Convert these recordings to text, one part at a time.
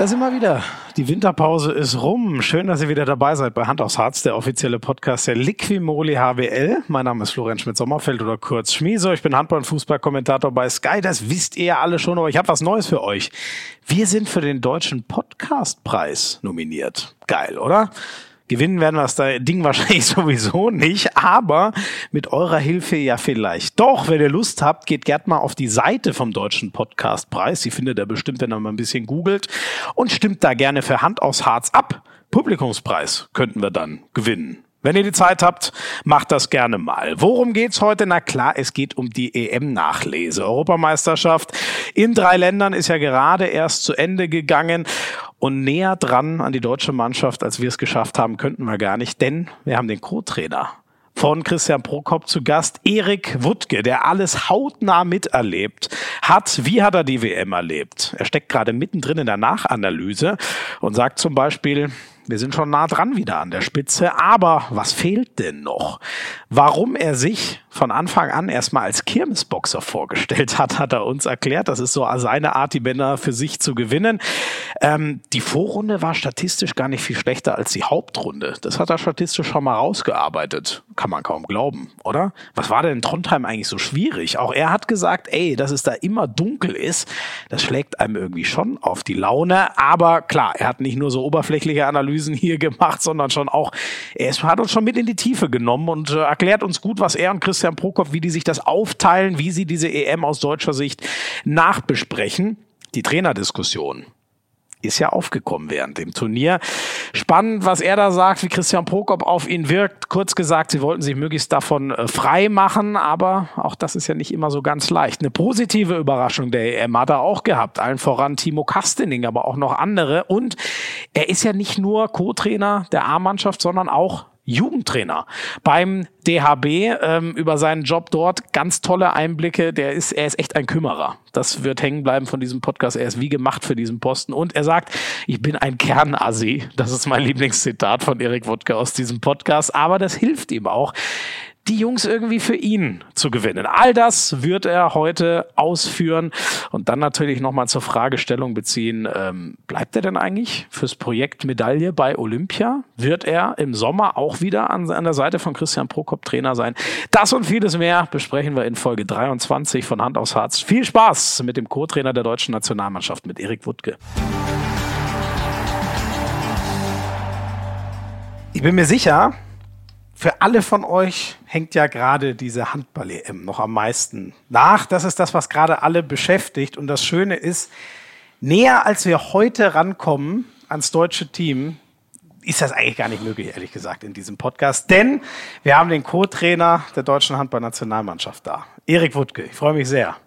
Da sind wir wieder. Die Winterpause ist rum. Schön, dass ihr wieder dabei seid bei Hand aufs Harz, der offizielle Podcast der Liquimoli HBL. Mein Name ist Florian Schmidt-Sommerfeld oder kurz Schmieso. Ich bin Handball- und Fußballkommentator bei Sky. Das wisst ihr alle schon, aber ich habe was Neues für euch. Wir sind für den Deutschen Podcastpreis nominiert. Geil, oder? Gewinnen werden wir das Ding wahrscheinlich sowieso nicht, aber mit eurer Hilfe ja vielleicht. Doch, wenn ihr Lust habt, geht gerne mal auf die Seite vom Deutschen Podcastpreis. Die findet ihr bestimmt, wenn ihr mal ein bisschen googelt. Und stimmt da gerne für Hand aus Harz ab. Publikumspreis könnten wir dann gewinnen. Wenn ihr die Zeit habt, macht das gerne mal. Worum geht's heute? Na klar, es geht um die EM-Nachlese. Europameisterschaft in drei Ländern ist ja gerade erst zu Ende gegangen. Und näher dran an die deutsche Mannschaft, als wir es geschafft haben, könnten wir gar nicht, denn wir haben den Co-Trainer von Christian Prokop zu Gast. Erik Wuttke, der alles hautnah miterlebt hat. Wie hat er die WM erlebt? Er steckt gerade mittendrin in der Nachanalyse und sagt zum Beispiel, wir sind schon nah dran wieder an der Spitze. Aber was fehlt denn noch? Warum er sich von Anfang an erstmal als Kirmesboxer vorgestellt hat, hat er uns erklärt. Das ist so seine Art, die Männer für sich zu gewinnen. Ähm, die Vorrunde war statistisch gar nicht viel schlechter als die Hauptrunde. Das hat er statistisch schon mal rausgearbeitet. Kann man kaum glauben, oder? Was war denn in Trondheim eigentlich so schwierig? Auch er hat gesagt, ey, dass es da immer dunkel ist, das schlägt einem irgendwie schon auf die Laune. Aber klar, er hat nicht nur so oberflächliche Analysen hier gemacht, sondern schon auch, er hat uns schon mit in die Tiefe genommen und äh, erklärt uns gut, was er und Christian Christian Prokop, wie die sich das aufteilen, wie sie diese EM aus deutscher Sicht nachbesprechen. Die Trainerdiskussion ist ja aufgekommen während dem Turnier. Spannend, was er da sagt, wie Christian Prokop auf ihn wirkt. Kurz gesagt, sie wollten sich möglichst davon äh, frei machen, aber auch das ist ja nicht immer so ganz leicht. Eine positive Überraschung der EM hat er auch gehabt, allen voran Timo Kastening, aber auch noch andere. Und er ist ja nicht nur Co-Trainer der A-Mannschaft, sondern auch Jugendtrainer beim DHB ähm, über seinen Job dort. Ganz tolle Einblicke. Der ist, er ist echt ein Kümmerer. Das wird hängen bleiben von diesem Podcast. Er ist wie gemacht für diesen Posten. Und er sagt, ich bin ein Kernasi. Das ist mein Lieblingszitat von Erik Wodka aus diesem Podcast. Aber das hilft ihm auch die Jungs irgendwie für ihn zu gewinnen. All das wird er heute ausführen und dann natürlich nochmal zur Fragestellung beziehen, ähm, bleibt er denn eigentlich fürs Projekt Medaille bei Olympia? Wird er im Sommer auch wieder an, an der Seite von Christian Prokop Trainer sein? Das und vieles mehr besprechen wir in Folge 23 von Hand aufs Harz. Viel Spaß mit dem Co-Trainer der deutschen Nationalmannschaft, mit Erik Wuttke. Ich bin mir sicher, für alle von euch hängt ja gerade diese Handball-EM noch am meisten nach. Das ist das, was gerade alle beschäftigt. Und das Schöne ist, näher als wir heute rankommen ans deutsche Team, ist das eigentlich gar nicht möglich, ehrlich gesagt, in diesem Podcast. Denn wir haben den Co-Trainer der deutschen Handballnationalmannschaft da. Erik Wuttke, ich freue mich sehr.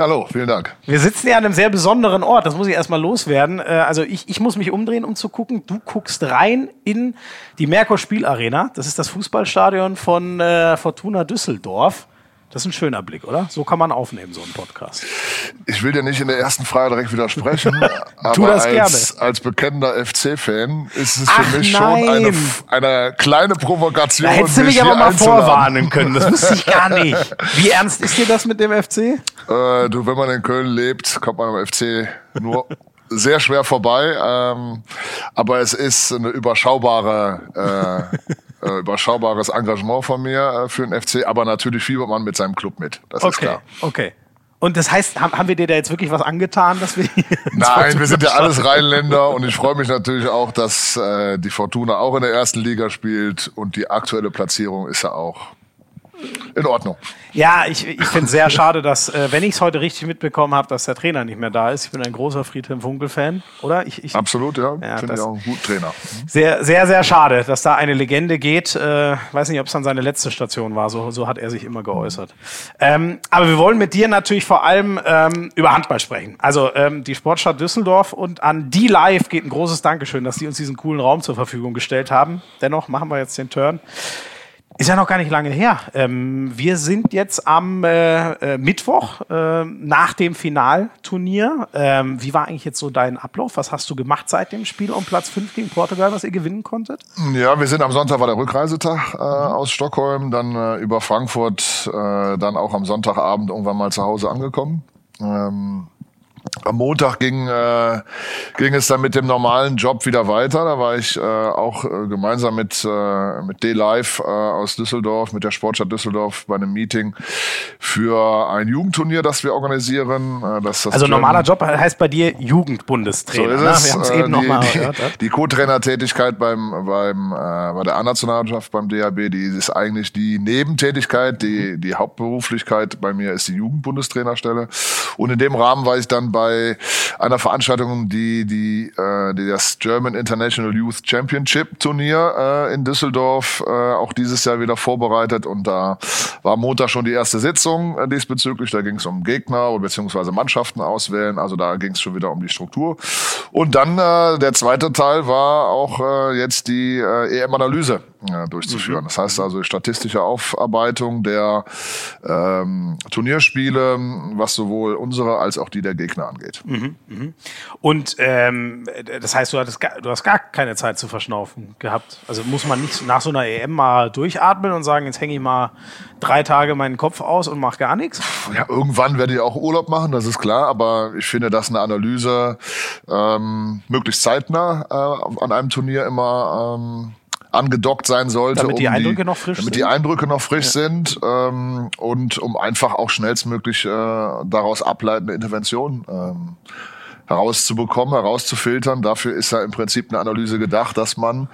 Hallo, vielen Dank. Wir sitzen ja an einem sehr besonderen Ort, das muss ich erstmal loswerden. Äh, also ich, ich muss mich umdrehen, um zu gucken. Du guckst rein in die Merkur Spielarena. Das ist das Fußballstadion von äh, Fortuna Düsseldorf. Das ist ein schöner Blick, oder? So kann man aufnehmen, so einen Podcast. Ich will dir nicht in der ersten Frage direkt widersprechen, aber als, gerne. als bekennender FC-Fan ist es Ach, für mich nein. schon eine, eine kleine Provokation. Da hättest du mich aber mal vorwarnen können, das wusste ich gar nicht. Wie ernst ist dir das mit dem FC? Äh, du, wenn man in Köln lebt, kommt man am FC nur sehr schwer vorbei, ähm, aber es ist eine überschaubare äh, äh, überschaubares Engagement von mir äh, für den FC, aber natürlich fiebert man mit seinem Club mit. Das okay, ist klar. Okay. Und das heißt, haben wir dir da jetzt wirklich was angetan, dass wir Nein, wir sind ja alles Rheinländer und ich freue mich natürlich auch, dass äh, die Fortuna auch in der ersten Liga spielt und die aktuelle Platzierung ist ja auch in Ordnung. Ja, ich, ich finde es sehr schade, dass, äh, wenn ich es heute richtig mitbekommen habe, dass der Trainer nicht mehr da ist. Ich bin ein großer Friedhelm Funkel-Fan, oder? Ich, ich, Absolut, ja. ja finde ich auch ein guter Trainer. Sehr, sehr, sehr schade, dass da eine Legende geht. Äh, weiß nicht, ob es dann seine letzte Station war. So, so hat er sich immer geäußert. Ähm, aber wir wollen mit dir natürlich vor allem ähm, über Handball sprechen. Also ähm, die Sportstadt Düsseldorf und an die Live geht ein großes Dankeschön, dass die uns diesen coolen Raum zur Verfügung gestellt haben. Dennoch machen wir jetzt den Turn. Ist ja noch gar nicht lange her. Ähm, wir sind jetzt am äh, äh, Mittwoch äh, nach dem Finalturnier. Ähm, wie war eigentlich jetzt so dein Ablauf? Was hast du gemacht seit dem Spiel um Platz 5 gegen Portugal, was ihr gewinnen konntet? Ja, wir sind am Sonntag war der Rückreisetag äh, mhm. aus Stockholm, dann äh, über Frankfurt, äh, dann auch am Sonntagabend irgendwann mal zu Hause angekommen. Ähm, am Montag ging, äh, ging es dann mit dem normalen Job wieder weiter. Da war ich äh, auch äh, gemeinsam mit, äh, mit D-Live äh, aus Düsseldorf, mit der Sportstadt Düsseldorf bei einem Meeting für ein Jugendturnier, das wir organisieren. Äh, das das also German normaler Job heißt bei dir Jugendbundestrainer. So ist es. Ne? Wir haben es eben äh, nochmal gehört. Die, die Co-Trainer-Tätigkeit beim, beim, äh, bei der A-Nationalmannschaft beim DHB, die ist eigentlich die Nebentätigkeit. Die, die Hauptberuflichkeit bei mir ist die Jugendbundestrainerstelle. Und in dem Rahmen war ich dann bei bei einer Veranstaltung, die, die, äh, die das German International Youth Championship Turnier äh, in Düsseldorf äh, auch dieses Jahr wieder vorbereitet. Und da war Montag schon die erste Sitzung äh, diesbezüglich. Da ging es um Gegner bzw. Mannschaften auswählen. Also da ging es schon wieder um die Struktur. Und dann äh, der zweite Teil war auch äh, jetzt die äh, EM-Analyse äh, durchzuführen. Mhm. Das heißt also statistische Aufarbeitung der ähm, Turnierspiele, was sowohl unsere als auch die der Gegner angeht. Mhm, mhm. Und ähm, das heißt, du, hattest gar, du hast gar keine Zeit zu verschnaufen gehabt. Also muss man nicht nach so einer EM mal durchatmen und sagen, jetzt hänge ich mal drei Tage meinen Kopf aus und mache gar nichts? Ja, irgendwann werde ich auch Urlaub machen, das ist klar. Aber ich finde, dass eine Analyse ähm, möglichst zeitnah äh, an einem Turnier immer ähm, angedockt sein sollte. Damit die um Eindrücke die, noch frisch damit sind. Die Eindrücke noch frisch ja. sind ähm, und um einfach auch schnellstmöglich äh, daraus ableitende Intervention ähm, herauszubekommen, herauszufiltern. Dafür ist ja im Prinzip eine Analyse gedacht, dass man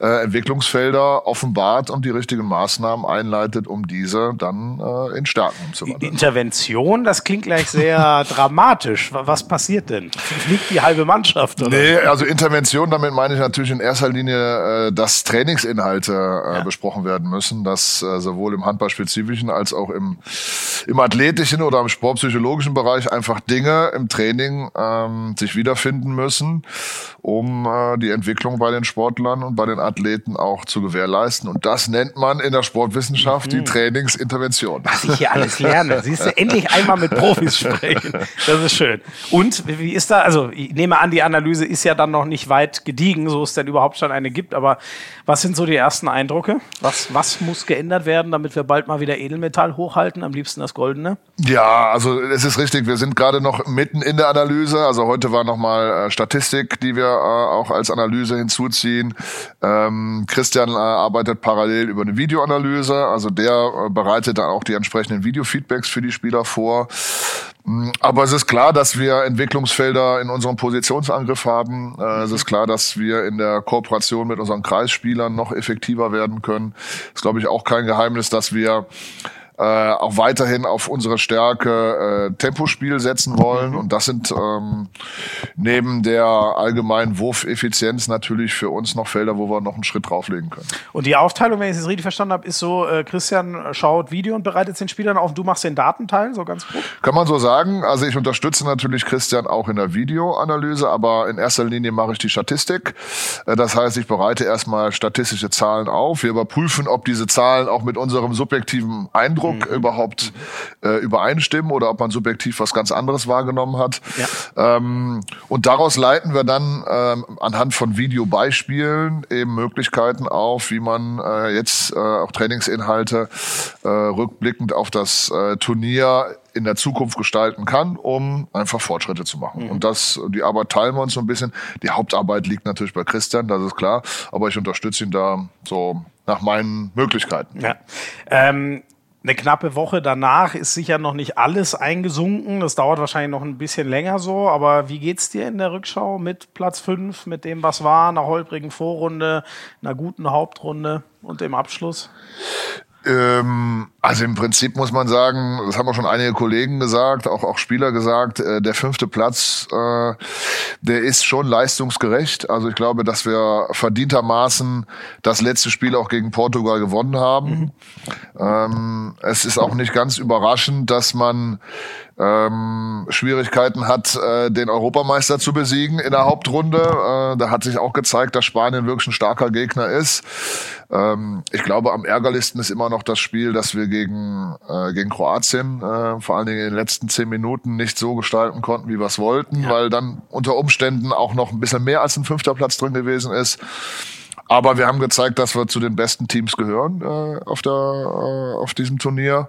äh, Entwicklungsfelder offenbart und die richtigen Maßnahmen einleitet, um diese dann äh, in Stärken umzuwandeln. Intervention, das klingt gleich sehr dramatisch. Was passiert denn? Fliegt die halbe Mannschaft? Oder? Nee, also Intervention, damit meine ich natürlich in erster Linie, äh, dass Trainingsinhalte äh, ja. besprochen werden müssen, dass äh, sowohl im Handballspezifischen als auch im, im athletischen oder im sportpsychologischen Bereich einfach Dinge im Training ähm, ähm, sich wiederfinden müssen, um äh, die Entwicklung bei den Sportlern und bei den Athleten auch zu gewährleisten. Und das nennt man in der Sportwissenschaft mhm. die Trainingsintervention. Was ich hier alles lerne. Siehst du, endlich einmal mit Profis sprechen. Das ist schön. Und wie ist da, also ich nehme an, die Analyse ist ja dann noch nicht weit gediegen, so es denn überhaupt schon eine gibt, aber was sind so die ersten Eindrücke? Was, was muss geändert werden, damit wir bald mal wieder Edelmetall hochhalten, am liebsten das Goldene? Ja, also es ist richtig, wir sind gerade noch mitten in der Analyse. Also heute war nochmal äh, Statistik, die wir äh, auch als Analyse hinzuziehen. Ähm, Christian äh, arbeitet parallel über eine Videoanalyse, also der äh, bereitet dann auch die entsprechenden Videofeedbacks für die Spieler vor. Mm, aber es ist klar, dass wir Entwicklungsfelder in unserem Positionsangriff haben. Äh, es ist klar, dass wir in der Kooperation mit unseren Kreisspielern noch effektiver werden können. Es ist, glaube ich, auch kein Geheimnis, dass wir äh, auch weiterhin auf unsere Stärke äh, Tempospiel setzen wollen. Mhm. Und das sind ähm, neben der allgemeinen Wurfeffizienz natürlich für uns noch Felder, wo wir noch einen Schritt drauflegen können. Und die Aufteilung, wenn ich es richtig verstanden habe, ist so, äh, Christian schaut Video und bereitet den Spielern auf, du machst den Datenteil, so ganz grob? Kann man so sagen. Also ich unterstütze natürlich Christian auch in der Videoanalyse, aber in erster Linie mache ich die Statistik. Äh, das heißt, ich bereite erstmal statistische Zahlen auf. Wir überprüfen, ob diese Zahlen auch mit unserem subjektiven Eindruck Eindruck mhm. überhaupt äh, übereinstimmen oder ob man subjektiv was ganz anderes wahrgenommen hat. Ja. Ähm, und daraus leiten wir dann ähm, anhand von Videobeispielen eben Möglichkeiten auf, wie man äh, jetzt äh, auch Trainingsinhalte äh, rückblickend auf das äh, Turnier in der Zukunft gestalten kann, um einfach Fortschritte zu machen. Mhm. Und das, die Arbeit teilen wir uns so ein bisschen. Die Hauptarbeit liegt natürlich bei Christian, das ist klar, aber ich unterstütze ihn da so nach meinen Möglichkeiten. Ja. Ähm, eine knappe Woche danach ist sicher noch nicht alles eingesunken. Das dauert wahrscheinlich noch ein bisschen länger so. Aber wie geht's dir in der Rückschau mit Platz 5, mit dem, was war, einer holprigen Vorrunde, einer guten Hauptrunde und dem Abschluss? Ähm, also im Prinzip muss man sagen, das haben auch schon einige Kollegen gesagt, auch, auch Spieler gesagt, äh, der fünfte Platz, äh, der ist schon leistungsgerecht. Also ich glaube, dass wir verdientermaßen das letzte Spiel auch gegen Portugal gewonnen haben. Mhm. Ähm, es ist auch nicht ganz überraschend, dass man ähm, Schwierigkeiten hat, äh, den Europameister zu besiegen in der Hauptrunde. Äh, da hat sich auch gezeigt, dass Spanien wirklich ein starker Gegner ist. Ähm, ich glaube, am ärgerlichsten ist immer noch das Spiel, dass wir gegen, äh, gegen Kroatien äh, vor allen Dingen in den letzten zehn Minuten nicht so gestalten konnten, wie wir es wollten, ja. weil dann unter Umständen auch noch ein bisschen mehr als ein fünfter Platz drin gewesen ist. Aber wir haben gezeigt, dass wir zu den besten Teams gehören äh, auf, der, äh, auf diesem Turnier.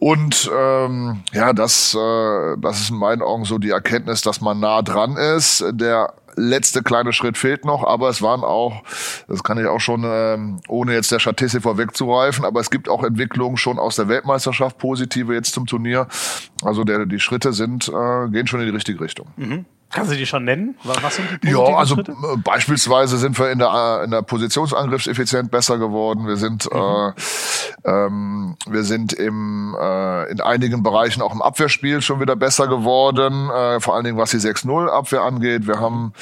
Und ähm, ja, das, äh, das ist in meinen Augen so die Erkenntnis, dass man nah dran ist. Der letzte kleine Schritt fehlt noch, aber es waren auch, das kann ich auch schon, ähm, ohne jetzt der Statistik vorwegzureifen, aber es gibt auch Entwicklungen schon aus der Weltmeisterschaft, positive jetzt zum Turnier. Also der, die Schritte sind, äh, gehen schon in die richtige Richtung. Mhm. Kannst du die schon nennen? Was sind die Ja, also Schritte? Äh, beispielsweise sind wir in der, äh, in der Positionsangriffseffizient besser geworden. Wir sind, mhm. äh, ähm, wir sind im, äh, in einigen Bereichen auch im Abwehrspiel schon wieder besser geworden, äh, vor allen Dingen was die 6-0 Abwehr angeht. Wir haben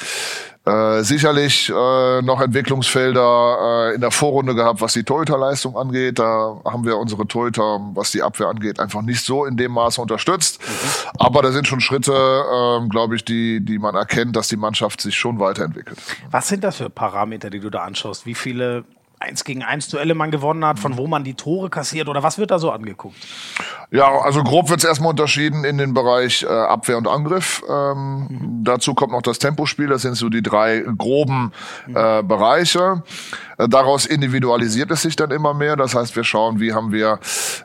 äh, sicherlich äh, noch Entwicklungsfelder äh, in der Vorrunde gehabt, was die Torhüterleistung angeht. Da haben wir unsere Torhüter, was die Abwehr angeht, einfach nicht so in dem Maße unterstützt. Mhm. Aber da sind schon Schritte, äh, glaube ich, die, die man erkennt, dass die Mannschaft sich schon weiterentwickelt. Was sind das für Parameter, die du da anschaust? Wie viele eins gegen eins Duelle man gewonnen hat, von wo man die Tore kassiert oder was wird da so angeguckt? Ja, also grob wird es erstmal unterschieden in den Bereich äh, Abwehr und Angriff. Ähm, mhm. Dazu kommt noch das Tempospiel, das sind so die drei groben äh, Bereiche. Äh, daraus individualisiert es sich dann immer mehr. Das heißt, wir schauen, wie haben wir,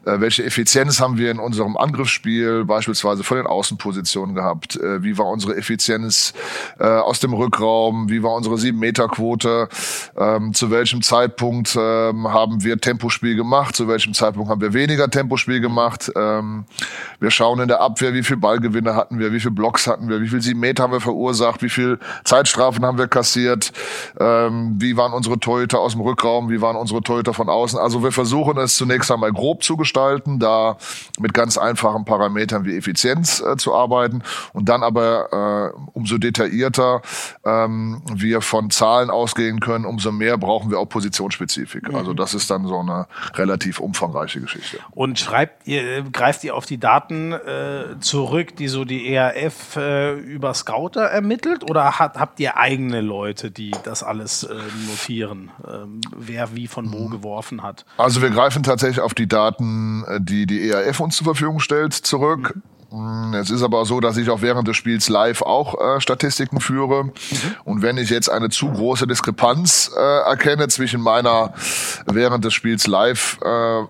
äh, welche Effizienz haben wir in unserem Angriffsspiel, beispielsweise von den Außenpositionen gehabt. Äh, wie war unsere Effizienz aus dem Rückraum? Wie war unsere sieben-Meter-Quote? Ähm, zu welchem Zeitpunkt ähm, haben wir Tempospiel gemacht? Zu welchem Zeitpunkt haben wir weniger Tempospiel gemacht? Ähm, wir schauen in der Abwehr, wie viel Ballgewinne hatten wir, wie viel Blocks hatten wir, wie viel sieben Meter haben wir verursacht, wie viel Zeitstrafen haben wir kassiert, wie waren unsere Torhüter aus dem Rückraum, wie waren unsere Torhüter von außen. Also wir versuchen es zunächst einmal grob zu gestalten, da mit ganz einfachen Parametern wie Effizienz äh, zu arbeiten und dann aber äh, umso detaillierter ähm, wir von Zahlen ausgehen können, umso mehr brauchen wir auch Positionsspezifik. Mhm. Also das ist dann so eine relativ umfangreiche Geschichte. Und schreibt ihr, greift ihr auf die Daten äh, zurück, die so die ERF äh, über Scouter ermittelt oder hat, habt ihr eigene Leute, die das alles äh, notieren? Ähm, wer wie von wo mhm. geworfen hat. Also wir greifen tatsächlich auf die Daten, äh, die die ERF uns zur Verfügung stellt, zurück. Mhm. Es ist aber so, dass ich auch während des Spiels live auch äh, Statistiken führe. Mhm. Und wenn ich jetzt eine zu große Diskrepanz äh, erkenne zwischen meiner während des Spiels live äh,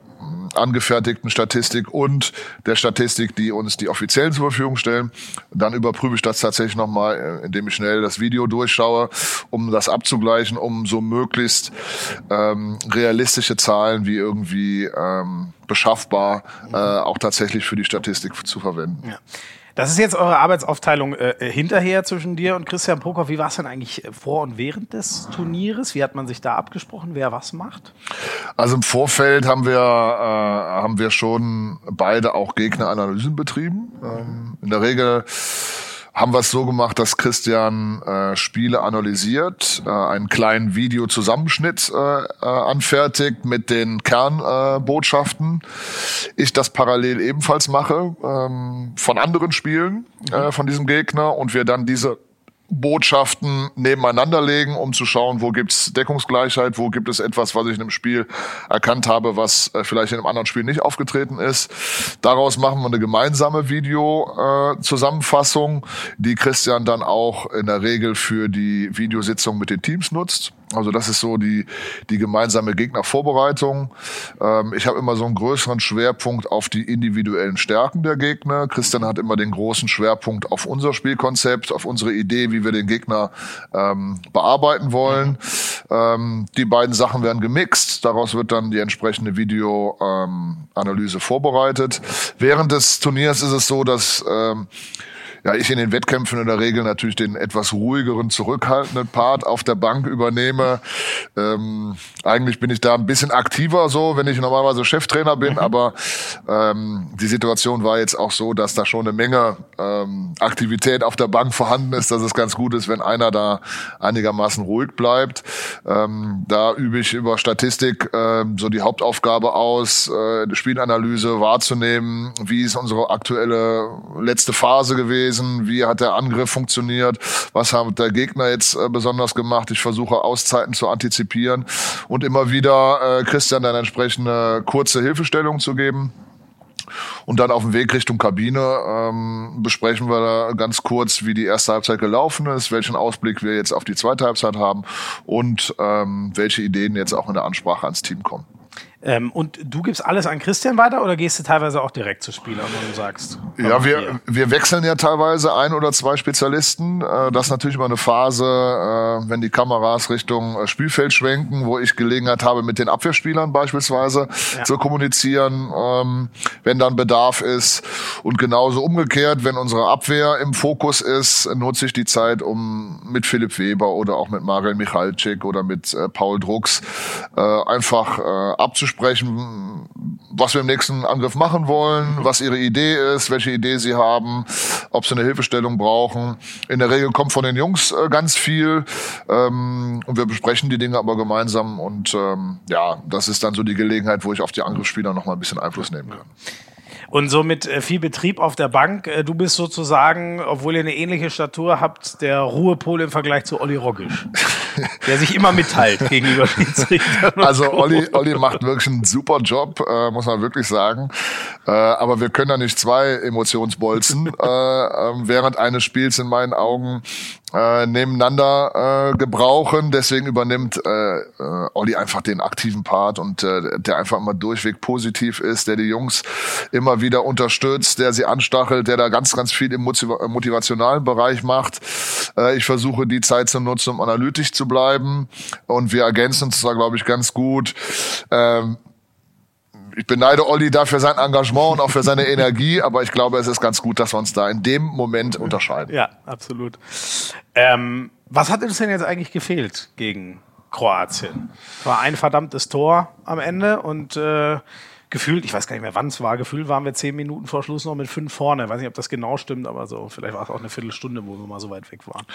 angefertigten Statistik und der Statistik, die uns die Offiziellen zur Verfügung stellen. Dann überprüfe ich das tatsächlich nochmal, äh, indem ich schnell das Video durchschaue, um das abzugleichen, um so möglichst ähm, realistische Zahlen wie irgendwie ähm, beschaffbar äh, auch tatsächlich für die Statistik zu verwenden. Ja. Das ist jetzt eure Arbeitsaufteilung äh, äh hinterher zwischen dir und Christian Prokop. Wie war es denn eigentlich vor und während des Turnieres? Wie hat man sich da abgesprochen, wer was macht? Also im Vorfeld haben wir, äh, haben wir schon beide auch Gegneranalysen betrieben. Ähm, in der Regel haben wir es so gemacht, dass Christian äh, Spiele analysiert, äh, einen kleinen Videozusammenschnitt äh, äh, anfertigt mit den Kernbotschaften. Äh, ich das parallel ebenfalls mache ähm, von anderen Spielen äh, von diesem Gegner und wir dann diese Botschaften nebeneinander legen, um zu schauen, wo gibt's Deckungsgleichheit, wo gibt es etwas, was ich in einem Spiel erkannt habe, was äh, vielleicht in einem anderen Spiel nicht aufgetreten ist. Daraus machen wir eine gemeinsame Video-Zusammenfassung, äh, die Christian dann auch in der Regel für die Videositzung mit den Teams nutzt. Also das ist so die, die gemeinsame Gegnervorbereitung. Ähm, ich habe immer so einen größeren Schwerpunkt auf die individuellen Stärken der Gegner. Christian hat immer den großen Schwerpunkt auf unser Spielkonzept, auf unsere Idee, wie wir den Gegner ähm, bearbeiten wollen. Ähm, die beiden Sachen werden gemixt. Daraus wird dann die entsprechende Videoanalyse ähm, vorbereitet. Während des Turniers ist es so, dass ähm, ja, ich in den Wettkämpfen in der Regel natürlich den etwas ruhigeren, zurückhaltenden Part auf der Bank übernehme. Ähm, eigentlich bin ich da ein bisschen aktiver so, wenn ich normalerweise Cheftrainer bin, mhm. aber ähm, die Situation war jetzt auch so, dass da schon eine Menge ähm, Aktivität auf der Bank vorhanden ist, dass es ganz gut ist, wenn einer da einigermaßen ruhig bleibt. Ähm, da übe ich über Statistik ähm, so die Hauptaufgabe aus, äh, die Spielanalyse wahrzunehmen, wie ist unsere aktuelle letzte Phase gewesen, gewesen? Wie hat der Angriff funktioniert? Was hat der Gegner jetzt äh, besonders gemacht? Ich versuche Auszeiten zu antizipieren und immer wieder äh, Christian dann entsprechende kurze Hilfestellung zu geben. Und dann auf dem Weg Richtung Kabine ähm, besprechen wir da ganz kurz, wie die erste Halbzeit gelaufen ist, welchen Ausblick wir jetzt auf die zweite Halbzeit haben und ähm, welche Ideen jetzt auch in der Ansprache ans Team kommen. Ähm, und du gibst alles an Christian weiter oder gehst du teilweise auch direkt zu Spielern und sagst? Ja, wir, wir wechseln ja teilweise ein oder zwei Spezialisten. Äh, das ist natürlich immer eine Phase, äh, wenn die Kameras Richtung äh, Spielfeld schwenken, wo ich Gelegenheit habe, mit den Abwehrspielern beispielsweise ja. zu kommunizieren, ähm, wenn dann Bedarf ist. Und genauso umgekehrt, wenn unsere Abwehr im Fokus ist, nutze ich die Zeit, um mit Philipp Weber oder auch mit Mariel Michalczyk oder mit Paul Drucks einfach abzusprechen besprechen, was wir im nächsten Angriff machen wollen, was ihre Idee ist, welche Idee sie haben, ob sie eine Hilfestellung brauchen. In der Regel kommt von den Jungs äh, ganz viel ähm, und wir besprechen die Dinge aber gemeinsam und ähm, ja, das ist dann so die Gelegenheit, wo ich auf die Angriffsspieler noch mal ein bisschen Einfluss nehmen kann. Und somit äh, viel Betrieb auf der Bank. Äh, du bist sozusagen, obwohl ihr eine ähnliche Statur habt, der Ruhepol im Vergleich zu Olli Roggisch, der sich immer mitteilt gegenüber Schiedsrichtern. Also Olli, Olli macht wirklich einen super Job, äh, muss man wirklich sagen. Äh, aber wir können da nicht zwei Emotionsbolzen äh, ähm, während eines Spiels in meinen Augen äh, nebeneinander äh, gebrauchen. Deswegen übernimmt äh, äh, Olli einfach den aktiven Part und äh, der einfach immer durchweg positiv ist, der die Jungs immer wieder unterstützt, der sie anstachelt, der da ganz, ganz viel im motivationalen Bereich macht. Äh, ich versuche die Zeit zu nutzen, um analytisch zu bleiben und wir ergänzen uns da, glaube ich, ganz gut. Ähm, ich beneide Olli da für sein Engagement und auch für seine Energie, aber ich glaube, es ist ganz gut, dass wir uns da in dem Moment unterscheiden. Ja, absolut. Ähm, was hat uns denn jetzt eigentlich gefehlt gegen Kroatien? War ein verdammtes Tor am Ende und äh, gefühlt, ich weiß gar nicht mehr, wann es war, gefühlt waren wir zehn Minuten vor Schluss noch mit fünf vorne. Ich weiß nicht, ob das genau stimmt, aber so, vielleicht war es auch eine Viertelstunde, wo wir mal so weit weg waren.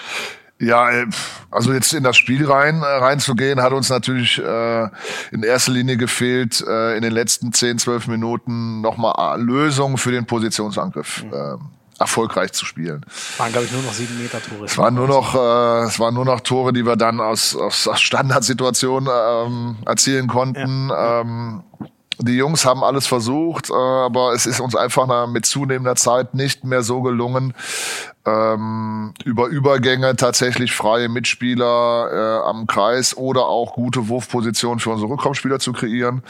Ja, äh, also jetzt in das Spiel rein äh, reinzugehen, hat uns natürlich äh, in erster Linie gefehlt, äh, in den letzten 10, 12 Minuten nochmal Lösungen für den Positionsangriff. Mhm. Äh, erfolgreich zu spielen. Waren, glaube ich, nur noch sieben Meter Tore. Es waren nur noch, äh, es waren nur noch Tore, die wir dann aus, aus, aus Standardsituationen ähm, erzielen konnten. Ja. Ähm, die Jungs haben alles versucht, äh, aber es ist uns einfach mit zunehmender Zeit nicht mehr so gelungen, ähm, über Übergänge tatsächlich freie Mitspieler äh, am Kreis oder auch gute Wurfpositionen für unsere Rückraumspieler zu kreieren.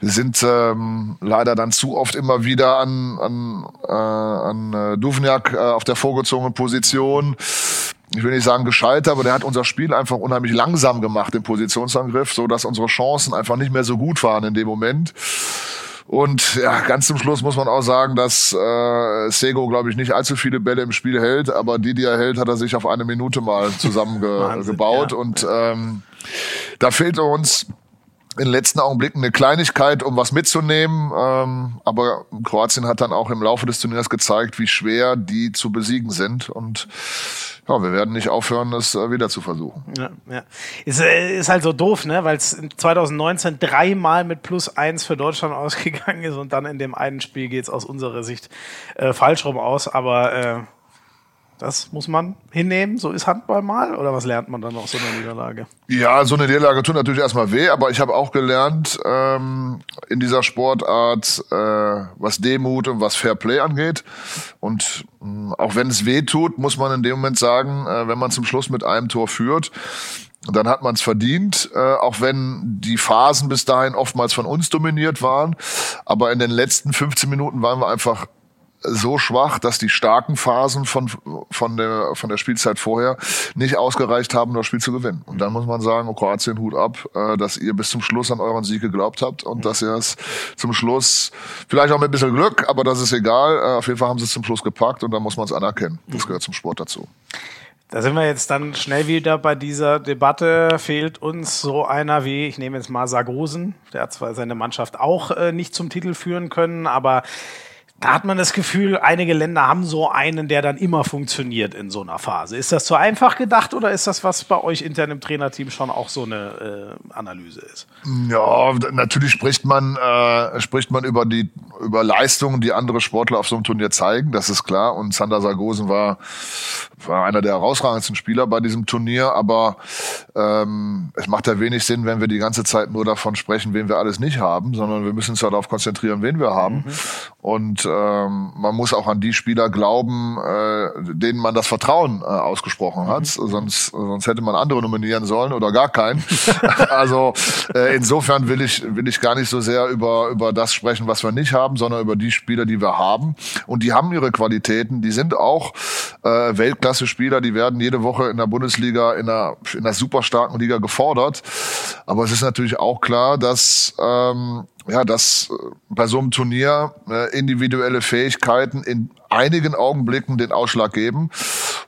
Wir sind ähm, leider dann zu oft immer wieder an, an, äh, an äh, Duvniak äh, auf der vorgezogenen Position ich will nicht sagen gescheitert, aber der hat unser Spiel einfach unheimlich langsam gemacht im Positionsangriff, so dass unsere Chancen einfach nicht mehr so gut waren in dem Moment. Und ja, ganz zum Schluss muss man auch sagen, dass äh, Sego, glaube ich, nicht allzu viele Bälle im Spiel hält, aber die, die er hält, hat er sich auf eine Minute mal zusammengebaut. ja. Und ähm, da fehlt uns in den letzten Augenblicken eine Kleinigkeit, um was mitzunehmen. Ähm, aber Kroatien hat dann auch im Laufe des Turniers gezeigt, wie schwer die zu besiegen sind. Und ja, wir werden nicht aufhören, das äh, wieder zu versuchen. Ja, ja. Ist, äh, ist halt so doof, ne? weil es 2019 dreimal mit plus eins für Deutschland ausgegangen ist und dann in dem einen Spiel geht es aus unserer Sicht äh, falsch rum aus. Aber äh, das muss man hinnehmen, so ist Handball mal oder was lernt man dann aus so einer Niederlage? Ja, so eine Niederlage tut natürlich erstmal weh, aber ich habe auch gelernt ähm, in dieser Sportart, äh, was Demut und was Fair Play angeht. Und äh, auch wenn es weh tut, muss man in dem Moment sagen, äh, wenn man zum Schluss mit einem Tor führt, dann hat man es verdient, äh, auch wenn die Phasen bis dahin oftmals von uns dominiert waren. Aber in den letzten 15 Minuten waren wir einfach so schwach, dass die starken Phasen von, von, der, von der Spielzeit vorher nicht ausgereicht haben, das Spiel zu gewinnen. Und dann muss man sagen, oh, Kroatien, Hut ab, äh, dass ihr bis zum Schluss an euren Sieg geglaubt habt und dass ihr es zum Schluss, vielleicht auch mit ein bisschen Glück, aber das ist egal, äh, auf jeden Fall haben sie es zum Schluss gepackt und da muss man es anerkennen. Das gehört zum Sport dazu. Da sind wir jetzt dann schnell wieder bei dieser Debatte. Fehlt uns so einer wie, ich nehme jetzt mal Sargosen, der hat zwar seine Mannschaft auch äh, nicht zum Titel führen können, aber da hat man das Gefühl, einige Länder haben so einen, der dann immer funktioniert in so einer Phase. Ist das zu einfach gedacht oder ist das, was bei euch intern im Trainerteam schon auch so eine äh, Analyse ist? Ja, natürlich spricht man, äh, spricht man über die über Leistungen, die andere Sportler auf so einem Turnier zeigen, das ist klar. Und Sander Sargosen war, war einer der herausragendsten Spieler bei diesem Turnier, aber ähm, es macht ja wenig Sinn, wenn wir die ganze Zeit nur davon sprechen, wen wir alles nicht haben, sondern wir müssen uns ja darauf konzentrieren, wen wir haben. Mhm. Und ähm, man muss auch an die Spieler glauben, äh, denen man das Vertrauen äh, ausgesprochen hat. Mhm. Sonst, sonst hätte man andere nominieren sollen oder gar keinen. also äh, insofern will ich, will ich gar nicht so sehr über, über das sprechen, was wir nicht haben, sondern über die Spieler, die wir haben. Und die haben ihre Qualitäten. Die sind auch äh, Weltklasse-Spieler. Die werden jede Woche in der Bundesliga in einer, in einer super starken Liga gefordert. Aber es ist natürlich auch klar, dass ähm, ja, dass äh, bei so einem Turnier äh, individuelle Fähigkeiten in einigen Augenblicken den Ausschlag geben.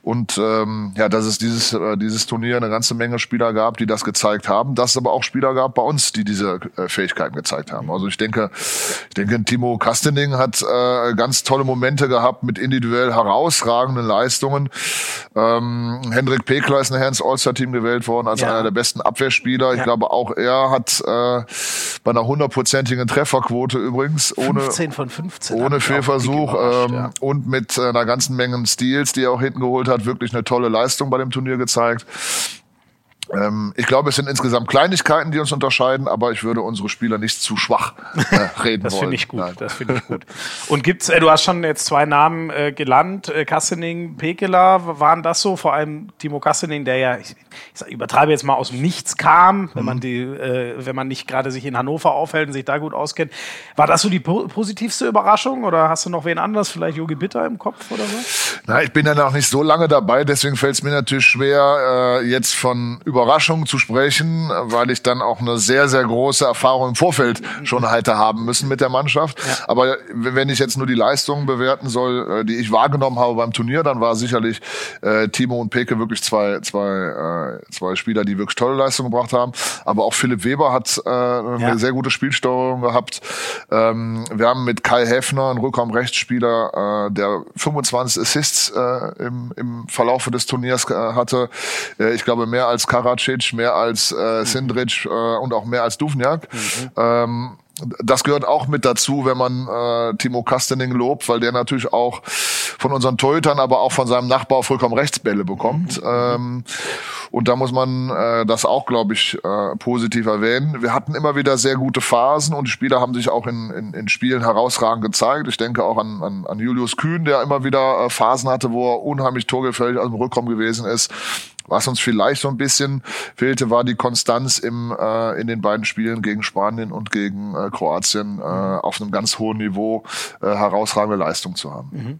Und ähm, ja, dass es dieses, äh, dieses Turnier eine ganze Menge Spieler gab, die das gezeigt haben, dass es aber auch Spieler gab bei uns, die diese äh, Fähigkeiten gezeigt haben. Also ich denke, ich denke, Timo Kastening hat äh, ganz tolle Momente gehabt mit individuell herausragenden Leistungen. Ähm, Hendrik Pekler ist nachher ins All-Star-Team gewählt worden als ja. einer der besten Abwehrspieler. Ich ja. glaube, auch er hat äh, bei einer hundertprozentigen Trefferquote übrigens ohne 15 von 15 ohne Fehlversuch ähm, ja. Und mit äh, einer ganzen Menge Steals, die er auch hinten geholt hat, wirklich eine tolle Leistung bei dem Turnier gezeigt. Ähm, ich glaube, es sind insgesamt Kleinigkeiten, die uns unterscheiden, aber ich würde unsere Spieler nicht zu schwach äh, reden das wollen. Finde ich gut, das finde ich gut. Und gibt's, äh, du hast schon jetzt zwei Namen äh, gelernt, äh, Kassening, Pekela, waren das so? Vor allem Timo Kassening, der ja, ich, ich übertreibe jetzt mal aus dem Nichts kam, wenn man mhm. die, äh, wenn man nicht gerade sich in Hannover aufhält und sich da gut auskennt. War das so die po positivste Überraschung oder hast du noch wen anders, vielleicht Yogi Bitter im Kopf oder so? Na, ich bin ja noch nicht so lange dabei, deswegen fällt es mir natürlich schwer, äh, jetzt von über Überraschung zu sprechen, weil ich dann auch eine sehr, sehr große Erfahrung im Vorfeld schon hätte haben müssen mit der Mannschaft. Ja. Aber wenn ich jetzt nur die Leistungen bewerten soll, äh, die ich wahrgenommen habe beim Turnier, dann war sicherlich äh, Timo und Peke wirklich zwei, zwei, äh, zwei Spieler, die wirklich tolle Leistungen gebracht haben. Aber auch Philipp Weber hat äh, eine ja. sehr gute Spielsteuerung gehabt. Ähm, wir haben mit Kai Heffner, einen Rückraumrechtsspieler, äh, der 25 Assists äh, im, im Verlaufe des Turniers äh, hatte. Äh, ich glaube, mehr als Kara Karacic, mehr als äh, Sindric äh, und auch mehr als Duvniak. Mhm. Ähm, das gehört auch mit dazu, wenn man äh, Timo Kastening lobt, weil der natürlich auch von unseren Torhütern, aber auch von seinem Nachbar vollkommen Rechtsbälle bekommt. Mhm. Ähm, und da muss man äh, das auch, glaube ich, äh, positiv erwähnen. Wir hatten immer wieder sehr gute Phasen und die Spieler haben sich auch in, in, in Spielen herausragend gezeigt. Ich denke auch an, an, an Julius Kühn, der immer wieder äh, Phasen hatte, wo er unheimlich torgefällig aus dem Rückraum gewesen ist. Was uns vielleicht so ein bisschen fehlte, war die Konstanz im, äh, in den beiden Spielen gegen Spanien und gegen äh, Kroatien äh, auf einem ganz hohen Niveau äh, herausragende Leistung zu haben. Mhm.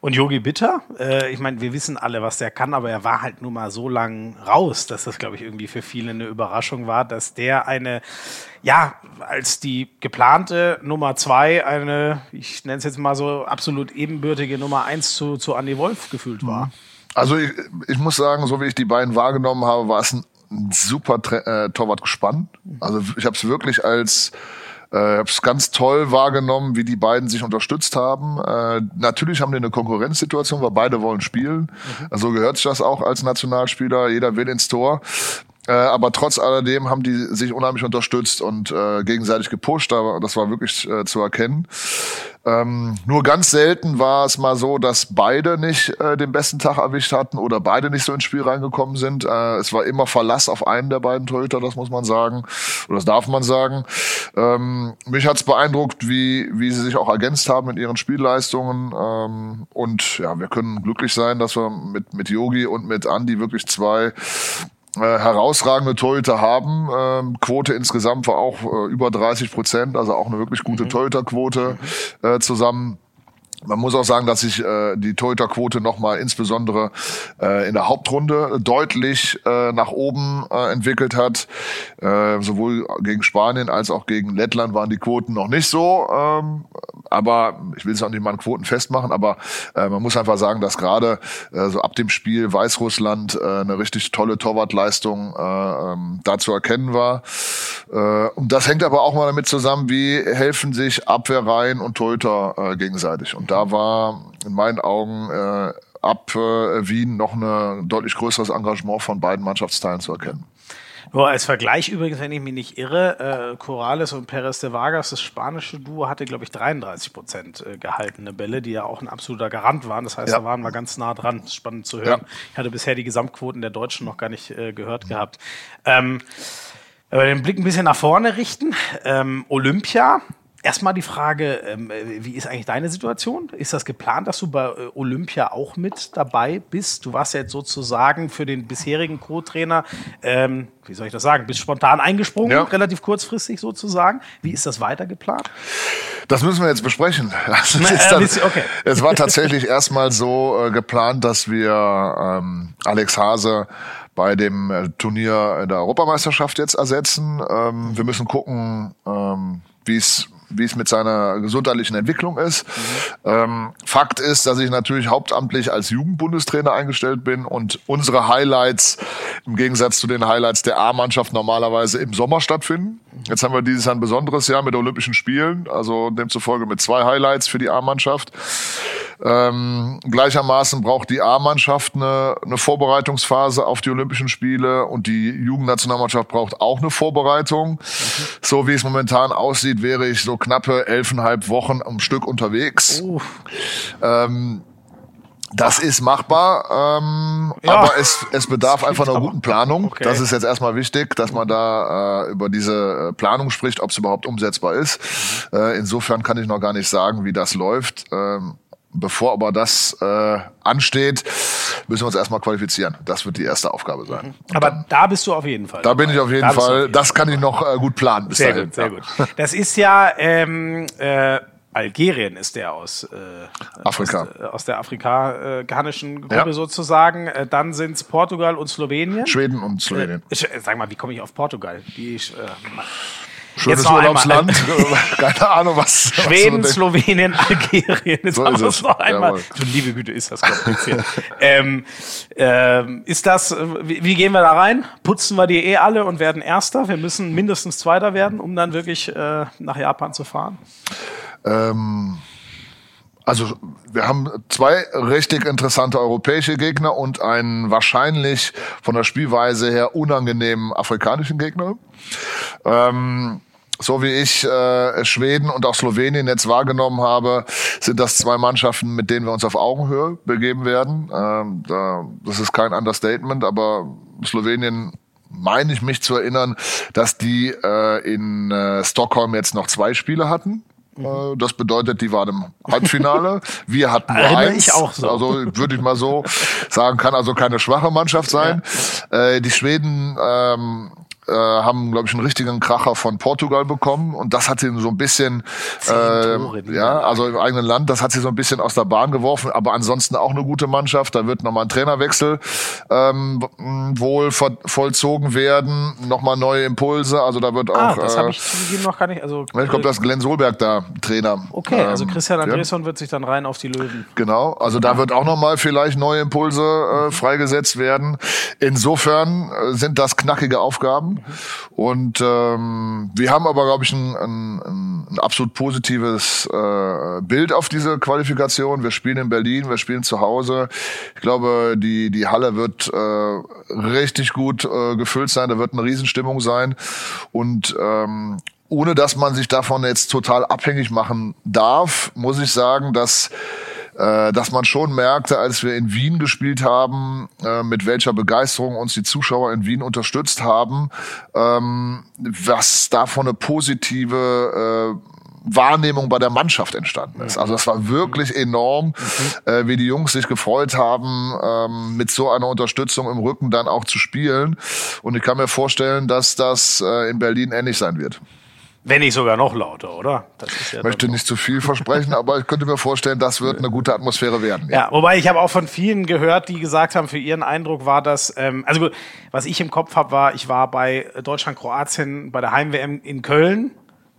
Und Yogi Bitter, äh, ich meine, wir wissen alle, was der kann, aber er war halt nun mal so lang raus, dass das, glaube ich, irgendwie für viele eine Überraschung war, dass der eine, ja, als die geplante Nummer zwei eine, ich nenne es jetzt mal so, absolut ebenbürtige Nummer eins zu, zu Andy Wolf gefühlt war. Mhm. Also ich, ich muss sagen, so wie ich die beiden wahrgenommen habe, war es ein, ein super äh, Torwart gespannt. Also ich habe es wirklich als äh, habe es ganz toll wahrgenommen, wie die beiden sich unterstützt haben. Äh, natürlich haben die eine Konkurrenzsituation, weil beide wollen spielen. Mhm. Also gehört sich das auch als Nationalspieler. Jeder will ins Tor. Äh, aber trotz alledem haben die sich unheimlich unterstützt und äh, gegenseitig gepusht. Aber das war wirklich äh, zu erkennen. Ähm, nur ganz selten war es mal so, dass beide nicht äh, den besten Tag erwischt hatten oder beide nicht so ins Spiel reingekommen sind. Äh, es war immer Verlass auf einen der beiden Torhüter, das muss man sagen. Oder das darf man sagen. Ähm, mich hat's beeindruckt, wie, wie sie sich auch ergänzt haben in ihren Spielleistungen. Ähm, und ja, wir können glücklich sein, dass wir mit, mit Yogi und mit Andy wirklich zwei äh, herausragende Torhüter haben. Ähm, Quote insgesamt war auch äh, über 30 Prozent, also auch eine wirklich gute mhm. Torhüterquote äh, zusammen. Man muss auch sagen, dass sich äh, die Torhüterquote nochmal insbesondere äh, in der Hauptrunde deutlich äh, nach oben äh, entwickelt hat. Äh, sowohl gegen Spanien als auch gegen Lettland waren die Quoten noch nicht so. Ähm, aber ich will es auch nicht mal an Quoten festmachen, aber äh, man muss einfach sagen, dass gerade äh, so ab dem Spiel Weißrussland äh, eine richtig tolle Torwartleistung äh, ähm, da zu erkennen war. Äh, und das hängt aber auch mal damit zusammen, wie helfen sich Abwehrreihen und Torhüter äh, gegenseitig. Und da war in meinen Augen äh, ab äh, Wien noch ein deutlich größeres Engagement von beiden Mannschaftsteilen zu erkennen. Nur als Vergleich übrigens, wenn ich mich nicht irre, äh, Corrales und Perez de Vargas, das spanische Duo, hatte, glaube ich, 33 Prozent äh, gehaltene Bälle, die ja auch ein absoluter Garant waren. Das heißt, ja. da waren wir ganz nah dran. Spannend zu hören. Ja. Ich hatte bisher die Gesamtquoten der Deutschen noch gar nicht äh, gehört gehabt. Ähm, wenn wir den Blick ein bisschen nach vorne richten, ähm, Olympia, Erstmal die Frage, ähm, wie ist eigentlich deine Situation? Ist das geplant, dass du bei äh, Olympia auch mit dabei bist? Du warst ja jetzt sozusagen für den bisherigen Co-Trainer, ähm, wie soll ich das sagen, bist spontan eingesprungen, ja. relativ kurzfristig sozusagen. Wie ist das weiter geplant? Das müssen wir jetzt besprechen. Dann, okay. Es war tatsächlich erstmal so äh, geplant, dass wir ähm, Alex Hase bei dem äh, Turnier der Europameisterschaft jetzt ersetzen. Ähm, wir müssen gucken, ähm, wie es wie es mit seiner gesundheitlichen Entwicklung ist. Mhm. Ähm, Fakt ist, dass ich natürlich hauptamtlich als Jugendbundestrainer eingestellt bin und unsere Highlights im Gegensatz zu den Highlights der A-Mannschaft normalerweise im Sommer stattfinden. Jetzt haben wir dieses Jahr ein besonderes Jahr mit Olympischen Spielen, also demzufolge mit zwei Highlights für die A-Mannschaft. Ähm, gleichermaßen braucht die A-Mannschaft eine, eine Vorbereitungsphase auf die Olympischen Spiele und die Jugendnationalmannschaft braucht auch eine Vorbereitung. Mhm. So wie es momentan aussieht, wäre ich so knappe elfeinhalb Wochen am Stück unterwegs. Uh. Ähm, das ist machbar, ähm, ja. aber es, es bedarf einfach einer guten Planung. Okay. Das ist jetzt erstmal wichtig, dass man da äh, über diese äh, Planung spricht, ob es überhaupt umsetzbar ist. Mhm. Äh, insofern kann ich noch gar nicht sagen, wie das läuft. Ähm, Bevor aber das äh, ansteht, müssen wir uns erstmal qualifizieren. Das wird die erste Aufgabe sein. Mhm. Aber dann, da bist du auf jeden Fall. Da bin ich auf jeden da Fall. Jeden das kann ich noch äh, gut planen bis sehr dahin. Gut, sehr gut. Das ist ja ähm, äh, Algerien ist der aus äh, Afrika. Aus, äh, aus der afrikanischen Gruppe ja. sozusagen. Äh, dann sind es Portugal und Slowenien. Schweden und Slowenien. Äh, sag mal, wie komme ich auf Portugal? Die, äh, Schönes Urlaubsland. Keine Ahnung, was. Schweden, was Slowenien, Algerien. Jetzt so ist es. noch einmal. Liebe Güte, ist das kompliziert. ähm, ähm, ist das, wie, wie, gehen wir da rein? Putzen wir die eh alle und werden Erster? Wir müssen mindestens Zweiter werden, um dann wirklich äh, nach Japan zu fahren? Ähm. Also wir haben zwei richtig interessante europäische Gegner und einen wahrscheinlich von der Spielweise her unangenehmen afrikanischen Gegner. Ähm, so wie ich äh, Schweden und auch Slowenien jetzt wahrgenommen habe, sind das zwei Mannschaften, mit denen wir uns auf Augenhöhe begeben werden. Ähm, da, das ist kein Understatement, aber Slowenien meine ich mich zu erinnern, dass die äh, in äh, Stockholm jetzt noch zwei Spiele hatten. Äh, das bedeutet, die waren im Halbfinale. Wir hatten nur Erinnere eins. Ich auch so. Also würde ich mal so sagen, kann also keine schwache Mannschaft sein. Ja. Äh, die Schweden ähm, äh, haben, glaube ich, einen richtigen Kracher von Portugal bekommen und das hat sie so ein bisschen, äh, ja, also im eigenen Land, das hat sie so ein bisschen aus der Bahn geworfen, aber ansonsten auch eine gute Mannschaft. Da wird nochmal ein Trainerwechsel ähm, wohl vollzogen werden, nochmal neue Impulse, also da wird ah, auch. Ah, das äh, habe ich noch gar nicht. Also, ich glaube, das Glenn Solberg da Trainer. Okay, also ähm, Christian Andresson ja. wird sich dann rein auf die Löwen. Genau, also da wird auch nochmal vielleicht neue Impulse äh, freigesetzt werden. Insofern äh, sind das knackige Aufgaben. Und ähm, wir haben aber, glaube ich, ein, ein, ein absolut positives äh, Bild auf diese Qualifikation. Wir spielen in Berlin, wir spielen zu Hause. Ich glaube, die, die Halle wird äh, richtig gut äh, gefüllt sein, da wird eine Riesenstimmung sein. Und ähm, ohne dass man sich davon jetzt total abhängig machen darf, muss ich sagen, dass äh, dass man schon merkte, als wir in Wien gespielt haben, äh, mit welcher Begeisterung uns die Zuschauer in Wien unterstützt haben, ähm, was davon eine positive äh, Wahrnehmung bei der Mannschaft entstanden ist. Also das war wirklich enorm, mhm. äh, wie die Jungs sich gefreut haben, ähm, mit so einer Unterstützung im Rücken dann auch zu spielen. Und ich kann mir vorstellen, dass das äh, in Berlin ähnlich sein wird. Wenn nicht sogar noch lauter, oder? ich ja möchte nicht zu viel versprechen, aber ich könnte mir vorstellen, das wird eine gute Atmosphäre werden. Ja, ja wobei ich habe auch von vielen gehört, die gesagt haben, für ihren Eindruck war das, ähm, also gut, was ich im Kopf habe, war, ich war bei Deutschland-Kroatien bei der Heim-WM in Köln.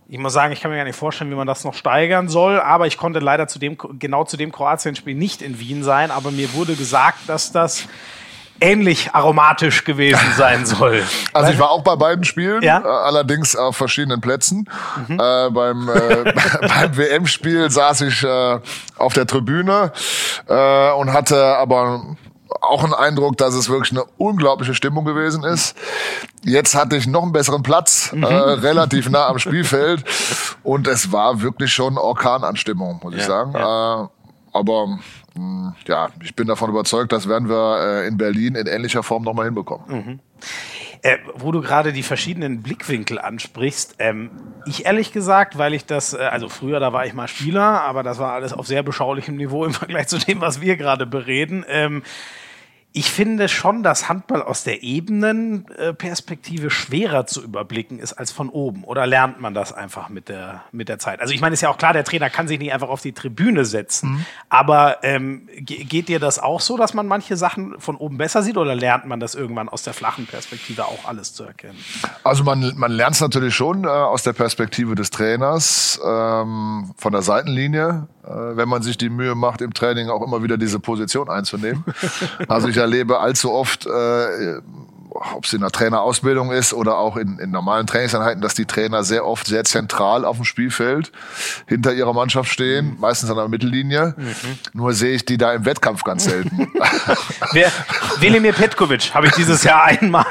Ich muss sagen, ich kann mir gar nicht vorstellen, wie man das noch steigern soll, aber ich konnte leider zu dem, genau zu dem Kroatien-Spiel nicht in Wien sein, aber mir wurde gesagt, dass das ähnlich aromatisch gewesen sein soll. Also ich war auch bei beiden Spielen, ja? Äh, allerdings auf verschiedenen Plätzen. Mhm. Äh, beim äh, beim WM-Spiel saß ich äh, auf der Tribüne äh, und hatte aber auch ein Eindruck, dass es wirklich eine unglaubliche Stimmung gewesen ist. Jetzt hatte ich noch einen besseren Platz, mhm. äh, relativ nah am Spielfeld. Und es war wirklich schon Orkananstimmung, muss ja, ich sagen. Ja. Äh, aber ja, ich bin davon überzeugt, das werden wir äh, in Berlin in ähnlicher Form nochmal hinbekommen. Mhm. Äh, wo du gerade die verschiedenen Blickwinkel ansprichst, ähm, ich ehrlich gesagt, weil ich das, äh, also früher, da war ich mal Spieler, aber das war alles auf sehr beschaulichem Niveau im Vergleich zu dem, was wir gerade bereden. Ähm, ich finde schon, dass Handball aus der Ebenenperspektive schwerer zu überblicken ist als von oben. Oder lernt man das einfach mit der, mit der Zeit? Also ich meine, ist ja auch klar, der Trainer kann sich nicht einfach auf die Tribüne setzen. Mhm. Aber ähm, geht dir das auch so, dass man manche Sachen von oben besser sieht? Oder lernt man das irgendwann aus der flachen Perspektive auch alles zu erkennen? Also man, man lernt es natürlich schon äh, aus der Perspektive des Trainers, ähm, von der Seitenlinie äh, wenn man sich die Mühe macht, im Training auch immer wieder diese Position einzunehmen. Also ich erlebe allzu oft äh, ob es in der Trainerausbildung ist oder auch in, in normalen Trainingseinheiten, dass die Trainer sehr oft sehr zentral auf dem Spielfeld hinter ihrer Mannschaft stehen, mhm. meistens an der Mittellinie. Mhm. Nur sehe ich die da im Wettkampf ganz selten. Wer, Velimir Petkovic habe ich dieses Jahr einmal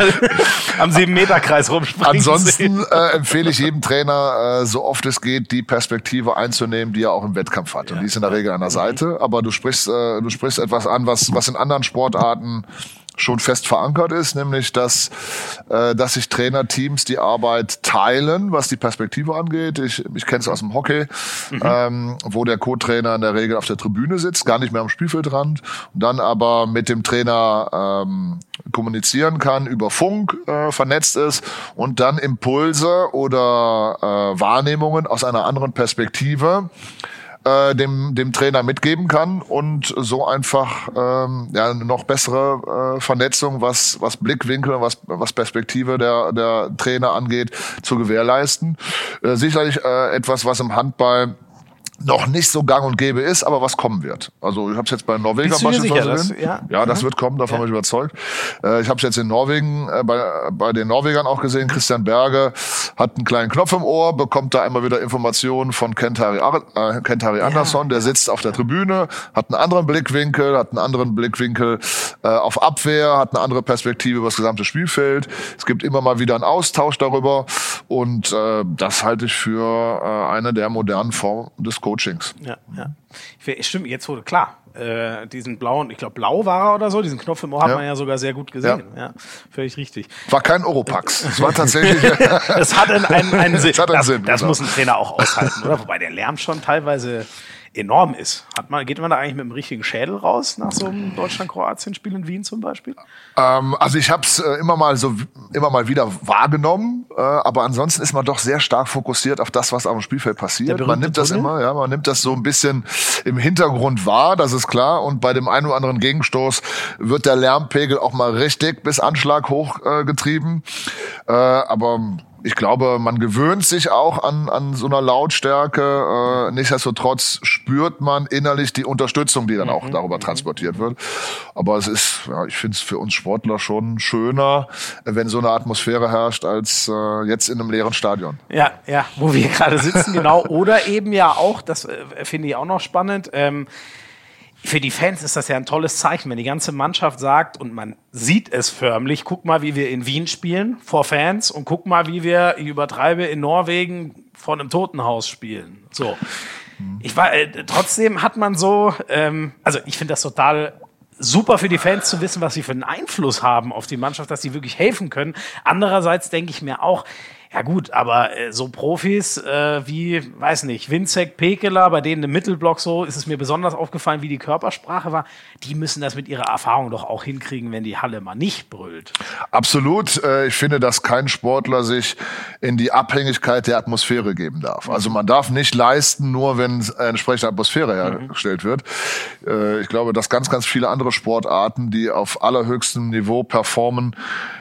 am Sieben-Meter-Kreis rumspringen Ansonsten äh, empfehle ich jedem Trainer, äh, so oft es geht, die Perspektive einzunehmen, die er auch im Wettkampf hat. Und die ist in der Regel an der Seite. Aber du sprichst, äh, du sprichst etwas an, was, was in anderen Sportarten schon fest verankert ist, nämlich dass, äh, dass sich Trainerteams die Arbeit teilen, was die Perspektive angeht. Ich, ich kenne es aus dem Hockey, mhm. ähm, wo der Co-Trainer in der Regel auf der Tribüne sitzt, gar nicht mehr am Spielfeldrand, dann aber mit dem Trainer ähm, kommunizieren kann, über Funk äh, vernetzt ist und dann Impulse oder äh, Wahrnehmungen aus einer anderen Perspektive äh, dem, dem Trainer mitgeben kann und so einfach ähm, ja, noch bessere äh, Vernetzung, was, was Blickwinkel, was, was Perspektive der, der Trainer angeht, zu gewährleisten. Äh, sicherlich äh, etwas, was im Handball noch nicht so gang und gäbe ist, aber was kommen wird. Also ich habe es jetzt bei Norwegen beispielsweise das, ja? ja, das mhm. wird kommen, davon ja. bin ich überzeugt. Äh, ich habe es jetzt in Norwegen äh, bei, bei den Norwegern auch gesehen. Christian Berge hat einen kleinen Knopf im Ohr, bekommt da immer wieder Informationen von Kentari, äh, Kentari Andersson, der sitzt auf der Tribüne, hat einen anderen Blickwinkel, hat einen anderen Blickwinkel äh, auf Abwehr, hat eine andere Perspektive über das gesamte Spielfeld. Es gibt immer mal wieder einen Austausch darüber und äh, das halte ich für äh, eine der modernen Formen des Coachings. Ja, ja. Stimmt, jetzt wurde klar. Äh, diesen blauen, ich glaube blau war er oder so, diesen Knopf im Ohr ja. hat man ja sogar sehr gut gesehen. Ja, ja völlig richtig. War kein Oropax. Es war tatsächlich. es hat einen, einen, einen Sinn. Das, hat einen das, Sinn, das genau. muss ein Trainer auch aushalten, oder? Wobei der Lärm schon teilweise enorm ist. Hat man, geht man da eigentlich mit dem richtigen Schädel raus nach so einem Deutschland-Kroatien-Spiel in Wien zum Beispiel? Ähm, also ich habe es äh, immer mal so immer mal wieder wahrgenommen, äh, aber ansonsten ist man doch sehr stark fokussiert auf das, was auf dem Spielfeld passiert. Man nimmt das immer, ja, man nimmt das so ein bisschen im Hintergrund wahr, das ist klar. Und bei dem einen oder anderen Gegenstoß wird der Lärmpegel auch mal richtig bis Anschlag hochgetrieben. Äh, aber ich glaube, man gewöhnt sich auch an, an so einer Lautstärke. Äh, nichtsdestotrotz spürt man innerlich die Unterstützung, die dann auch mhm. darüber transportiert wird. Aber es ist, ja, ich finde es für uns Sportler schon schöner, wenn so eine Atmosphäre herrscht, als äh, jetzt in einem leeren Stadion. Ja, ja, wo wir gerade sitzen, genau. Oder eben ja auch, das äh, finde ich auch noch spannend, ähm, für die Fans ist das ja ein tolles Zeichen, wenn die ganze Mannschaft sagt und man sieht es förmlich, guck mal, wie wir in Wien spielen vor Fans und guck mal, wie wir, ich übertreibe, in Norwegen vor einem Totenhaus spielen. So. Ich war, äh, trotzdem hat man so, ähm, also ich finde das total super für die Fans zu wissen, was sie für einen Einfluss haben auf die Mannschaft, dass sie wirklich helfen können. Andererseits denke ich mir auch, ja gut, aber äh, so Profis äh, wie, weiß nicht, Winzek, Pekeler, bei denen im Mittelblock so, ist es mir besonders aufgefallen, wie die Körpersprache war. Die müssen das mit ihrer Erfahrung doch auch hinkriegen, wenn die Halle mal nicht brüllt. Absolut. Äh, ich finde, dass kein Sportler sich in die Abhängigkeit der Atmosphäre geben darf. Also man darf nicht leisten, nur wenn eine entsprechende Atmosphäre hergestellt wird. Äh, ich glaube, dass ganz, ganz viele andere Sportarten, die auf allerhöchstem Niveau performen,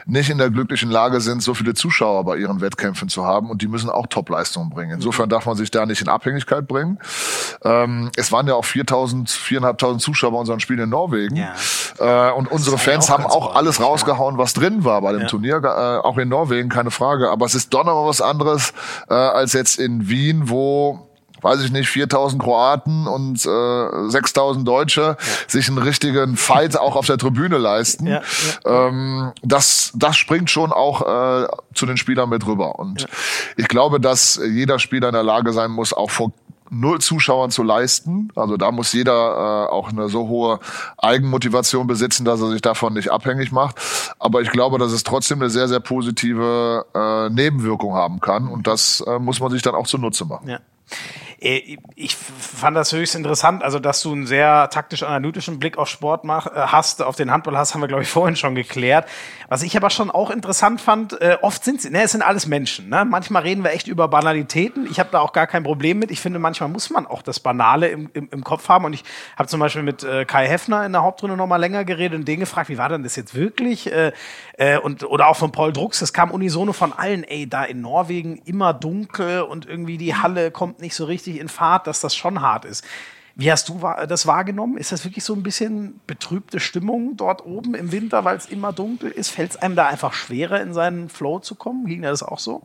nicht in der glücklichen Lage sind, so viele Zuschauer bei ihren Wettkämpfen Wettkämpfen zu haben und die müssen auch Topleistungen bringen. Insofern darf man sich da nicht in Abhängigkeit bringen. Ähm, es waren ja auch 4.000, 4.500 Zuschauer bei unseren Spielen in Norwegen. Ja. Äh, und unsere Fans auch haben auch alles rausgehauen, was drin war bei dem ja. Turnier, äh, auch in Norwegen, keine Frage. Aber es ist doch noch was anderes äh, als jetzt in Wien, wo weiß ich nicht, 4000 Kroaten und äh, 6000 Deutsche ja. sich einen richtigen Fight auch auf der Tribüne leisten. Ja, ja. Ähm, das, das springt schon auch äh, zu den Spielern mit rüber. Und ich glaube, dass jeder Spieler in der Lage sein muss, auch vor null Zuschauern zu leisten. Also da muss jeder äh, auch eine so hohe Eigenmotivation besitzen, dass er sich davon nicht abhängig macht. Aber ich glaube, dass es trotzdem eine sehr, sehr positive äh, Nebenwirkung haben kann. Und das äh, muss man sich dann auch zunutze machen. Ja. Äh, ich fand das höchst interessant, also dass du einen sehr taktisch-analytischen Blick auf Sport mach, äh, hast, auf den Handball hast, haben wir, glaube ich, vorhin schon geklärt. Was ich aber schon auch interessant fand, äh, oft sind sie, ne, es sind alles Menschen. Ne? Manchmal reden wir echt über Banalitäten. Ich habe da auch gar kein Problem mit. Ich finde, manchmal muss man auch das Banale im, im, im Kopf haben. Und ich habe zum Beispiel mit Kai Heffner in der Hauptrunde noch mal länger geredet und den gefragt, wie war denn das jetzt wirklich? Und, oder auch von Paul Drucks, es kam unisono von allen, ey, da in Norwegen immer dunkel und irgendwie die Halle kommt nicht so richtig in Fahrt, dass das schon hart ist. Wie hast du das wahrgenommen? Ist das wirklich so ein bisschen betrübte Stimmung dort oben im Winter, weil es immer dunkel ist? Fällt es einem da einfach schwerer, in seinen Flow zu kommen? Ging dir das auch so?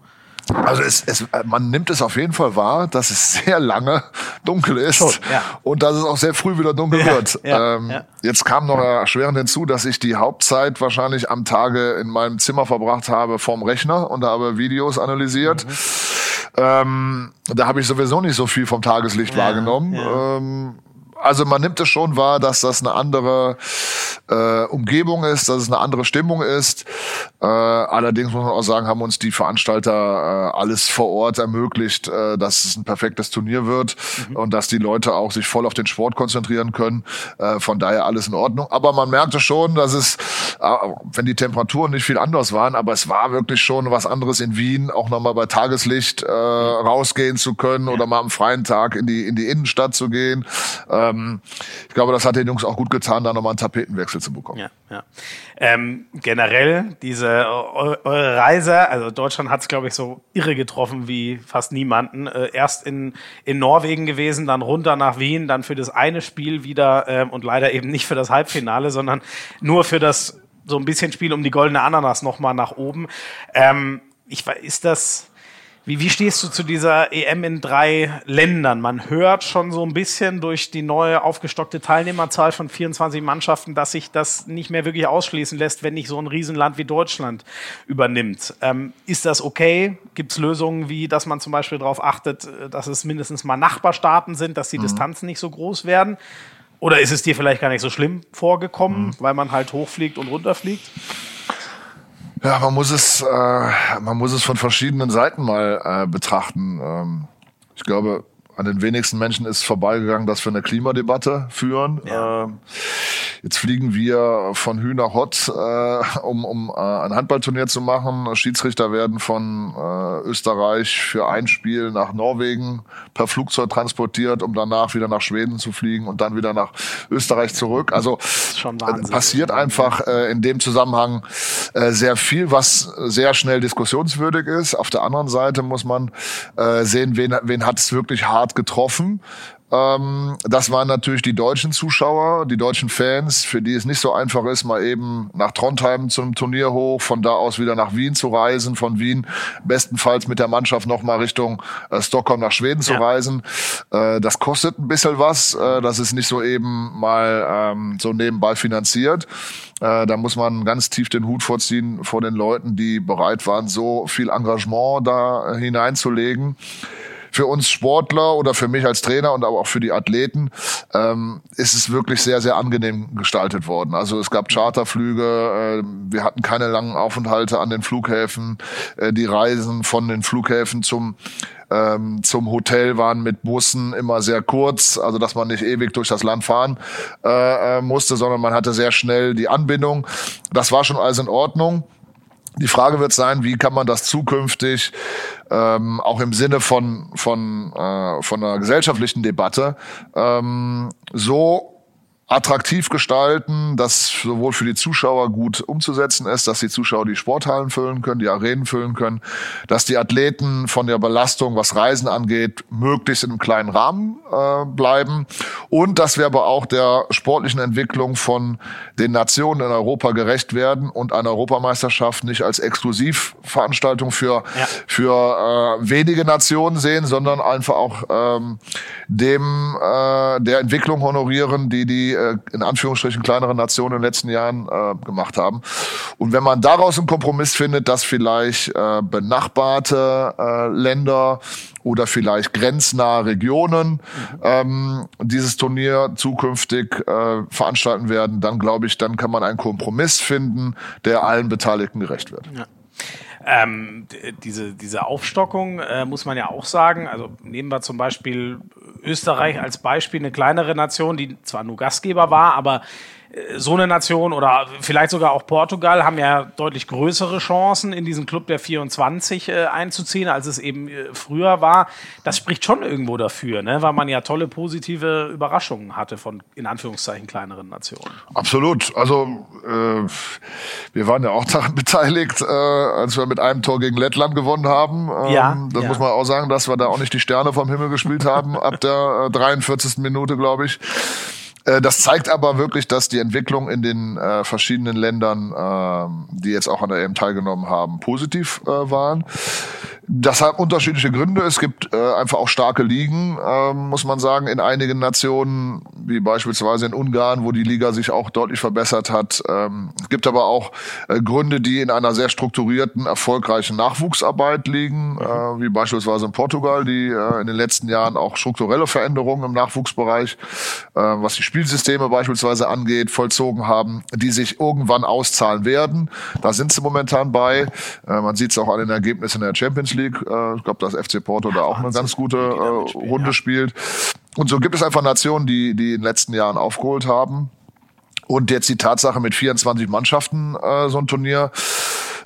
Also es, es, man nimmt es auf jeden Fall wahr, dass es sehr lange dunkel ist Schon, ja. und dass es auch sehr früh wieder dunkel ja, wird. Ja, ähm, jetzt kam noch erschwerend hinzu, dass ich die Hauptzeit wahrscheinlich am Tage in meinem Zimmer verbracht habe vorm Rechner und habe Videos analysiert. Mhm. Ähm, da habe ich sowieso nicht so viel vom Tageslicht wahrgenommen. Ähm, also man nimmt es schon wahr, dass das eine andere äh, Umgebung ist, dass es eine andere Stimmung ist. Äh, allerdings muss man auch sagen, haben uns die Veranstalter äh, alles vor Ort ermöglicht, äh, dass es ein perfektes Turnier wird mhm. und dass die Leute auch sich voll auf den Sport konzentrieren können. Äh, von daher alles in Ordnung. Aber man merkte schon, dass es, äh, wenn die Temperaturen nicht viel anders waren, aber es war wirklich schon was anderes in Wien, auch nochmal bei Tageslicht äh, mhm. rausgehen zu können oder mal am freien Tag in die in die Innenstadt zu gehen. Ähm, ich glaube, das hat den Jungs auch gut getan, da nochmal einen Tapetenwechsel zu bekommen. Ja, ja. Ähm, generell, diese eure Reise, also Deutschland hat es, glaube ich, so irre getroffen wie fast niemanden. Äh, erst in, in Norwegen gewesen, dann runter nach Wien, dann für das eine Spiel wieder ähm, und leider eben nicht für das Halbfinale, sondern nur für das so ein bisschen Spiel um die goldene Ananas nochmal nach oben. Ähm, ich ist das wie, wie stehst du zu dieser EM in drei Ländern? Man hört schon so ein bisschen durch die neue aufgestockte Teilnehmerzahl von 24 Mannschaften, dass sich das nicht mehr wirklich ausschließen lässt, wenn nicht so ein Riesenland wie Deutschland übernimmt. Ähm, ist das okay? Gibt es Lösungen wie, dass man zum Beispiel darauf achtet, äh, dass es mindestens mal Nachbarstaaten sind, dass die mhm. Distanzen nicht so groß werden? Oder ist es dir vielleicht gar nicht so schlimm vorgekommen, mhm. weil man halt hochfliegt und runterfliegt? Ja, man muss es, äh, man muss es von verschiedenen Seiten mal äh, betrachten. Ähm, ich glaube, an den wenigsten Menschen ist vorbeigegangen, dass wir eine Klimadebatte führen. Ja. Ähm, Jetzt fliegen wir von Hü nach Hott, äh, um, um äh, ein Handballturnier zu machen. Schiedsrichter werden von äh, Österreich für ein Spiel nach Norwegen per Flugzeug transportiert, um danach wieder nach Schweden zu fliegen und dann wieder nach Österreich zurück. Also äh, passiert einfach äh, in dem Zusammenhang äh, sehr viel, was sehr schnell diskussionswürdig ist. Auf der anderen Seite muss man sehen, wen, wen hat es wirklich hart getroffen. Ähm, das waren natürlich die deutschen Zuschauer, die deutschen Fans, für die es nicht so einfach ist, mal eben nach Trondheim zum Turnier hoch, von da aus wieder nach Wien zu reisen, von Wien bestenfalls mit der Mannschaft nochmal Richtung äh, Stockholm nach Schweden zu ja. reisen. Äh, das kostet ein bisschen was. Äh, das ist nicht so eben mal ähm, so nebenbei finanziert. Äh, da muss man ganz tief den Hut vorziehen vor den Leuten, die bereit waren, so viel Engagement da hineinzulegen für uns Sportler oder für mich als Trainer und aber auch für die Athleten ähm, ist es wirklich sehr, sehr angenehm gestaltet worden. Also es gab Charterflüge, äh, wir hatten keine langen Aufenthalte an den Flughäfen, äh, die Reisen von den Flughäfen zum ähm, zum Hotel waren mit Bussen immer sehr kurz, also dass man nicht ewig durch das Land fahren äh, äh musste, sondern man hatte sehr schnell die Anbindung. Das war schon alles in Ordnung. Die Frage wird sein, wie kann man das zukünftig ähm, auch im Sinne von von äh, von einer gesellschaftlichen Debatte ähm, so attraktiv gestalten, dass sowohl für die Zuschauer gut umzusetzen ist, dass die Zuschauer die Sporthallen füllen können, die Arenen füllen können, dass die Athleten von der Belastung, was Reisen angeht, möglichst in einem kleinen Rahmen äh, bleiben und dass wir aber auch der sportlichen Entwicklung von den Nationen in Europa gerecht werden und eine Europameisterschaft nicht als Exklusivveranstaltung für, ja. für äh, wenige Nationen sehen, sondern einfach auch ähm, dem äh, der Entwicklung honorieren, die die äh, in Anführungsstrichen kleineren Nationen in den letzten Jahren äh, gemacht haben. Und wenn man daraus einen Kompromiss findet, dass vielleicht äh, benachbarte äh, Länder oder vielleicht grenznahe Regionen mhm. ähm, dieses Turnier zukünftig äh, veranstalten werden, dann glaube ich, dann kann man einen Kompromiss finden, der allen Beteiligten gerecht wird. Ja. Ähm, diese, diese Aufstockung äh, muss man ja auch sagen. Also nehmen wir zum Beispiel Österreich als Beispiel, eine kleinere Nation, die zwar nur Gastgeber war, aber so eine Nation oder vielleicht sogar auch Portugal haben ja deutlich größere Chancen, in diesen Club der 24 äh, einzuziehen, als es eben äh, früher war. Das spricht schon irgendwo dafür, ne? weil man ja tolle positive Überraschungen hatte von in Anführungszeichen kleineren Nationen. Absolut. Also äh, wir waren ja auch daran beteiligt, äh, als wir mit einem Tor gegen Lettland gewonnen haben. Ähm, ja, das ja. muss man auch sagen, dass wir da auch nicht die Sterne vom Himmel gespielt haben ab der 43. Äh, Minute, glaube ich. Äh, das zeigt aber wirklich, dass die Entwicklung in den äh, verschiedenen Ländern, äh, die jetzt auch an der EM teilgenommen haben, positiv äh, waren. Das hat unterschiedliche Gründe. Es gibt äh, einfach auch starke Ligen, äh, muss man sagen, in einigen Nationen, wie beispielsweise in Ungarn, wo die Liga sich auch deutlich verbessert hat. Ähm, es gibt aber auch äh, Gründe, die in einer sehr strukturierten, erfolgreichen Nachwuchsarbeit liegen, äh, wie beispielsweise in Portugal, die äh, in den letzten Jahren auch strukturelle Veränderungen im Nachwuchsbereich, äh, was die Spielsysteme beispielsweise angeht, vollzogen haben, die sich irgendwann auszahlen werden. Da sind sie momentan bei. Man sieht es auch an den Ergebnissen der Champions League. Äh, ich glaube, dass FC Porto ja, da auch eine ganz gute äh, Runde ja. spielt. Und so gibt es einfach Nationen, die, die in den letzten Jahren aufgeholt haben. Und jetzt die Tatsache mit 24 Mannschaften äh, so ein Turnier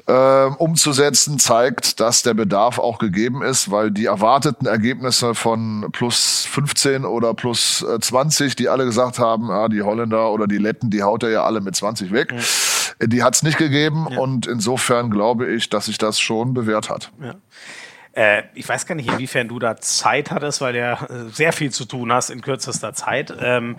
äh, umzusetzen, zeigt, dass der Bedarf auch gegeben ist, weil die erwarteten Ergebnisse von plus 15 oder plus 20, die alle gesagt haben, ah, die Holländer oder die Letten, die haut er ja alle mit 20 weg. Mhm die hat es nicht gegeben ja. und insofern glaube ich, dass sich das schon bewährt hat. Ja. Äh, ich weiß gar nicht, inwiefern du da Zeit hattest, weil du ja äh, sehr viel zu tun hast in kürzester Zeit. Ähm,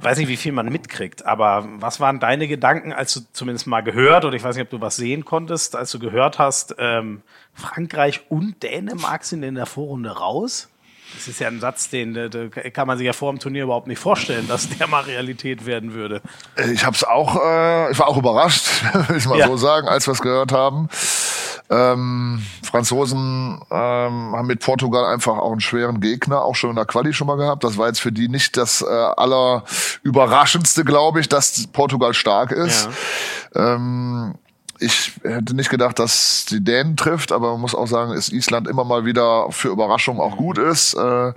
weiß nicht, wie viel man mitkriegt, aber was waren deine Gedanken, als du zumindest mal gehört, oder ich weiß nicht, ob du was sehen konntest, als du gehört hast, ähm, Frankreich und Dänemark sind in der Vorrunde raus? Das ist ja ein Satz, den, den kann man sich ja vor dem Turnier überhaupt nicht vorstellen, dass der mal Realität werden würde. Äh, ich habe es auch, äh, ich war auch überrascht, will ich mal ja. so sagen, als wir es gehört haben. Ähm, Franzosen ähm, haben mit Portugal einfach auch einen schweren Gegner, auch schon in der Quali schon mal gehabt. Das war jetzt für die nicht das äh, aller überraschendste, glaube ich, dass Portugal stark ist. Ja. Ähm, ich hätte nicht gedacht, dass die Dänen trifft, aber man muss auch sagen, dass Island immer mal wieder für Überraschungen auch gut ist. Äh,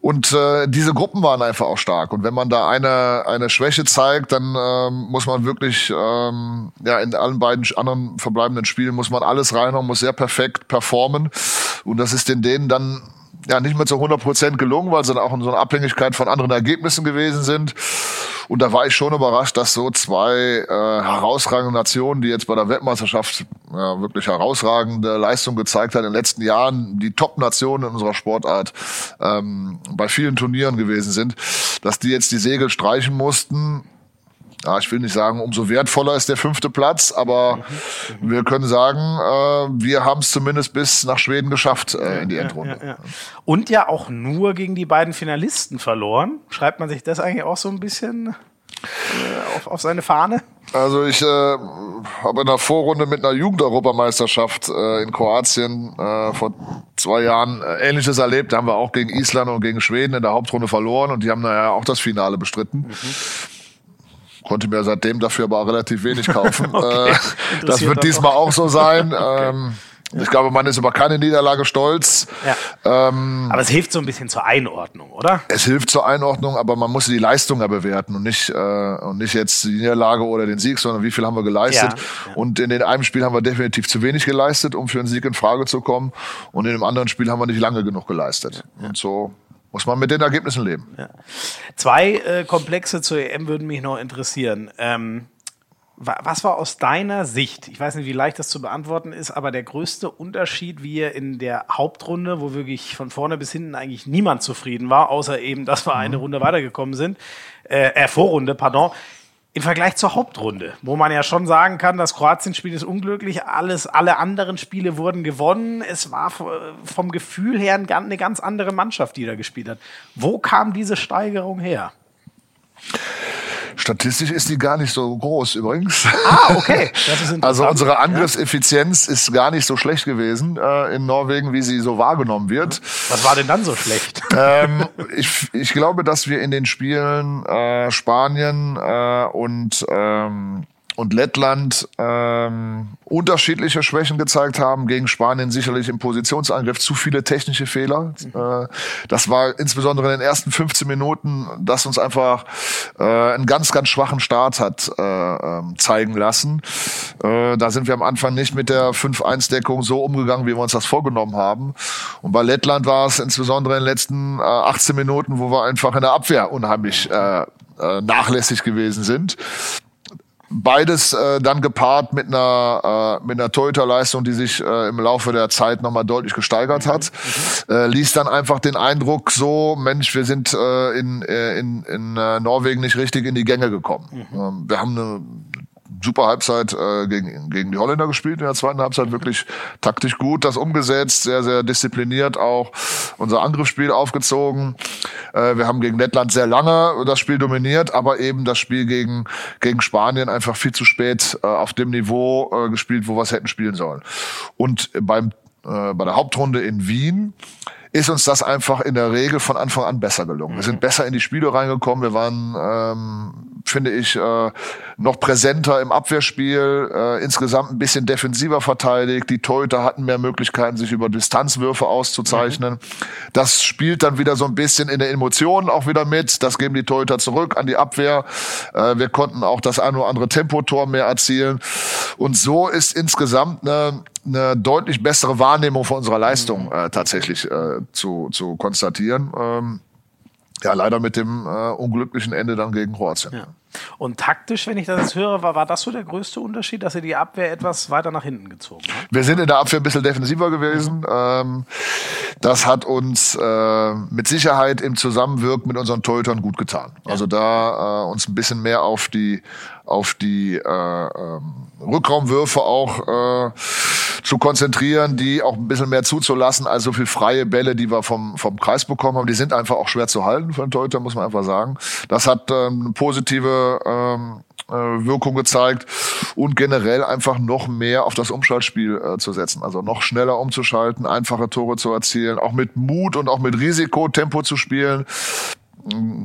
und äh, diese Gruppen waren einfach auch stark. Und wenn man da eine, eine Schwäche zeigt, dann ähm, muss man wirklich, ähm, ja, in allen beiden anderen verbleibenden Spielen muss man alles reinhauen, muss sehr perfekt performen. Und das ist den Dänen dann ja nicht mehr zu 100 Prozent gelungen, weil sie dann auch in so einer Abhängigkeit von anderen Ergebnissen gewesen sind. Und da war ich schon überrascht, dass so zwei äh, herausragende Nationen, die jetzt bei der Weltmeisterschaft ja, wirklich herausragende Leistung gezeigt hat in den letzten Jahren, die Top-Nationen in unserer Sportart ähm, bei vielen Turnieren gewesen sind, dass die jetzt die Segel streichen mussten ja, ich will nicht sagen, umso wertvoller ist der fünfte Platz, aber mhm. wir können sagen, äh, wir haben es zumindest bis nach Schweden geschafft äh, in die Endrunde. Ja, ja, Und ja auch nur gegen die beiden Finalisten verloren. Schreibt man sich das eigentlich auch so ein bisschen äh, auf, auf seine Fahne? Also ich äh, habe in der Vorrunde mit einer Jugendeuropameisterschaft äh, in Kroatien äh, vor zwei Jahren äh, Ähnliches erlebt. Da haben wir auch gegen Island und gegen Schweden in der Hauptrunde verloren und die haben naja auch das Finale bestritten. Mhm konnte mir seitdem dafür aber relativ wenig kaufen. okay. äh, das wird diesmal auch so sein. okay. ähm, ich glaube, man ist über keine Niederlage stolz. Ja. Ähm, aber es hilft so ein bisschen zur Einordnung, oder? Es hilft zur Einordnung, aber man muss die Leistung ja bewerten und nicht, äh, und nicht jetzt die Niederlage oder den Sieg, sondern wie viel haben wir geleistet. Ja, ja. Und in dem einen Spiel haben wir definitiv zu wenig geleistet, um für einen Sieg in Frage zu kommen. Und in dem anderen Spiel haben wir nicht lange genug geleistet. Und so muss man mit den Ergebnissen leben. Ja. Zwei äh, Komplexe zur EM würden mich noch interessieren. Ähm, Was war aus deiner Sicht, ich weiß nicht, wie leicht das zu beantworten ist, aber der größte Unterschied, wie ihr in der Hauptrunde, wo wirklich von vorne bis hinten eigentlich niemand zufrieden war, außer eben, dass wir eine mhm. Runde weitergekommen sind, äh, äh Vorrunde, pardon, im Vergleich zur Hauptrunde, wo man ja schon sagen kann, das Kroatien-Spiel ist unglücklich, alles, alle anderen Spiele wurden gewonnen. Es war vom Gefühl her eine ganz andere Mannschaft, die da gespielt hat. Wo kam diese Steigerung her? Statistisch ist die gar nicht so groß übrigens. Ah, okay. also unsere Angriffseffizienz ja. ist gar nicht so schlecht gewesen äh, in Norwegen, wie sie so wahrgenommen wird. Was war denn dann so schlecht? Ähm, ich, ich glaube, dass wir in den Spielen äh, Spanien äh, und ähm, und Lettland ähm, unterschiedliche Schwächen gezeigt haben. Gegen Spanien sicherlich im Positionsangriff zu viele technische Fehler. Äh, das war insbesondere in den ersten 15 Minuten, das uns einfach äh, einen ganz, ganz schwachen Start hat äh, ähm, zeigen lassen. Äh, da sind wir am Anfang nicht mit der 5-1-Deckung so umgegangen, wie wir uns das vorgenommen haben. Und bei Lettland war es insbesondere in den letzten äh, 18 Minuten, wo wir einfach in der Abwehr unheimlich äh, äh nachlässig gewesen sind. Beides äh, dann gepaart mit einer, äh, mit einer Torhüterleistung, die sich äh, im Laufe der Zeit nochmal deutlich gesteigert hat, mhm. äh, ließ dann einfach den Eindruck so, Mensch, wir sind äh, in, äh, in, in äh, Norwegen nicht richtig in die Gänge gekommen. Mhm. Ähm, wir haben eine super Halbzeit äh, gegen, gegen die Holländer gespielt, in der zweiten Halbzeit wirklich taktisch gut, das umgesetzt, sehr, sehr diszipliniert auch unser Angriffsspiel aufgezogen. Äh, wir haben gegen Lettland sehr lange das Spiel dominiert, aber eben das Spiel gegen, gegen Spanien einfach viel zu spät äh, auf dem Niveau äh, gespielt, wo wir es hätten spielen sollen. Und beim, äh, bei der Hauptrunde in Wien ist uns das einfach in der Regel von Anfang an besser gelungen. Wir sind mhm. besser in die Spiele reingekommen. Wir waren, ähm, finde ich, äh, noch präsenter im Abwehrspiel, äh, insgesamt ein bisschen defensiver verteidigt. Die Torhüter hatten mehr Möglichkeiten, sich über Distanzwürfe auszuzeichnen. Mhm. Das spielt dann wieder so ein bisschen in der Emotion auch wieder mit. Das geben die Torhüter zurück an die Abwehr. Äh, wir konnten auch das ein oder andere Tempotor mehr erzielen. Und so ist insgesamt eine eine deutlich bessere Wahrnehmung von unserer Leistung äh, tatsächlich äh, zu, zu konstatieren. Ähm, ja, leider mit dem äh, unglücklichen Ende dann gegen Kroatien. Ja. Und taktisch, wenn ich das jetzt höre, war, war das so der größte Unterschied, dass ihr die Abwehr etwas weiter nach hinten gezogen habt? Wir sind in der Abwehr ein bisschen defensiver gewesen. Mhm. Ähm, das hat uns äh, mit Sicherheit im Zusammenwirken mit unseren Torhütern gut getan. Ja. Also da äh, uns ein bisschen mehr auf die auf die äh, ähm, Rückraumwürfe auch äh, zu konzentrieren, die auch ein bisschen mehr zuzulassen als so viel freie Bälle, die wir vom, vom Kreis bekommen haben. Die sind einfach auch schwer zu halten für einen Torhüter, muss man einfach sagen. Das hat ähm, eine positive ähm, äh, Wirkung gezeigt und generell einfach noch mehr auf das Umschaltspiel äh, zu setzen. Also noch schneller umzuschalten, einfache Tore zu erzielen, auch mit Mut und auch mit Risiko Tempo zu spielen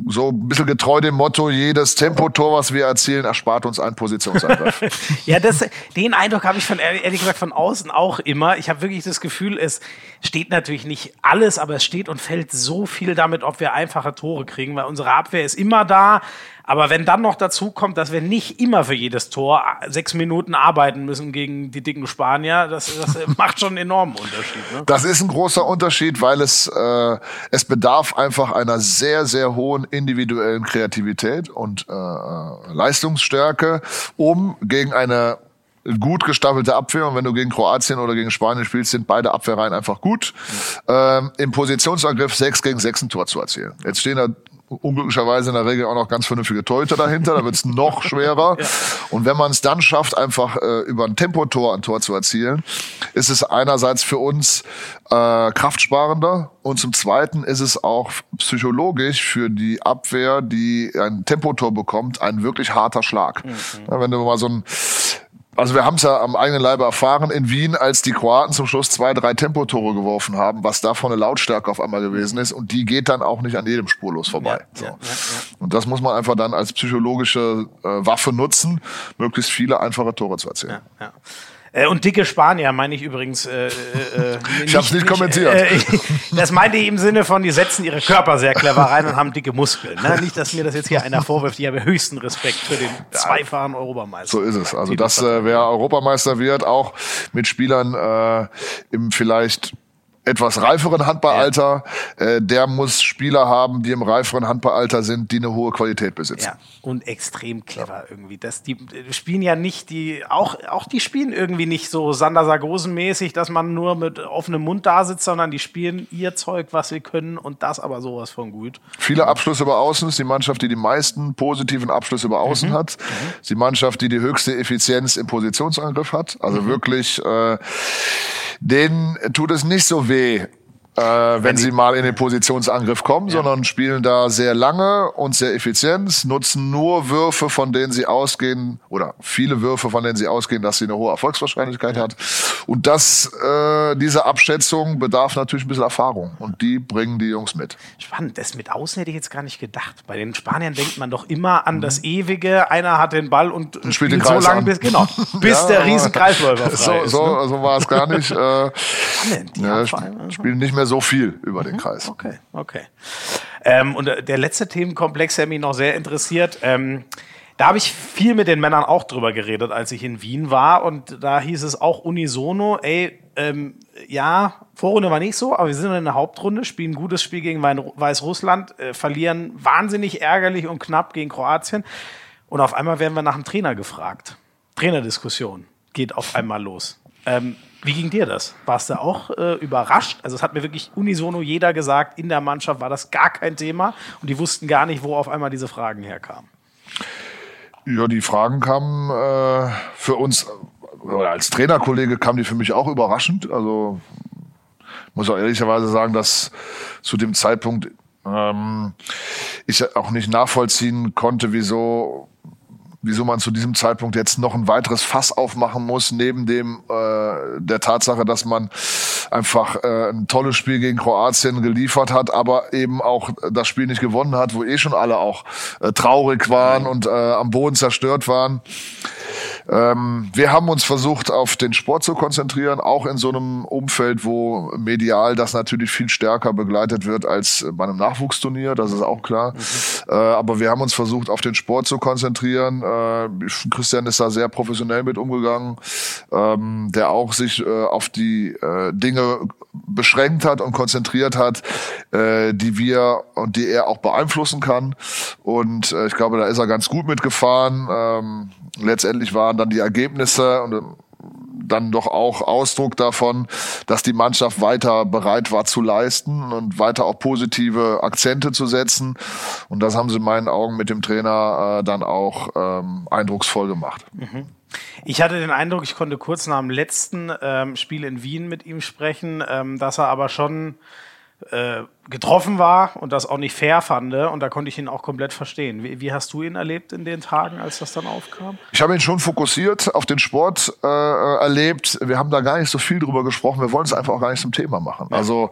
so ein bisschen getreu dem Motto, jedes Tempotor, was wir erzielen, erspart uns einen Positionsangriff. ja, das, den Eindruck habe ich von ehrlich gesagt von außen auch immer. Ich habe wirklich das Gefühl, es steht natürlich nicht alles, aber es steht und fällt so viel damit, ob wir einfache Tore kriegen, weil unsere Abwehr ist immer da, aber wenn dann noch dazu kommt, dass wir nicht immer für jedes Tor sechs Minuten arbeiten müssen gegen die dicken Spanier, das, das macht schon einen enormen Unterschied. Ne? Das ist ein großer Unterschied, weil es, äh, es bedarf einfach einer sehr, sehr hohen individuellen Kreativität und äh, Leistungsstärke, um gegen eine gut gestaffelte Abwehr und wenn du gegen Kroatien oder gegen Spanien spielst, sind beide Abwehrreihen einfach gut. Ja. Ähm, Im Positionsangriff sechs gegen sechs ein Tor zu erzielen. Jetzt stehen da unglücklicherweise in der Regel auch noch ganz vernünftige Torhüter dahinter, da wird es noch schwerer. Ja. Und wenn man es dann schafft, einfach äh, über ein Tempotor ein Tor zu erzielen, ist es einerseits für uns äh, kraftsparender und zum Zweiten ist es auch psychologisch für die Abwehr, die ein Tempotor bekommt, ein wirklich harter Schlag. Mhm. Ja, wenn du mal so ein also wir haben es ja am eigenen Leibe erfahren in Wien, als die Kroaten zum Schluss zwei, drei Tempotore geworfen haben, was da von der Lautstärke auf einmal gewesen ist. Und die geht dann auch nicht an jedem spurlos vorbei. Ja, so. ja, ja, und das muss man einfach dann als psychologische äh, Waffe nutzen, möglichst viele einfache Tore zu erzielen. Äh, und dicke Spanier meine ich übrigens. Äh, äh, äh ich habe es nicht, kommentiert. Äh, das meinte ich im Sinne von, die setzen ihre Körper sehr clever rein und haben dicke Muskeln. Ne? Nicht, dass mir das jetzt hier einer vorwirft. Ich habe höchsten Respekt für den zweifachen Europameister. So ist es. Also, dass äh, wer Europameister wird, auch mit Spielern äh, im vielleicht etwas reiferen Handballalter, ja. äh, der muss Spieler haben, die im reiferen Handballalter sind, die eine hohe Qualität besitzen. Ja, und extrem clever ja. irgendwie. Das, die, die spielen ja nicht die, auch, auch die spielen irgendwie nicht so Sander Sargosen-mäßig, dass man nur mit offenem Mund da sitzt, sondern die spielen ihr Zeug, was sie können und das aber sowas von gut. Viele Abschlüsse über Außen ist die Mannschaft, die die meisten positiven Abschlüsse über Außen mhm. hat. Mhm. Ist die Mannschaft, die die höchste Effizienz im Positionsangriff hat. Also mhm. wirklich, äh, denen tut es nicht so weh, äh, wenn, wenn sie mal in den Positionsangriff kommen, ja. sondern spielen da sehr lange und sehr effizient, nutzen nur Würfe, von denen sie ausgehen, oder viele Würfe, von denen sie ausgehen, dass sie eine hohe Erfolgswahrscheinlichkeit hat. Und das, äh, diese Abschätzung bedarf natürlich ein bisschen Erfahrung und die bringen die Jungs mit. Spannend, das mit außen hätte ich jetzt gar nicht gedacht. Bei den Spaniern denkt man doch immer an mhm. das Ewige, einer hat den Ball und, und spielt, spielt so lange, bis, genau, bis ja, der Riesenkreisläufer frei so, ist. So, ne? so war es gar nicht. äh, Spannend, die ja, spielen nicht mehr mehr so viel über den mhm. Kreis. Okay, okay. Ähm, und der letzte Themenkomplex, der mich noch sehr interessiert, ähm, da habe ich viel mit den Männern auch drüber geredet, als ich in Wien war. Und da hieß es auch unisono, ey, ähm, ja, Vorrunde war nicht so, aber wir sind in der Hauptrunde, spielen ein gutes Spiel gegen Weißrussland, äh, verlieren wahnsinnig ärgerlich und knapp gegen Kroatien. Und auf einmal werden wir nach dem Trainer gefragt. Trainerdiskussion geht auf einmal los. Ähm, wie ging dir das? Warst du auch äh, überrascht? Also es hat mir wirklich unisono jeder gesagt, in der Mannschaft war das gar kein Thema und die wussten gar nicht, wo auf einmal diese Fragen herkamen. Ja, die Fragen kamen äh, für uns, oder als Trainerkollege kamen die für mich auch überraschend. Also muss auch ehrlicherweise sagen, dass zu dem Zeitpunkt ähm, ich auch nicht nachvollziehen konnte, wieso wieso man zu diesem Zeitpunkt jetzt noch ein weiteres Fass aufmachen muss, neben dem äh, der Tatsache, dass man einfach äh, ein tolles Spiel gegen Kroatien geliefert hat, aber eben auch das Spiel nicht gewonnen hat, wo eh schon alle auch äh, traurig waren und äh, am Boden zerstört waren. Ähm, wir haben uns versucht, auf den Sport zu konzentrieren, auch in so einem Umfeld, wo medial das natürlich viel stärker begleitet wird als bei einem Nachwuchsturnier, das ist auch klar. Mhm. Äh, aber wir haben uns versucht, auf den Sport zu konzentrieren. Äh, Christian ist da sehr professionell mit umgegangen, ähm, der auch sich äh, auf die äh, Dinge beschränkt hat und konzentriert hat, äh, die wir und die er auch beeinflussen kann. Und äh, ich glaube, da ist er ganz gut mitgefahren. Ähm, letztendlich waren dann die Ergebnisse und äh, dann doch auch Ausdruck davon, dass die Mannschaft weiter bereit war zu leisten und weiter auch positive Akzente zu setzen. Und das haben sie in meinen Augen mit dem Trainer äh, dann auch ähm, eindrucksvoll gemacht. Mhm. Ich hatte den Eindruck, ich konnte kurz nach dem letzten ähm, Spiel in Wien mit ihm sprechen, ähm, dass er aber schon äh, getroffen war und das auch nicht fair fand. Und da konnte ich ihn auch komplett verstehen. Wie, wie, hast du ihn erlebt in den Tagen, als das dann aufkam? Ich habe ihn schon fokussiert auf den Sport äh, erlebt. Wir haben da gar nicht so viel drüber gesprochen. Wir wollen es einfach auch gar nicht zum Thema machen. Ja. Also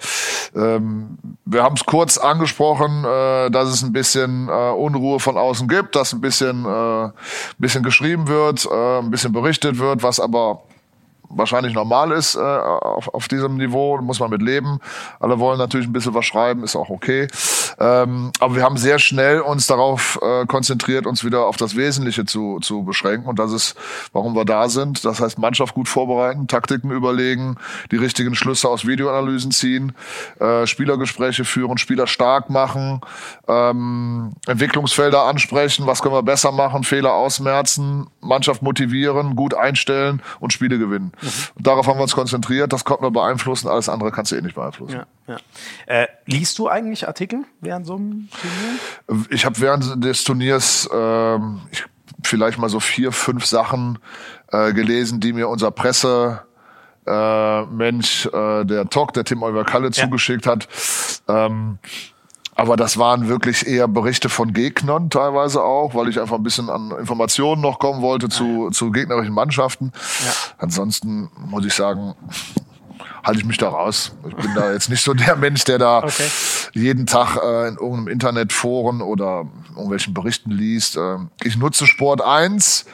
ähm, wir haben es kurz angesprochen, äh, dass es ein bisschen äh, Unruhe von außen gibt, dass ein bisschen, äh, bisschen geschrieben wird, äh, ein bisschen berichtet wird, was aber wahrscheinlich normal ist äh, auf, auf diesem Niveau, muss man mit leben. Alle wollen natürlich ein bisschen was schreiben, ist auch okay. Ähm, aber wir haben sehr schnell uns darauf äh, konzentriert, uns wieder auf das Wesentliche zu, zu beschränken. Und das ist, warum wir da sind. Das heißt, Mannschaft gut vorbereiten, Taktiken überlegen, die richtigen Schlüsse aus Videoanalysen ziehen, äh, Spielergespräche führen, Spieler stark machen, ähm, Entwicklungsfelder ansprechen, was können wir besser machen, Fehler ausmerzen, Mannschaft motivieren, gut einstellen und Spiele gewinnen. Mhm. Darauf haben wir uns konzentriert. Das konnten wir beeinflussen. Alles andere kannst du eh nicht beeinflussen. Ja, ja. Äh, liest du eigentlich Artikel während so einem Turnier? Ich habe während des Turniers äh, ich, vielleicht mal so vier, fünf Sachen äh, gelesen, die mir unser Presse äh, Mensch, äh, der Talk, der Tim Oliver Kalle ja. zugeschickt hat. Ähm, aber das waren wirklich eher Berichte von Gegnern teilweise auch, weil ich einfach ein bisschen an Informationen noch kommen wollte zu, ja. zu gegnerischen Mannschaften. Ja. Ansonsten muss ich sagen, halte ich mich da raus. Ich bin da jetzt nicht so der Mensch, der da okay. jeden Tag äh, in irgendeinem Internetforen oder irgendwelchen Berichten liest. Äh, ich nutze Sport 1.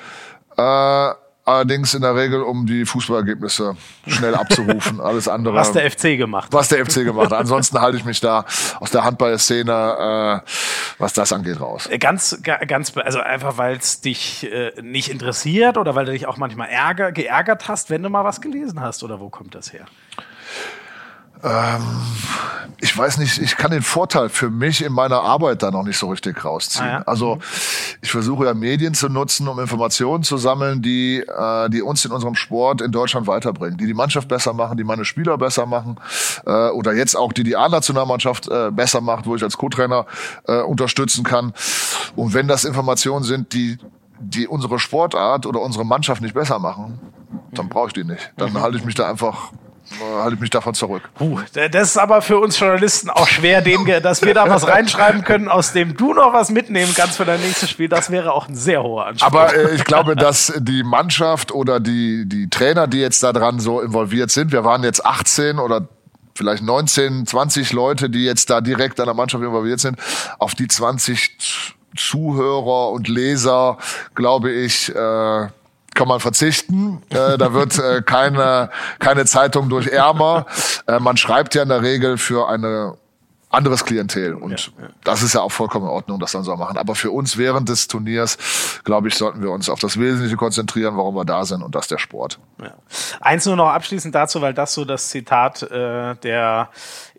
Äh, Allerdings in der Regel, um die Fußballergebnisse schnell abzurufen. Alles andere. Was der FC gemacht Was der FC gemacht. Ansonsten halte ich mich da aus der Handballszene, äh, was das angeht, raus. Äh, ganz, ganz, also einfach, weil es dich äh, nicht interessiert oder weil du dich auch manchmal ärger, geärgert hast, wenn du mal was gelesen hast oder wo kommt das her? Ähm, ich weiß nicht, ich kann den Vorteil für mich in meiner Arbeit da noch nicht so richtig rausziehen. Ah, ja. Also ich versuche ja Medien zu nutzen, um Informationen zu sammeln, die, äh, die uns in unserem Sport in Deutschland weiterbringen, die die Mannschaft besser machen, die meine Spieler besser machen äh, oder jetzt auch die die A-Nationalmannschaft äh, besser macht, wo ich als Co-Trainer äh, unterstützen kann. Und wenn das Informationen sind, die die unsere Sportart oder unsere Mannschaft nicht besser machen, dann brauche ich die nicht. Dann mhm. halte ich mich da einfach halte ich mich davon zurück. Puh, das ist aber für uns Journalisten auch schwer, dem, dass wir da was reinschreiben können, aus dem du noch was mitnehmen kannst für dein nächstes Spiel. Das wäre auch ein sehr hoher Anspruch. Aber äh, ich glaube, dass die Mannschaft oder die, die Trainer, die jetzt da dran so involviert sind, wir waren jetzt 18 oder vielleicht 19, 20 Leute, die jetzt da direkt an der Mannschaft involviert sind, auf die 20 Zuhörer und Leser, glaube ich, äh, kann man verzichten. Äh, da wird äh, keine, keine Zeitung durch Ärmer. Äh, man schreibt ja in der Regel für eine anderes Klientel. Und ja, ja. das ist ja auch vollkommen in Ordnung, das dann so machen. Aber für uns während des Turniers, glaube ich, sollten wir uns auf das Wesentliche konzentrieren, warum wir da sind und das der Sport. Ja. Eins nur noch abschließend dazu, weil das so das Zitat äh, der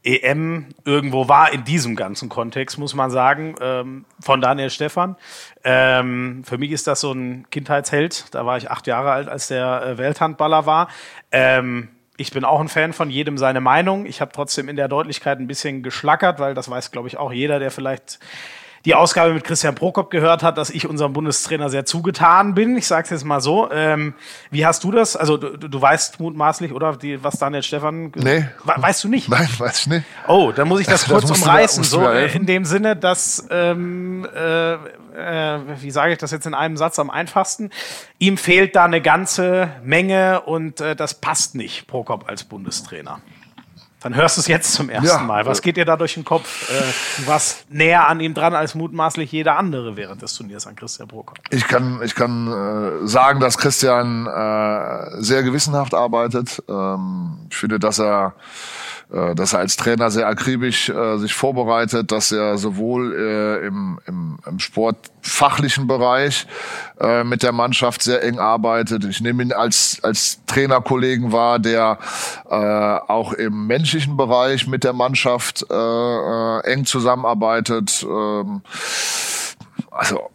EM irgendwo war in diesem ganzen Kontext, muss man sagen, ähm, von Daniel Stefan. Ähm, für mich ist das so ein Kindheitsheld. Da war ich acht Jahre alt, als der äh, Welthandballer war. Ähm, ich bin auch ein Fan von jedem seine Meinung. Ich habe trotzdem in der Deutlichkeit ein bisschen geschlackert, weil das weiß, glaube ich, auch jeder, der vielleicht die Ausgabe mit Christian Prokop gehört hat, dass ich unserem Bundestrainer sehr zugetan bin. Ich sage es jetzt mal so. Ähm, wie hast du das? Also du, du weißt mutmaßlich, oder die, was Daniel Stefan? Nee. Weißt du nicht? Nein, weiß ich nicht. Oh, dann muss ich das, das kurz umreißen. Da, so in dem Sinne, dass ähm, äh, äh, wie sage ich das jetzt in einem Satz am einfachsten? Ihm fehlt da eine ganze Menge und äh, das passt nicht, Prokop als Bundestrainer. Dann hörst du es jetzt zum ersten ja. Mal. Was geht dir da durch den Kopf? Äh, du warst näher an ihm dran als mutmaßlich jeder andere während des Turniers an Christian Prokop. Ich kann, ich kann äh, sagen, dass Christian äh, sehr gewissenhaft arbeitet. Ähm, ich finde, dass er dass er als Trainer sehr akribisch äh, sich vorbereitet, dass er sowohl äh, im, im, im sportfachlichen Bereich äh, mit der Mannschaft sehr eng arbeitet. Ich nehme ihn als, als Trainerkollegen wahr, der äh, auch im menschlichen Bereich mit der Mannschaft äh, äh, eng zusammenarbeitet. Ähm, also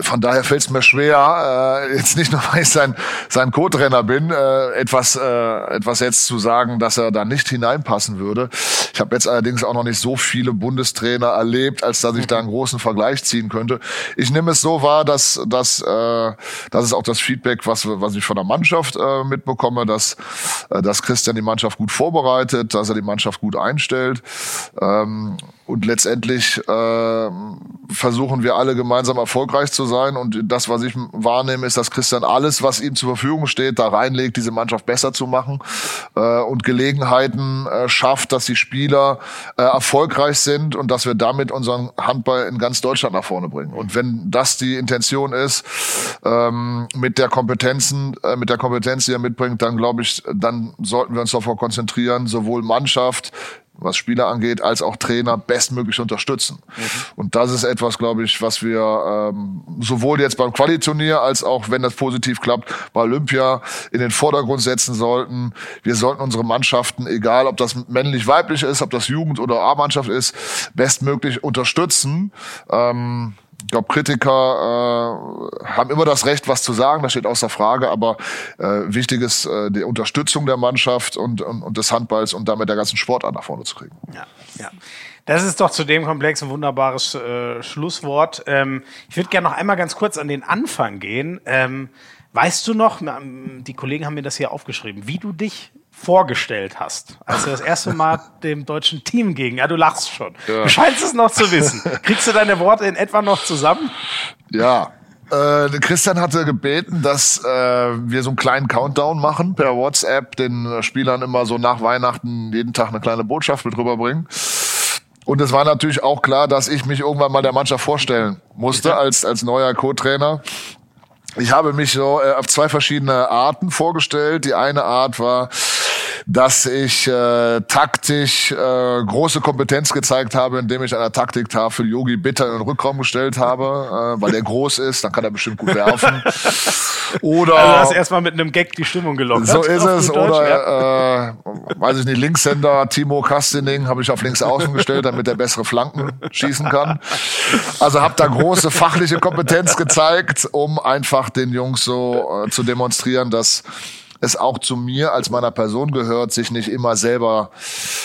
von daher fällt es mir schwer, äh, jetzt nicht nur, weil ich sein, sein Co-Trainer bin, äh, etwas, äh, etwas jetzt zu sagen, dass er da nicht hineinpassen würde. Ich habe jetzt allerdings auch noch nicht so viele Bundestrainer erlebt, als dass ich da einen großen Vergleich ziehen könnte. Ich nehme es so wahr, dass, dass äh, das ist auch das Feedback, was, was ich von der Mannschaft äh, mitbekomme, dass, äh, dass Christian die Mannschaft gut vorbereitet, dass er die Mannschaft gut einstellt. Ähm, und letztendlich äh, versuchen wir alle gemeinsam erfolgreich zu sein. Und das, was ich wahrnehme, ist, dass Christian alles, was ihm zur Verfügung steht, da reinlegt, diese Mannschaft besser zu machen äh, und Gelegenheiten äh, schafft, dass die Spieler äh, erfolgreich sind und dass wir damit unseren Handball in ganz Deutschland nach vorne bringen. Und wenn das die Intention ist, ähm, mit der Kompetenzen, äh, mit der Kompetenz, die er mitbringt, dann glaube ich, dann sollten wir uns davor konzentrieren, sowohl Mannschaft was Spieler angeht, als auch Trainer bestmöglich unterstützen. Mhm. Und das ist etwas, glaube ich, was wir ähm, sowohl jetzt beim Qualiturnier als auch, wenn das positiv klappt, bei Olympia in den Vordergrund setzen sollten. Wir sollten unsere Mannschaften, egal ob das männlich-weiblich ist, ob das Jugend- oder A-Mannschaft ist, bestmöglich unterstützen. Ähm, ich glaube, Kritiker äh, haben immer das Recht, was zu sagen, das steht außer Frage, aber äh, wichtig ist äh, die Unterstützung der Mannschaft und, und, und des Handballs und damit der ganzen Sportart nach vorne zu kriegen. Ja, ja. Das ist doch zu dem Komplex ein wunderbares äh, Schlusswort. Ähm, ich würde gerne noch einmal ganz kurz an den Anfang gehen. Ähm, weißt du noch, die Kollegen haben mir das hier aufgeschrieben, wie du dich vorgestellt hast, als du das erste Mal dem deutschen Team ging. Ja, du lachst schon. Ja. Du scheinst es noch zu wissen. Kriegst du deine Worte in etwa noch zusammen? Ja. Äh, Christian hatte gebeten, dass äh, wir so einen kleinen Countdown machen per WhatsApp, den Spielern immer so nach Weihnachten jeden Tag eine kleine Botschaft mit rüberbringen. Und es war natürlich auch klar, dass ich mich irgendwann mal der Mannschaft vorstellen musste als, als neuer Co-Trainer. Ich habe mich so äh, auf zwei verschiedene Arten vorgestellt. Die eine Art war, dass ich äh, taktisch äh, große Kompetenz gezeigt habe, indem ich an der Taktiktafel Yogi Bitter in den Rückraum gestellt habe, äh, weil der groß ist, dann kann er bestimmt gut werfen. Oder also hast erstmal mit einem Gag die Stimmung gelockert. So ist es. Oder ja. äh, weiß ich nicht, Linkshänder Timo Kastening habe ich auf links außen gestellt, damit er bessere Flanken schießen kann. Also habe da große fachliche Kompetenz gezeigt, um einfach den Jungs so äh, zu demonstrieren, dass es auch zu mir als meiner Person gehört, sich nicht immer selber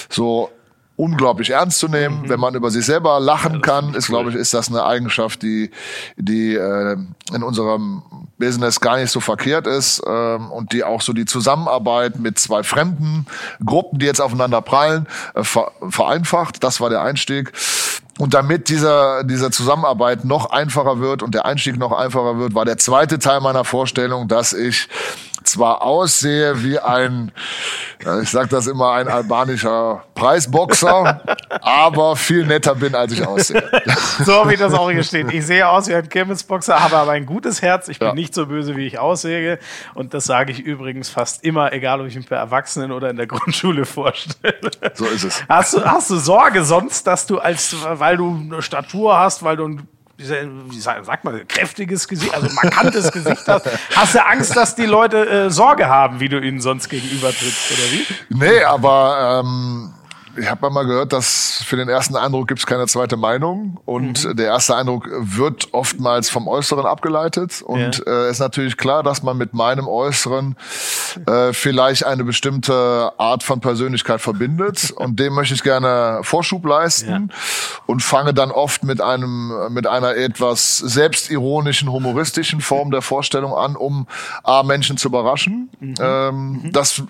so unglaublich ernst zu nehmen. Mhm. Wenn man über sich selber lachen ja, kann, ist, glaube ich, ist das eine Eigenschaft, die, die äh, in unserem Business gar nicht so verkehrt ist ähm, und die auch so die Zusammenarbeit mit zwei fremden Gruppen, die jetzt aufeinander prallen, äh, ver vereinfacht. Das war der Einstieg. Und damit dieser, dieser Zusammenarbeit noch einfacher wird und der Einstieg noch einfacher wird, war der zweite Teil meiner Vorstellung, dass ich zwar aussehe wie ein, ich sag das immer, ein albanischer Preisboxer, aber viel netter bin, als ich aussehe. So wie das auch hier steht. Ich sehe aus wie ein Kirmesboxer, habe aber ein gutes Herz. Ich bin ja. nicht so böse, wie ich aussehe. Und das sage ich übrigens fast immer, egal ob ich mich bei Erwachsenen oder in der Grundschule vorstelle. So ist es. Hast du, hast du Sorge sonst, dass du als, weil du eine Statur hast, weil du ein wie sagt man, kräftiges Gesicht, also markantes Gesicht hast, hast du Angst, dass die Leute äh, Sorge haben, wie du ihnen sonst gegenüber trittst, oder wie? Nee, aber ähm, ich habe mal gehört, dass für den ersten Eindruck gibt es keine zweite Meinung und mhm. der erste Eindruck wird oftmals vom Äußeren abgeleitet und ja. äh, ist natürlich klar, dass man mit meinem Äußeren äh, vielleicht eine bestimmte Art von Persönlichkeit verbindet und dem möchte ich gerne Vorschub leisten ja. und fange dann oft mit einem mit einer etwas selbstironischen, humoristischen Form der Vorstellung an, um A, Menschen zu überraschen. Mhm. Ähm, mhm. Das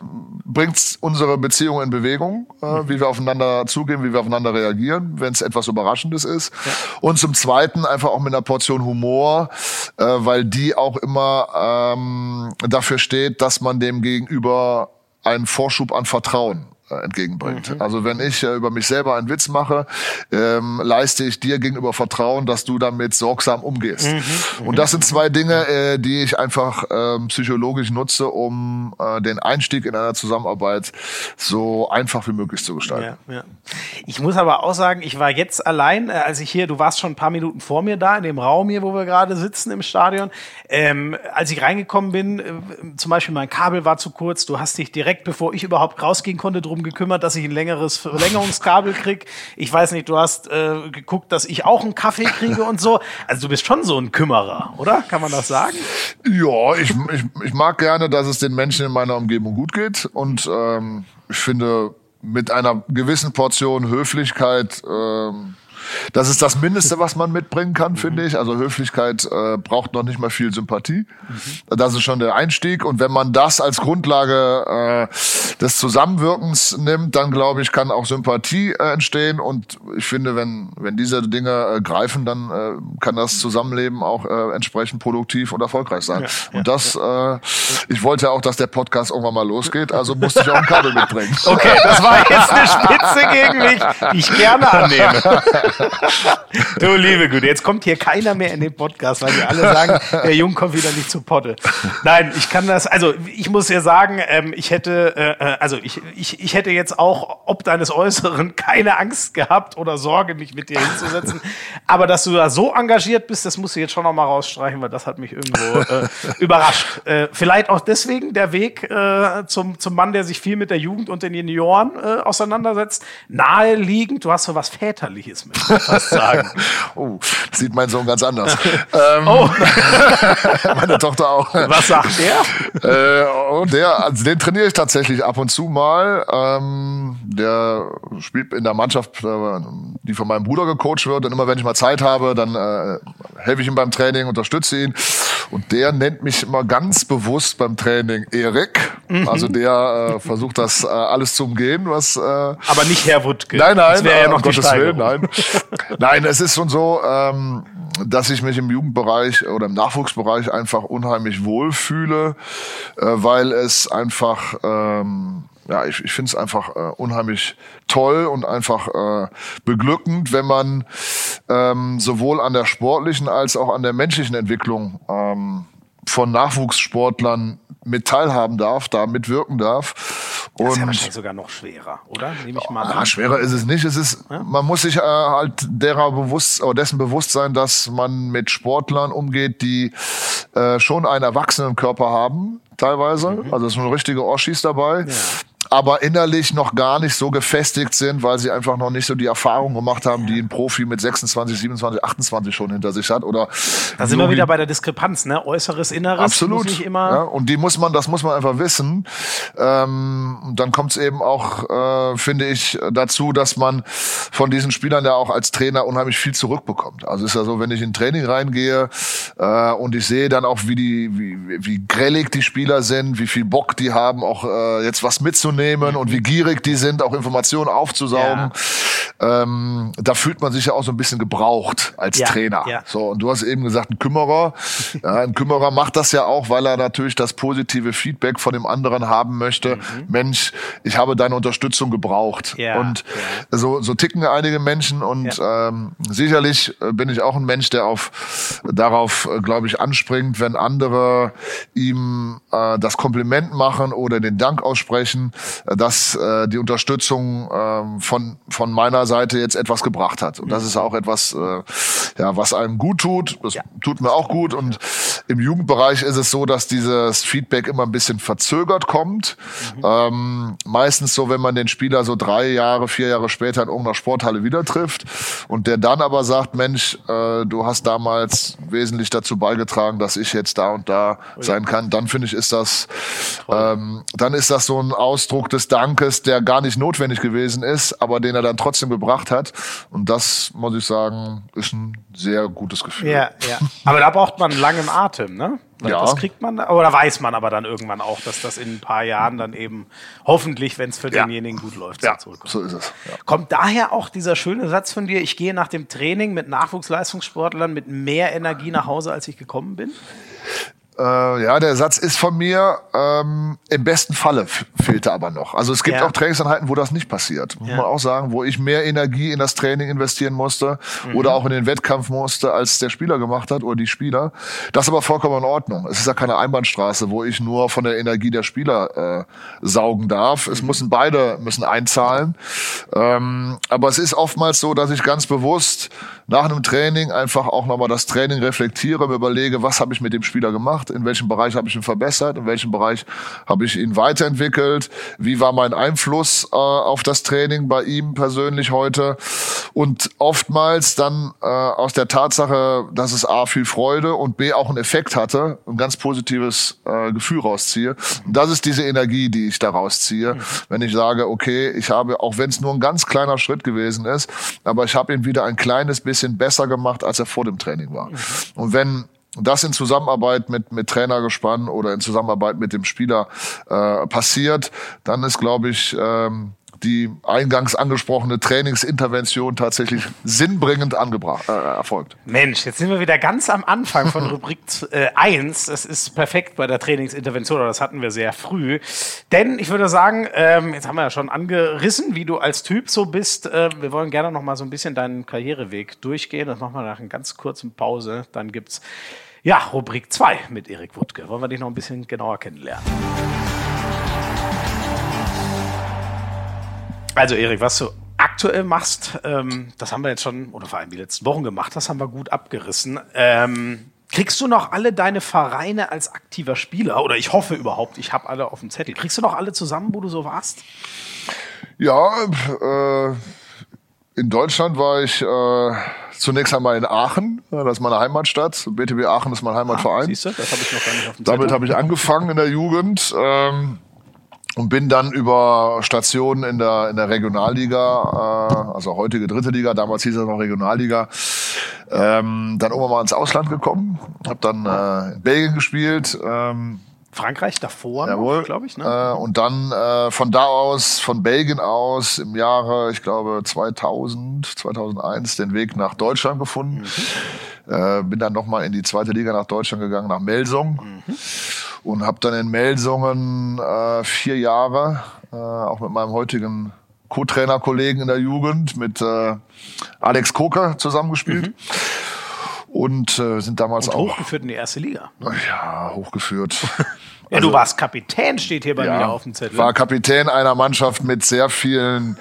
bringt unsere Beziehung in Bewegung, äh, mhm. wie wir aufeinander zugehen, wie wir aufeinander reagieren, wenn es etwas Überraschendes ist. Ja. Und zum Zweiten einfach auch mit einer Portion Humor, äh, weil die auch immer ähm, dafür steht, dass man dem Gegenüber einen Vorschub an Vertrauen entgegenbringt. Mhm. Also wenn ich äh, über mich selber einen Witz mache, ähm, leiste ich dir gegenüber Vertrauen, dass du damit sorgsam umgehst. Mhm. Und das sind zwei Dinge, äh, die ich einfach ähm, psychologisch nutze, um äh, den Einstieg in einer Zusammenarbeit so einfach wie möglich zu gestalten. Ja, ja. Ich muss aber auch sagen, ich war jetzt allein, äh, als ich hier, du warst schon ein paar Minuten vor mir da, in dem Raum hier, wo wir gerade sitzen im Stadion. Ähm, als ich reingekommen bin, äh, zum Beispiel mein Kabel war zu kurz, du hast dich direkt, bevor ich überhaupt rausgehen konnte, drum gekümmert, dass ich ein längeres Verlängerungskabel krieg. Ich weiß nicht, du hast äh, geguckt, dass ich auch einen Kaffee kriege und so. Also du bist schon so ein Kümmerer, oder? Kann man das sagen? Ja, ich, ich, ich mag gerne, dass es den Menschen in meiner Umgebung gut geht und ähm, ich finde mit einer gewissen Portion Höflichkeit ähm, das ist das Mindeste, was man mitbringen kann, mhm. finde ich. Also Höflichkeit äh, braucht noch nicht mal viel Sympathie. Mhm. Das ist schon der Einstieg. Und wenn man das als Grundlage äh, des Zusammenwirkens nimmt, dann glaube ich, kann auch Sympathie äh, entstehen. Und ich finde, wenn, wenn diese Dinge äh, greifen, dann äh, kann das Zusammenleben auch äh, entsprechend produktiv und erfolgreich sein. Ja, und das, ja. äh, ich wollte ja auch, dass der Podcast irgendwann mal losgeht, also musste ich auch ein Kabel mitbringen. Okay, das war jetzt eine Spitze gegen mich, die ich gerne annehme. du liebe Güte, jetzt kommt hier keiner mehr in den Podcast, weil die alle sagen, der Jung kommt wieder nicht zu Potte. Nein, ich kann das, also ich muss ja sagen, ähm, ich hätte, äh, äh, also ich, ich, ich hätte jetzt auch ob deines Äußeren keine Angst gehabt oder Sorge, mich mit dir hinzusetzen. Aber dass du da so engagiert bist, das musst du jetzt schon noch mal rausstreichen, weil das hat mich irgendwo äh, überrascht. Äh, vielleicht auch deswegen der Weg äh, zum, zum Mann, der sich viel mit der Jugend und den Junioren äh, auseinandersetzt, naheliegend. Du hast so was Väterliches mit fast sagen. oh, das sieht mein Sohn ganz anders. ähm, oh. meine Tochter auch. Was sagt der? Äh, oh, der, also den trainiere ich tatsächlich ab und zu mal. Ähm, der spielt in der Mannschaft, äh, die von meinem Bruder gecoacht wird. Und immer wenn ich mal Zeit habe, dann äh, helfe ich ihm beim Training, unterstütze ihn. Und der nennt mich immer ganz bewusst beim Training Erik. Mhm. Also der äh, versucht das äh, alles zu umgehen, was. Äh, Aber nicht Herr Wutke. Nein, nein, das wäre ja noch um Gottes Willen, nein. Nein, es ist schon so, ähm, dass ich mich im Jugendbereich oder im Nachwuchsbereich einfach unheimlich wohlfühle, äh, weil es einfach, ähm, ja, ich, ich finde es einfach äh, unheimlich toll und einfach äh, beglückend, wenn man ähm, sowohl an der sportlichen als auch an der menschlichen Entwicklung ähm, von Nachwuchssportlern mit teilhaben darf, da mitwirken darf. Und das ist ja wahrscheinlich sogar noch schwerer, oder? Nehme ich mal an. schwerer ist es nicht. Es ist, ja? man muss sich äh, halt derer bewusst, oder dessen bewusst sein, dass man mit Sportlern umgeht, die äh, schon einen Erwachsenenkörper haben, teilweise. Mhm. Also es sind richtige Oschis dabei. Ja aber innerlich noch gar nicht so gefestigt sind, weil sie einfach noch nicht so die Erfahrung gemacht haben, die ein Profi mit 26, 27, 28 schon hinter sich hat. Oder da sind wir wieder bei der Diskrepanz, ne? Äußeres, Inneres. Absolut. Ja, und die muss man, das muss man einfach wissen. Ähm, dann kommt es eben auch, äh, finde ich, dazu, dass man von diesen Spielern ja auch als Trainer unheimlich viel zurückbekommt. Also ist ja so, wenn ich in Training reingehe äh, und ich sehe dann auch, wie die, wie, wie grellig die Spieler sind, wie viel Bock die haben, auch äh, jetzt was mitzunehmen aufzunehmen und wie gierig die sind, auch Informationen aufzusaugen. Ja. Ähm, da fühlt man sich ja auch so ein bisschen gebraucht als ja, Trainer. Ja. So, und du hast eben gesagt, ein Kümmerer. ja, ein Kümmerer macht das ja auch, weil er natürlich das positive Feedback von dem anderen haben möchte. Mhm. Mensch, ich habe deine Unterstützung gebraucht. Ja, und so, so ticken einige Menschen und ähm, sicherlich äh, bin ich auch ein Mensch, der auf darauf, äh, glaube ich, anspringt, wenn andere ihm äh, das Kompliment machen oder den Dank aussprechen, dass äh, die Unterstützung äh, von, von meiner Seite jetzt etwas gebracht hat. Und das ist auch etwas, äh, ja, was einem gut tut. Das ja. tut mir auch gut. Und im Jugendbereich ist es so, dass dieses Feedback immer ein bisschen verzögert kommt. Mhm. Ähm, meistens so, wenn man den Spieler so drei Jahre, vier Jahre später in irgendeiner Sporthalle wieder trifft und der dann aber sagt, Mensch, äh, du hast damals wesentlich dazu beigetragen, dass ich jetzt da und da oh sein kann, dann finde ich, ist das, ähm, dann ist das so ein Ausdruck, Ausdruck des Dankes, der gar nicht notwendig gewesen ist, aber den er dann trotzdem gebracht hat. Und das, muss ich sagen, ist ein sehr gutes Gefühl. Ja, ja. Aber da braucht man langem Atem, ne? Ja. Das kriegt man, oder weiß man aber dann irgendwann auch, dass das in ein paar Jahren dann eben hoffentlich, wenn es für ja. denjenigen gut läuft, ja, so ist es. Ja. Kommt daher auch dieser schöne Satz von dir, ich gehe nach dem Training mit Nachwuchsleistungssportlern mit mehr Energie nach Hause, als ich gekommen bin? Äh, ja, der Satz ist von mir. Ähm, Im besten Falle fehlte aber noch. Also es gibt ja. auch Trainingseinheiten, wo das nicht passiert. Muss ja. man auch sagen, wo ich mehr Energie in das Training investieren musste mhm. oder auch in den Wettkampf musste, als der Spieler gemacht hat oder die Spieler. Das ist aber vollkommen in Ordnung. Es ist ja keine Einbahnstraße, wo ich nur von der Energie der Spieler äh, saugen darf. Es mhm. müssen beide müssen einzahlen. Ähm, aber es ist oftmals so, dass ich ganz bewusst nach einem Training einfach auch nochmal das Training reflektiere, mir überlege, was habe ich mit dem Spieler gemacht, in welchem Bereich habe ich ihn verbessert, in welchem Bereich habe ich ihn weiterentwickelt, wie war mein Einfluss äh, auf das Training bei ihm persönlich heute und oftmals dann äh, aus der Tatsache, dass es A viel Freude und B auch einen Effekt hatte, ein ganz positives äh, Gefühl rausziehe. Und das ist diese Energie, die ich daraus ziehe, wenn ich sage, okay, ich habe, auch wenn es nur ein ganz kleiner Schritt gewesen ist, aber ich habe ihn wieder ein kleines bisschen bisschen besser gemacht, als er vor dem Training war. Mhm. Und wenn das in Zusammenarbeit mit, mit Trainergespann oder in Zusammenarbeit mit dem Spieler äh, passiert, dann ist, glaube ich, ähm, die eingangs angesprochene Trainingsintervention tatsächlich sinnbringend angebracht, äh, erfolgt. Mensch, jetzt sind wir wieder ganz am Anfang von Rubrik äh, 1. Das ist perfekt bei der Trainingsintervention, aber das hatten wir sehr früh. Denn ich würde sagen, ähm, jetzt haben wir ja schon angerissen, wie du als Typ so bist. Äh, wir wollen gerne noch mal so ein bisschen deinen Karriereweg durchgehen. Das machen wir nach einer ganz kurzen Pause. Dann gibt's ja Rubrik 2 mit Erik Wuttke. Wollen wir dich noch ein bisschen genauer kennenlernen? Also Erik, was du aktuell machst, ähm, das haben wir jetzt schon, oder vor allem die letzten Wochen gemacht, das haben wir gut abgerissen. Ähm, kriegst du noch alle deine Vereine als aktiver Spieler? Oder ich hoffe überhaupt, ich habe alle auf dem Zettel. Kriegst du noch alle zusammen, wo du so warst? Ja, äh, in Deutschland war ich äh, zunächst einmal in Aachen, das ist meine Heimatstadt. BTB Aachen ist mein Heimatverein. Ah, siehst du, das habe ich noch gar nicht auf dem Zettel. Damit habe ich angefangen in der Jugend. Ähm, und bin dann über Stationen in der in der Regionalliga, äh, also heutige dritte Liga, damals hieß es noch Regionalliga, ähm, dann irgendwann mal ins Ausland gekommen, habe dann äh, in Belgien gespielt. Ähm, Frankreich davor, glaube ich. Ne? Äh, und dann äh, von da aus, von Belgien aus, im Jahre, ich glaube 2000, 2001 den Weg nach Deutschland gefunden. Mhm. Äh, bin dann nochmal in die zweite Liga nach Deutschland gegangen, nach Melsung. Mhm und habe dann in Melsungen äh, vier Jahre, äh, auch mit meinem heutigen Co-Trainer-Kollegen in der Jugend, mit äh, Alex Koker zusammengespielt. Mhm. und äh, sind damals Und auch hochgeführt in die erste Liga. ja, hochgeführt. Ja, du warst Kapitän, steht hier bei Ja, mir auf dem Zettel. war Kapitän einer Mannschaft mit sehr vielen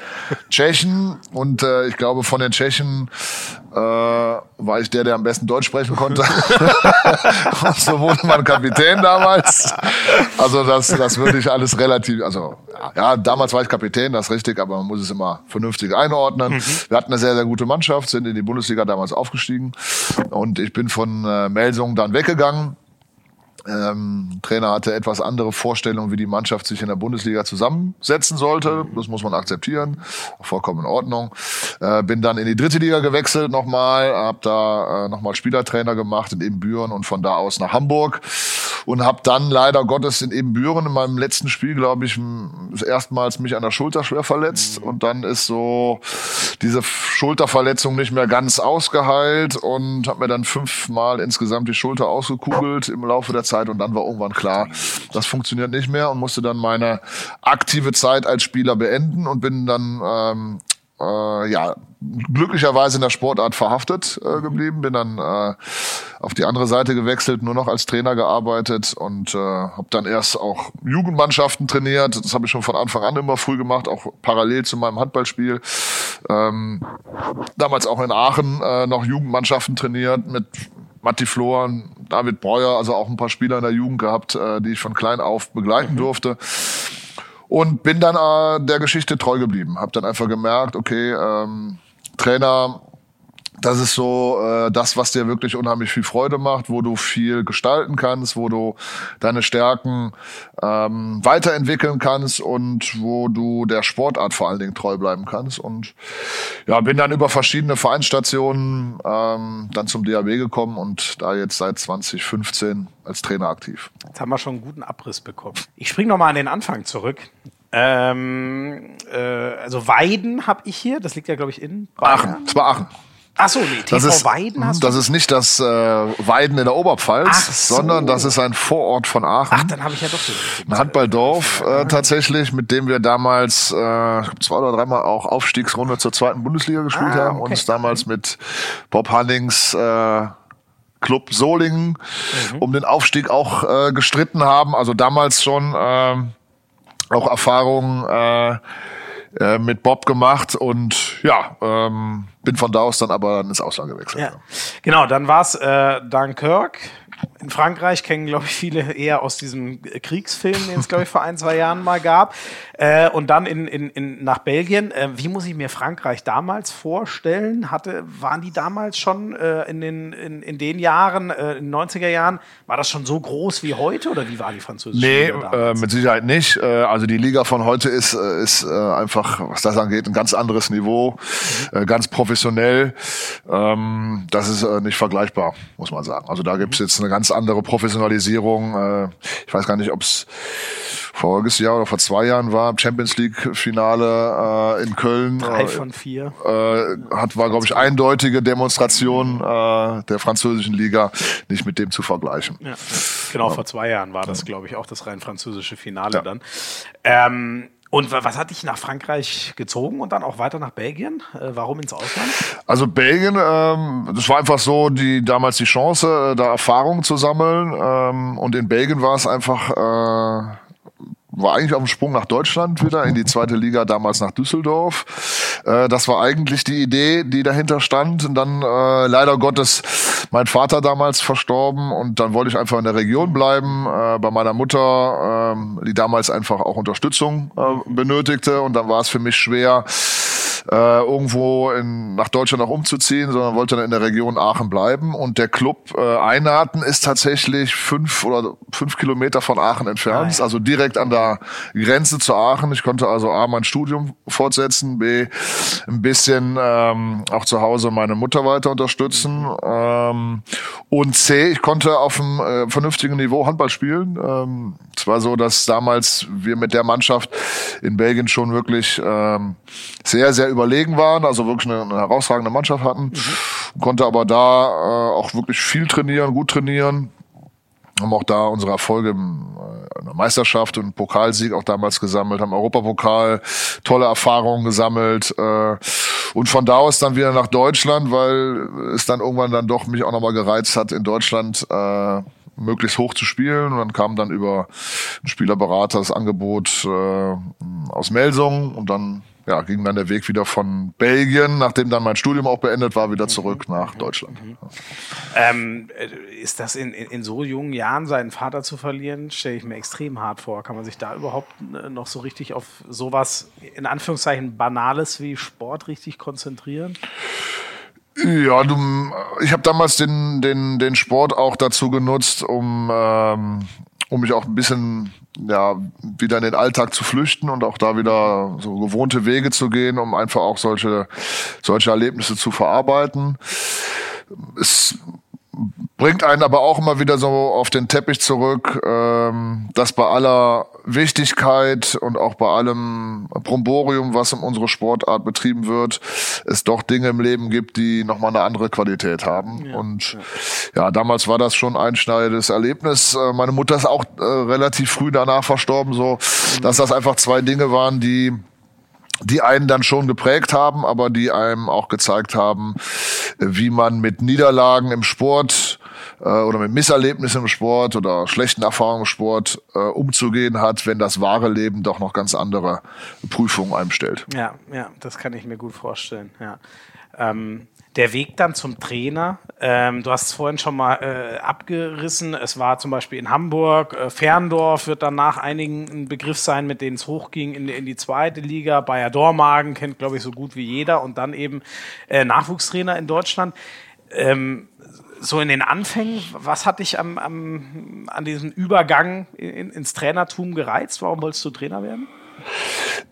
Tschechen und äh, ich glaube von den Tschechen äh, war ich der, der am besten Deutsch sprechen konnte. Und so wurde man Kapitän damals. Also das, das würde ich alles relativ, also ja, damals war ich Kapitän, das ist richtig, aber man muss es immer vernünftig einordnen. Wir hatten eine sehr, sehr gute Mannschaft, sind in die Bundesliga damals aufgestiegen und ich bin von äh, Melsung dann weggegangen ähm, Trainer hatte etwas andere Vorstellungen, wie die Mannschaft sich in der Bundesliga zusammensetzen sollte. Das muss man akzeptieren, vollkommen in Ordnung. Äh, bin dann in die dritte Liga gewechselt nochmal, habe da äh, nochmal Spielertrainer gemacht in Ebenbüren und von da aus nach Hamburg. Und habe dann leider Gottes in Ebenbüren in meinem letzten Spiel, glaube ich, erstmals mich an der Schulter schwer verletzt. Und dann ist so diese Schulterverletzung nicht mehr ganz ausgeheilt und habe mir dann fünfmal insgesamt die Schulter ausgekugelt im Laufe der Zeit und dann war irgendwann klar, das funktioniert nicht mehr und musste dann meine aktive Zeit als Spieler beenden und bin dann ähm, äh, ja glücklicherweise in der Sportart verhaftet äh, geblieben, bin dann äh, auf die andere Seite gewechselt, nur noch als Trainer gearbeitet und äh, habe dann erst auch Jugendmannschaften trainiert. Das habe ich schon von Anfang an immer früh gemacht, auch parallel zu meinem Handballspiel. Ähm, damals auch in Aachen äh, noch Jugendmannschaften trainiert mit Matti Floren, David Breuer, also auch ein paar Spieler in der Jugend gehabt, äh, die ich von klein auf begleiten durfte. Und bin dann äh, der Geschichte treu geblieben. Hab dann einfach gemerkt, okay, ähm, Trainer, das ist so äh, das, was dir wirklich unheimlich viel Freude macht, wo du viel gestalten kannst, wo du deine Stärken ähm, weiterentwickeln kannst und wo du der Sportart vor allen Dingen treu bleiben kannst. Und ja, bin dann über verschiedene Vereinsstationen ähm, dann zum DAB gekommen und da jetzt seit 2015 als Trainer aktiv. Jetzt haben wir schon einen guten Abriss bekommen. Ich springe nochmal an den Anfang zurück. Ähm, äh, also Weiden habe ich hier, das liegt ja, glaube ich, in Aachen, es war Aachen. Ach so, nee, TV Das ist, Weiden hast du. das ist nicht das äh, Weiden in der Oberpfalz, so. sondern das ist ein Vorort von Aachen. Ach, dann habe ich ja doch so. Ein Handballdorf äh, tatsächlich, mit dem wir damals äh, zwei oder dreimal auch Aufstiegsrunde zur zweiten Bundesliga gespielt Ah, haben. okay. Uns damals mit Bob Hannings äh, Club Solingen Mhm. um den Aufstieg auch äh, gestritten haben. Also damals schon ähm, auch Erfahrungen äh, äh, mit Bob gemacht und ja, ähm, bin von da aus dann aber ins Ausland gewechselt. Ja. Genau, dann war es äh, Dunkirk. In Frankreich kennen, glaube ich, viele eher aus diesem Kriegsfilm, den es, glaube ich, vor ein, zwei Jahren mal gab. Äh, und dann in, in, in, nach Belgien. Äh, wie muss ich mir Frankreich damals vorstellen? Hatte, waren die damals schon äh, in, den, in, in den Jahren, äh, in den 90er Jahren, war das schon so groß wie heute oder wie war die französische Nee, Liga äh, damals? mit Sicherheit nicht. Äh, also die Liga von heute ist, äh, ist äh, einfach, was das angeht, ein ganz anderes Niveau, äh, ganz professionell. Ähm, das ist äh, nicht vergleichbar, muss man sagen. Also da gibt's jetzt eine ganz andere Professionalisierung. Äh, ich weiß gar nicht, ob's voriges Jahr oder vor zwei Jahren war, Champions League-Finale äh, in Köln. Drei Äh, von vier. hat war glaube ich eindeutige Demonstration der französischen Liga nicht mit dem zu vergleichen. Ja, genau, vor zwei Jahren war das, glaube ich, auch das rein französische Finale Ja. dann. Ähm, und wa- was hat dich nach Frankreich gezogen und dann auch weiter nach Belgien? Äh, warum ins Ausland? Also Belgien, ähm, das war einfach so die damals die Chance, äh, da Erfahrung zu sammeln. Ähm, und in Belgien war es einfach äh, war eigentlich auf dem Sprung nach Deutschland wieder in die zweite Liga, damals nach Düsseldorf. Äh, das war eigentlich die Idee, die dahinter stand. Und dann äh, leider Gottes mein Vater damals verstorben und dann wollte ich einfach in der Region bleiben. Äh, bei meiner Mutter, ähm, die damals einfach auch Unterstützung äh, benötigte und dann war es für mich schwer, äh, irgendwo in, nach Deutschland auch umzuziehen, sondern wollte dann in der Region Aachen bleiben. Und der Club äh, Einarten ist tatsächlich fünf oder fünf Kilometer von Aachen entfernt, Ah, ja. also direkt an der Grenze zu Aachen. Ich konnte also A, mein Studium fortsetzen, B, ein bisschen ähm, auch zu Hause meine Mutter weiter unterstützen ähm, und C, ich konnte auf einem äh, vernünftigen Niveau Handball spielen. Ähm, es war so, dass damals wir mit der Mannschaft in Belgien schon wirklich ähm, sehr, sehr überlegen waren, also wirklich eine, eine herausragende Mannschaft hatten, konnte aber da äh, auch wirklich viel trainieren, gut trainieren. Haben auch da unsere Erfolge im, äh, in der Meisterschaft und Pokalsieg auch damals gesammelt, haben Europapokal tolle Erfahrungen gesammelt äh, Und von da aus dann wieder nach Deutschland, weil es dann irgendwann dann doch mich auch nochmal gereizt hat, in Deutschland äh, möglichst hoch zu spielen. Und dann kam dann über einen Spielerberater das Angebot äh, aus Melsung und dann ja, ging dann der Weg wieder von Belgien, nachdem dann mein Studium auch beendet war, wieder zurück nach Deutschland. Ähm, äh, ist das in, in, in, so jungen Jahren, seinen Vater zu verlieren, stelle ich mir extrem hart vor. Kann man sich da überhaupt äh, noch so richtig auf sowas, in Anführungszeichen, Banales wie Sport richtig konzentrieren? Ja, du, ich habe damals den, den, den Sport auch dazu genutzt, um, ähm, um mich auch ein bisschen ja, wieder in den Alltag zu flüchten und auch da wieder so gewohnte Wege zu gehen, um einfach auch solche, solche Erlebnisse zu verarbeiten. Es bringt einen aber auch immer wieder so auf den Teppich zurück, ähm, dass bei aller Wichtigkeit und auch bei allem Bromborium, was um unsere Sportart betrieben wird, es doch Dinge im Leben gibt, die nochmal eine andere Qualität haben. Ja, und ja. ja. damals war das schon ein schneidendes Erlebnis. Äh, meine Mutter ist auch äh, relativ früh danach verstorben, so mhm. dass das einfach zwei Dinge waren, die die einen dann schon geprägt haben, aber die einem auch gezeigt haben, wie man mit Niederlagen im Sport äh, oder mit Misserlebnissen im Sport oder schlechten Erfahrungen im Sport äh, umzugehen hat, wenn das wahre Leben doch noch ganz andere Prüfungen einem stellt. Ja, ja, das kann ich mir gut vorstellen. Ja. Ähm, der Weg dann zum Trainer, ähm, du hast es vorhin schon mal äh, abgerissen. Es war zum Beispiel in Hamburg, äh, Ferndorf wird dann nach einigen ein Begriff sein, mit denen es hochging in, in die zweite Liga. Bayer Dormagen kennt, glaube ich, so gut wie jeder und dann eben äh, Nachwuchstrainer in Deutschland. Ähm, so in den Anfängen, was hat dich am, am, an diesem Übergang in, ins Trainertum gereizt? Warum wolltest du Trainer werden?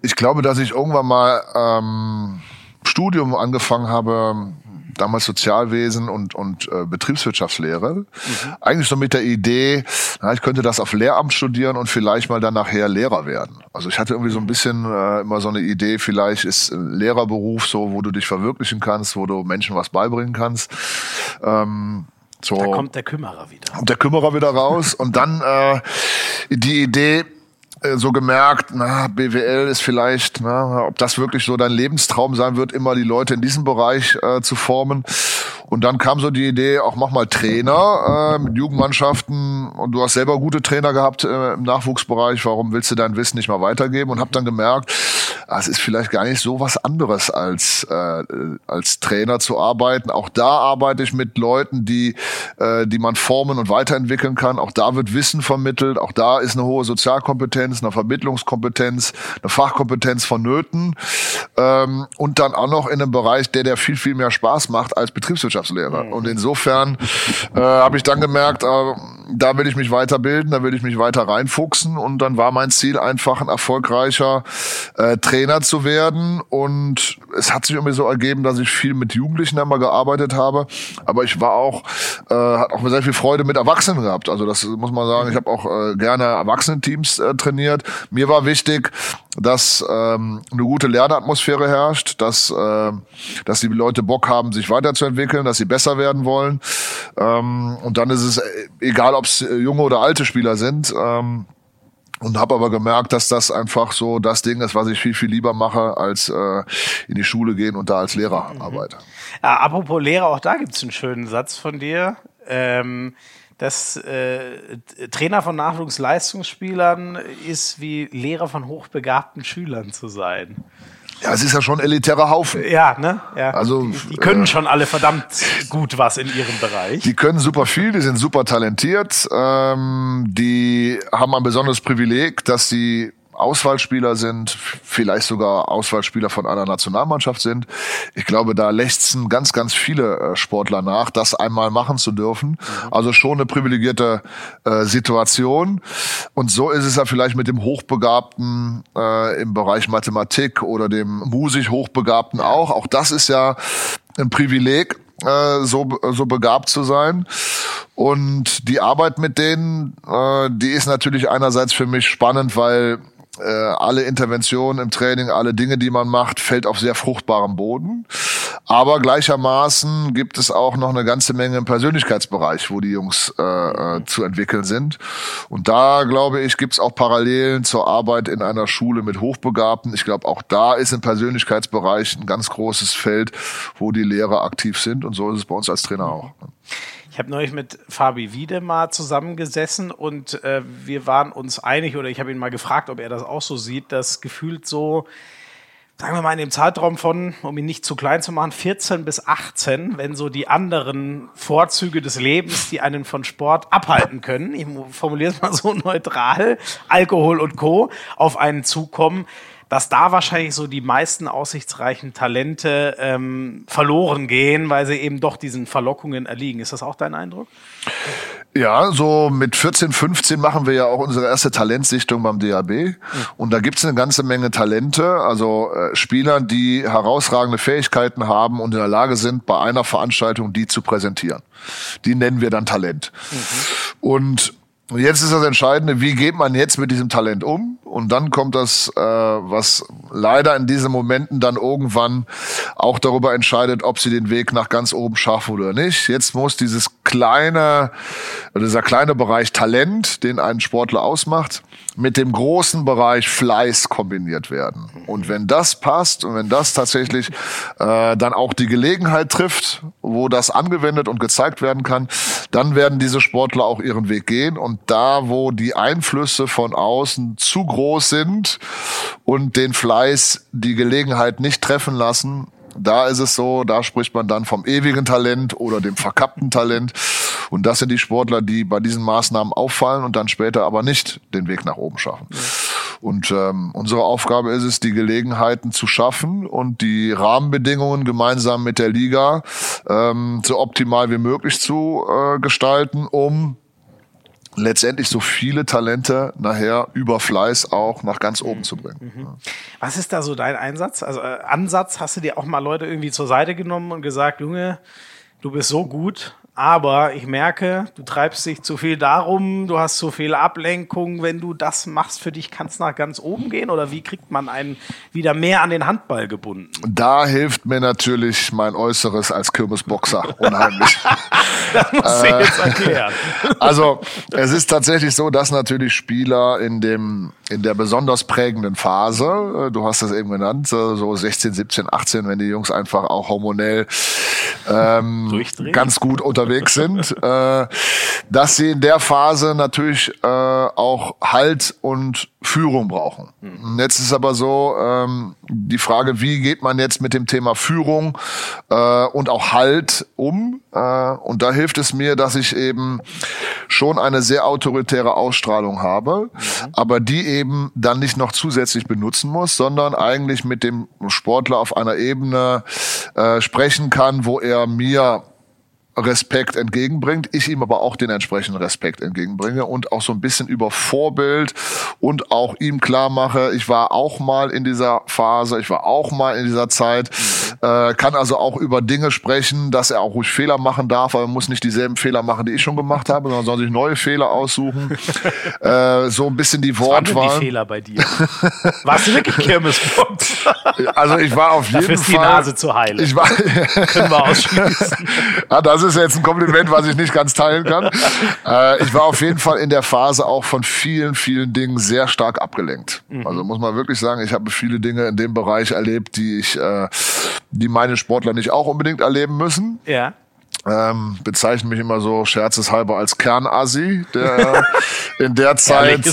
Ich glaube, dass ich irgendwann mal ähm, Studium angefangen habe, damals Sozialwesen und, und äh, Betriebswirtschaftslehre. Mhm. Eigentlich so mit der Idee, na, ich könnte das auf Lehramt studieren und vielleicht mal dann nachher Lehrer werden. Also ich hatte irgendwie so ein bisschen äh, immer so eine Idee, vielleicht ist ein Lehrerberuf so, wo du dich verwirklichen kannst, wo du Menschen was beibringen kannst. Ähm, so. Da kommt der Kümmerer wieder. Kommt der Kümmerer wieder raus und dann äh, die Idee, äh, so gemerkt, na, BWL ist vielleicht, na, ob das wirklich so dein Lebenstraum sein wird, immer die Leute in diesem Bereich äh, zu formen. Und dann kam so die Idee, auch mach mal Trainer äh, mit Jugendmannschaften. Und du hast selber gute Trainer gehabt äh, im Nachwuchsbereich. Warum willst du dein Wissen nicht mal weitergeben? Und habe dann gemerkt, ah, es ist vielleicht gar nicht so was anderes als äh, als Trainer zu arbeiten. Auch da arbeite ich mit Leuten, die äh, die man formen und weiterentwickeln kann. Auch da wird Wissen vermittelt. Auch da ist eine hohe Sozialkompetenz, eine Vermittlungskompetenz, eine Fachkompetenz vonnöten. Ähm, und dann auch noch in einem Bereich, der der viel viel mehr Spaß macht als Betriebswirtschaft. Wirtschaftslehrer. Mhm. Und insofern äh, habe ich dann gemerkt, äh, da will ich mich weiterbilden, da will ich mich weiter reinfuchsen. Und dann war mein Ziel einfach ein erfolgreicher äh, Trainer zu werden. Und es hat sich irgendwie so ergeben, dass ich viel mit Jugendlichen einmal gearbeitet habe. Aber ich war auch, äh, hat auch sehr viel Freude mit Erwachsenen gehabt. Also das muss man sagen, ich habe auch äh, gerne Erwachsenenteams äh, trainiert. Mir war wichtig, dass ähm, eine gute Lernatmosphäre herrscht, dass, äh, dass die Leute Bock haben, sich weiterzuentwickeln, dass sie besser werden wollen. Ähm, und dann ist es äh, egal, ob es äh, junge oder alte Spieler sind. Ähm, und habe aber gemerkt, dass das einfach so das Ding ist, was ich viel, viel lieber mache, als äh, in die Schule gehen und da als Lehrer mhm. arbeite. Ja, apropos Lehrer, auch da gibt's einen schönen Satz von dir. Ähm, dass äh, Trainer von Nachwuchsleistungsspielern ist wie Lehrer von hochbegabten Schülern zu sein. Ja, es ist ja schon elitärer Haufen. Ja, ne? Ja. Also, die, die können äh, schon alle verdammt gut was in ihrem Bereich. Die können super viel, die sind super talentiert. Ähm, die haben ein besonderes Privileg, dass sie Auswahlspieler sind, vielleicht sogar Auswahlspieler von einer Nationalmannschaft sind. Ich glaube, da lechzen ganz, ganz viele äh, Sportler nach, das einmal machen zu dürfen. Mhm. Also schon eine privilegierte äh, Situation. Und so ist es ja vielleicht mit dem Hochbegabten äh, im Bereich Mathematik oder dem musisch Hochbegabten auch. Auch das ist ja ein Privileg, äh, so, so begabt zu sein. Und die Arbeit mit denen, äh, die ist natürlich einerseits für mich spannend, weil äh, alle Interventionen im Training, alle Dinge, die man macht, fällt auf sehr fruchtbarem Boden. Aber gleichermaßen gibt es auch noch eine ganze Menge im Persönlichkeitsbereich, wo die Jungs äh, äh, zu entwickeln sind. Und da, glaube ich, gibt es auch Parallelen zur Arbeit in einer Schule mit Hochbegabten. Ich glaube, auch da ist im Persönlichkeitsbereich ein ganz großes Feld, wo die Lehrer aktiv sind. Und so ist es bei uns als Trainer auch. Ich habe neulich mit Fabi Wiedemar zusammengesessen und äh, wir waren uns einig oder ich habe ihn mal gefragt, ob er das auch so sieht, dass gefühlt so, sagen wir mal in dem Zeitraum von, um ihn nicht zu klein zu machen, 14 bis 18, wenn so die anderen Vorzüge des Lebens, die einen von Sport abhalten können, ich formuliere es mal so neutral, Alkohol und Co., auf einen zukommen, dass da wahrscheinlich so die meisten aussichtsreichen Talente ähm, verloren gehen, weil sie eben doch diesen Verlockungen erliegen. Ist das auch dein Eindruck? Ja, so mit 14, 15 machen wir ja auch unsere erste Talentsichtung beim DAB. Mhm. Und da gibt's eine ganze Menge Talente, also äh, Spieler, die herausragende Fähigkeiten haben und in der Lage sind, bei einer Veranstaltung die zu präsentieren. Die nennen wir dann Talent. Mhm. Und jetzt ist das Entscheidende, wie geht man jetzt mit diesem Talent um? Und dann kommt das, äh, was leider in diesen Momenten dann irgendwann auch darüber entscheidet, ob sie den Weg nach ganz oben schaffen oder nicht. Jetzt muss dieses kleine, dieser kleine Bereich Talent, den ein Sportler ausmacht, mit dem großen Bereich Fleiß kombiniert werden. Und wenn das passt und wenn das tatsächlich äh, dann auch die Gelegenheit trifft, wo das angewendet und gezeigt werden kann, dann werden diese Sportler auch ihren Weg gehen. Und da, wo die Einflüsse von außen zu groß groß sind und den Fleiß die Gelegenheit nicht treffen lassen, da ist es so, da spricht man dann vom ewigen Talent oder dem verkappten Talent. Und das sind die Sportler, die bei diesen Maßnahmen auffallen und dann später aber nicht den Weg nach oben schaffen. Ja. Und ähm, unsere Aufgabe ist es, die Gelegenheiten zu schaffen und die Rahmenbedingungen gemeinsam mit der Liga ähm, so optimal wie möglich zu äh, gestalten, um letztendlich so viele Talente nachher über Fleiß auch nach ganz oben zu bringen. Mhm. Was ist da so dein Einsatz? Also äh, Ansatz, hast du dir auch mal Leute irgendwie zur Seite genommen und gesagt, Junge, du bist so gut, aber ich merke, du treibst dich zu viel darum, du hast zu viel Ablenkung. Wenn du das machst für dich, kannst nach ganz oben gehen? Oder wie kriegt man einen wieder mehr an den Handball gebunden? Da hilft mir natürlich mein Äußeres als Kirmesboxer unheimlich. das muss ich jetzt erklären. also, es ist tatsächlich so, dass natürlich Spieler in dem, in der besonders prägenden Phase, äh, du hast das eben genannt, äh, so 16, 17, 18, wenn die Jungs einfach auch hormonell ähm, ganz gut unter unterwegs sind, äh, dass sie in der Phase natürlich äh, auch Halt und Führung brauchen. Mhm. Jetzt ist aber so ähm, die Frage, wie geht man jetzt mit dem Thema Führung äh, und auch Halt um? Äh, und da hilft es mir, dass ich eben schon eine sehr autoritäre Ausstrahlung habe, mhm. aber die eben dann nicht noch zusätzlich benutzen muss, sondern eigentlich mit dem Sportler auf einer Ebene äh, sprechen kann, wo er mir Respekt entgegenbringt, ich ihm aber auch den entsprechenden Respekt entgegenbringe und auch so ein bisschen über Vorbild und auch ihm klar mache, ich war auch mal in dieser Phase, ich war auch mal in dieser Zeit, mhm. äh, kann also auch über Dinge sprechen, dass er auch ruhig Fehler machen darf, aber er muss nicht dieselben Fehler machen, die ich schon gemacht habe, sondern soll sich neue Fehler aussuchen. äh, so ein bisschen die Wortwahl. Was die Fehler bei dir? Warst du wirklich Kirmesbox? also ich war auf jeden Dafür ist Fall. die Nase zu heilen. Ich war, Können wir ausschließen. ja, das ist jetzt ein Kompliment, was ich nicht ganz teilen kann. Äh, ich war auf jeden Fall in der Phase auch von vielen, vielen Dingen sehr stark abgelenkt. Mhm. Also muss man wirklich sagen, ich habe viele Dinge in dem Bereich erlebt, die ich, äh, die meine Sportler nicht auch unbedingt erleben müssen. Ja ähm, bezeichnen mich immer so scherzeshalber als Kernasi, der in der Zeit,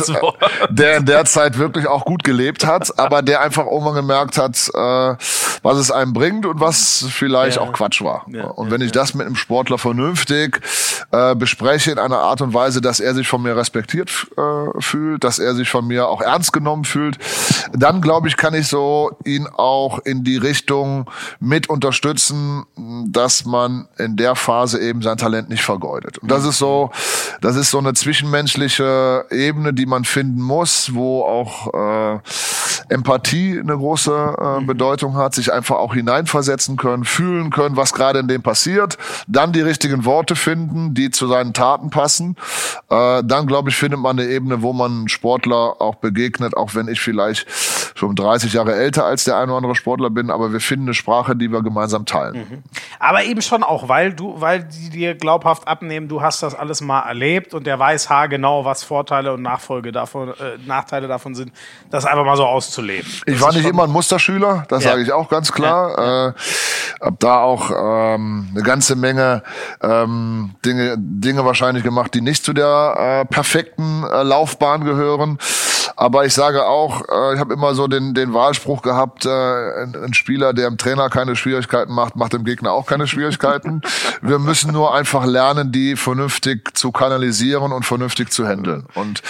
der in der Zeit wirklich auch gut gelebt hat, aber der einfach irgendwann gemerkt hat, äh, was es einem bringt und was vielleicht ja. auch Quatsch war. Ja, und ja, wenn ich das mit einem Sportler vernünftig äh, bespreche in einer Art und Weise, dass er sich von mir respektiert äh, fühlt, dass er sich von mir auch ernst genommen fühlt, dann glaube ich, kann ich so ihn auch in die Richtung mit unterstützen, dass man in der Phase eben sein Talent nicht vergeudet. Und das ist so, das ist so eine zwischenmenschliche Ebene, die man finden muss, wo auch äh, Empathie eine große äh, mhm. Bedeutung hat, sich einfach auch hineinversetzen können, fühlen können, was gerade in dem passiert, dann die richtigen Worte finden, die zu seinen Taten passen. Äh, dann, glaube ich, findet man eine Ebene, wo man Sportler auch begegnet, auch wenn ich vielleicht schon 30 Jahre älter als der ein oder andere Sportler bin, aber wir finden eine Sprache, die wir gemeinsam teilen. Mhm. Aber eben schon auch, weil du, weil die dir glaubhaft abnehmen, du hast das alles mal erlebt und der weiß haargenau, was Vorteile und Nachfolge davon, äh, Nachteile davon sind, das einfach mal so auszuleben. Ich das war nicht immer ein Musterschüler, das ja. sage ich auch ganz klar. Ja. Äh, hab da auch ähm, eine ganze Menge ähm, Dinge, Dinge wahrscheinlich gemacht, die nicht zu der äh, perfekten äh, Laufbahn gehören. Aber ich sage auch, äh, ich habe immer so den, den Wahlspruch gehabt, äh, ein, ein Spieler, der dem Trainer keine Schwierigkeiten macht, macht dem Gegner auch keine Schwierigkeiten. Wir müssen nur einfach lernen, die vernünftig zu kanalisieren und vernünftig zu handeln. Und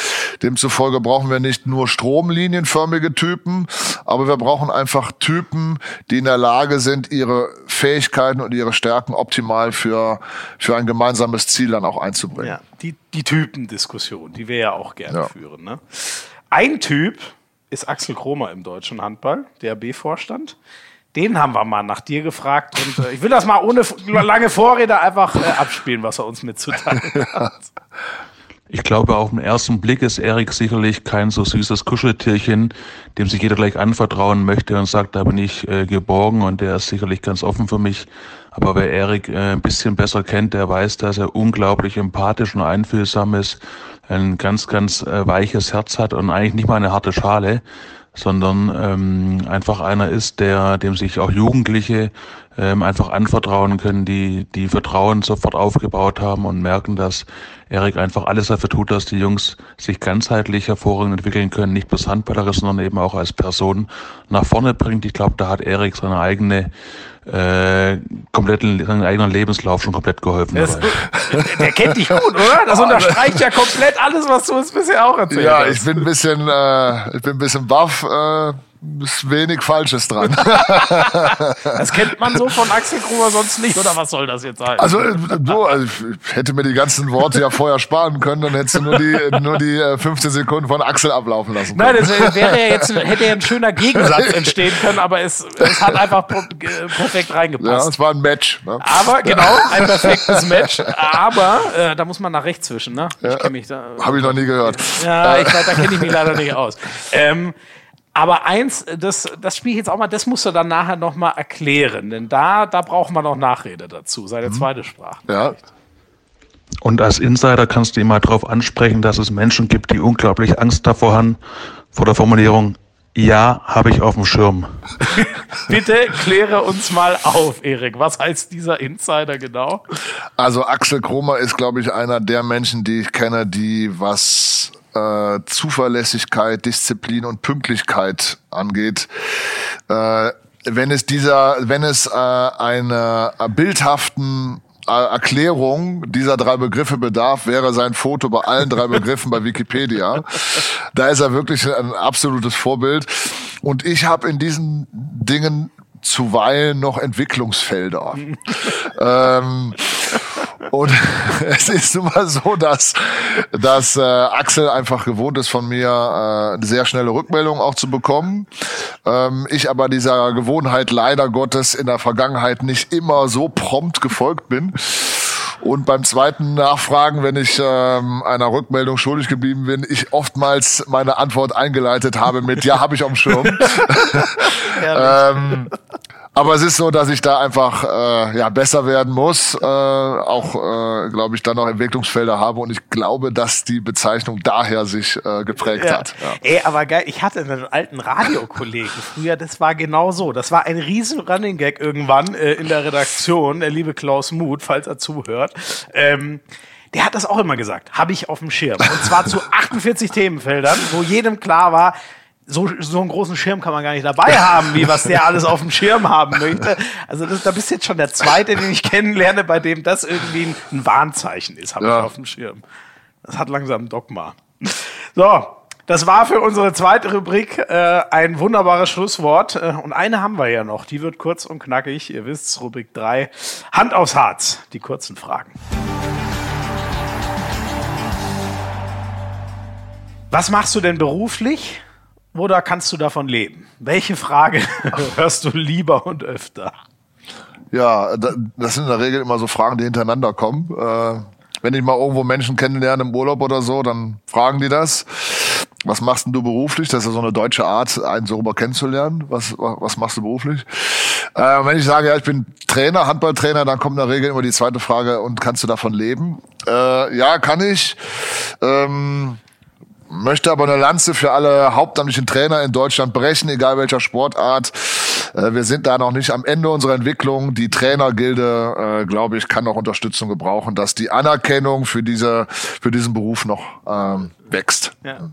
demzufolge brauchen wir nicht nur stromlinienförmige Typen, aber wir brauchen einfach Typen, die in der Lage sind, ihre Fähigkeiten und ihre Stärken optimal für, für ein gemeinsames Ziel dann auch einzubringen. Ja, die, die Typendiskussion, die wir ja auch gerne ja. führen. Ne? Ein Typ ist Axel Kromer im deutschen Handball, DRB-Vorstand. Den haben wir mal nach dir gefragt und äh, ich will das mal ohne lange Vorrede einfach äh, abspielen, was er uns mitzuteilen hat. Ich glaube, auf den ersten Blick ist Erik sicherlich kein so süßes Kuscheltierchen, dem sich jeder gleich anvertrauen möchte und sagt, da bin ich äh, geborgen und der ist sicherlich ganz offen für mich. Aber wer Erik äh, ein bisschen besser kennt, der weiß, dass er unglaublich empathisch und einfühlsam ist, ein ganz, ganz äh, weiches Herz hat und eigentlich nicht mal eine harte Schale sondern ähm, einfach einer ist, der dem sich auch Jugendliche ähm, einfach anvertrauen können, die die Vertrauen sofort aufgebaut haben und merken, dass Erik einfach alles dafür tut, dass die Jungs sich ganzheitlich hervorragend entwickeln können, nicht bloß handballerisch, sondern eben auch als Person nach vorne bringt. Ich glaube, da hat Erik seine eigene äh, kompletten, seinen eigenen Lebenslauf schon komplett geholfen. Das, der kennt dich gut, oder? Das unterstreicht ja komplett alles, was du uns bisher auch erzählt ja, hast. Ja, ich bin ein bisschen, äh, ich bin ein bisschen baff. Äh ist wenig Falsches dran. das kennt man so von Axel Gruber sonst nicht, oder was soll das jetzt sein? Also, äh, so, also ich hätte mir die ganzen Worte ja vorher sparen können, dann hättest du nur die, nur die 15 äh, Sekunden von Axel ablaufen lassen können. Nein, das wäre ja jetzt, hätte ja ein schöner Gegensatz entstehen können, aber es, es hat einfach perfekt reingepasst. Ja, es war ein Match. Ne? Aber, genau, ein perfektes Match. Aber, äh, da muss man nach rechts zwischen, ne? Ich ja, mich da. Habe ich noch nie gehört. Ja, ich, da kenne ich mich leider nicht aus. Ähm, aber eins, das, das spiele ich jetzt auch mal, das musst du dann nachher nochmal erklären, denn da, da braucht man noch Nachrede dazu, seine mhm. zweite Sprache. Ja. Und als Insider kannst du immer darauf ansprechen, dass es Menschen gibt, die unglaublich Angst davor haben, vor der Formulierung, ja, habe ich auf dem Schirm. Bitte kläre uns mal auf, Erik. Was heißt dieser Insider genau? Also Axel Kromer ist, glaube ich, einer der Menschen, die ich kenne, die was äh, Zuverlässigkeit, Disziplin und Pünktlichkeit angeht. Äh, wenn es dieser, wenn es äh, eine bildhaften äh, Erklärung dieser drei Begriffe bedarf, wäre sein Foto bei allen drei Begriffen bei Wikipedia. Da ist er wirklich ein absolutes Vorbild. Und ich habe in diesen Dingen zuweilen noch Entwicklungsfelder. ähm, und es ist nun mal so, dass, dass äh, Axel einfach gewohnt ist, von mir äh, eine sehr schnelle Rückmeldung auch zu bekommen. Ähm, ich aber dieser Gewohnheit leider Gottes in der Vergangenheit nicht immer so prompt gefolgt bin. Und beim zweiten Nachfragen, wenn ich ähm, einer Rückmeldung schuldig geblieben bin, ich oftmals meine Antwort eingeleitet habe mit Ja, habe ich auf dem Schirm. ähm, aber es ist so, dass ich da einfach äh, ja besser werden muss, äh, auch äh, glaube ich dann noch Entwicklungsfelder habe und ich glaube, dass die Bezeichnung daher sich äh, geprägt ja. hat. Ja. Ey, aber geil, ich hatte einen alten Radiokollegen früher, das war genau so. Das war ein riesen Running Gag irgendwann äh, in der Redaktion, der liebe Klaus Muth, falls er zuhört. Ähm, der hat das auch immer gesagt, habe ich auf dem Schirm. Und zwar zu 48 Themenfeldern, wo jedem klar war, so, so einen großen Schirm kann man gar nicht dabei haben, wie was der alles auf dem Schirm haben möchte. Also das, da bist jetzt schon der Zweite, den ich kennenlerne, bei dem das irgendwie ein, ein Warnzeichen ist, habe ja. ich auf dem Schirm. Das hat langsam ein Dogma. So, das war für unsere zweite Rubrik äh, ein wunderbares Schlusswort. Äh, und eine haben wir ja noch. Die wird kurz und knackig. Ihr wisst's, Rubrik 3. Hand aufs Harz. Die kurzen Fragen. Was machst du denn beruflich? Oder kannst du davon leben? Welche Frage hörst du lieber und öfter? Ja, das sind in der Regel immer so Fragen, die hintereinander kommen. Äh, wenn ich mal irgendwo Menschen kennenlerne im Urlaub oder so, dann fragen die das. Was machst denn du beruflich? Das ist ja so eine deutsche Art, einen so rüber kennenzulernen. Was, was machst du beruflich? Äh, wenn ich sage, ja, ich bin Trainer, Handballtrainer, dann kommt in der Regel immer die zweite Frage, und kannst du davon leben? Äh, ja, kann ich. Ähm, möchte aber eine Lanze für alle hauptamtlichen Trainer in Deutschland brechen, egal welcher Sportart. Äh, wir sind da noch nicht am Ende unserer Entwicklung. Die Trainergilde, äh, glaube ich, kann noch Unterstützung gebrauchen, dass die Anerkennung für diese für diesen Beruf noch ähm, wächst. Ja.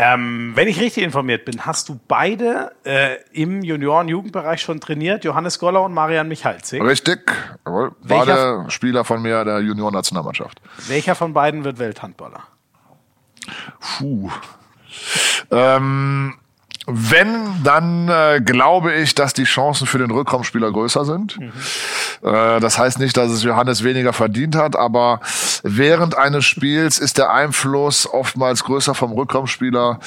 Ähm, wenn ich richtig informiert bin, hast du beide äh, im Junioren-Jugendbereich schon trainiert, Johannes Goller und Marian Michalzig. Richtig, jawohl. Beide Spieler von mir der Junioren-Nationalmannschaft. Welcher von beiden wird Welthandballer? Puh. Ähm, wenn, dann äh, glaube ich, dass die Chancen für den Rückraumspieler größer sind. Mhm. Äh, das heißt nicht, dass es Johannes weniger verdient hat, aber während eines Spiels ist der Einfluss oftmals größer vom Rückraumspieler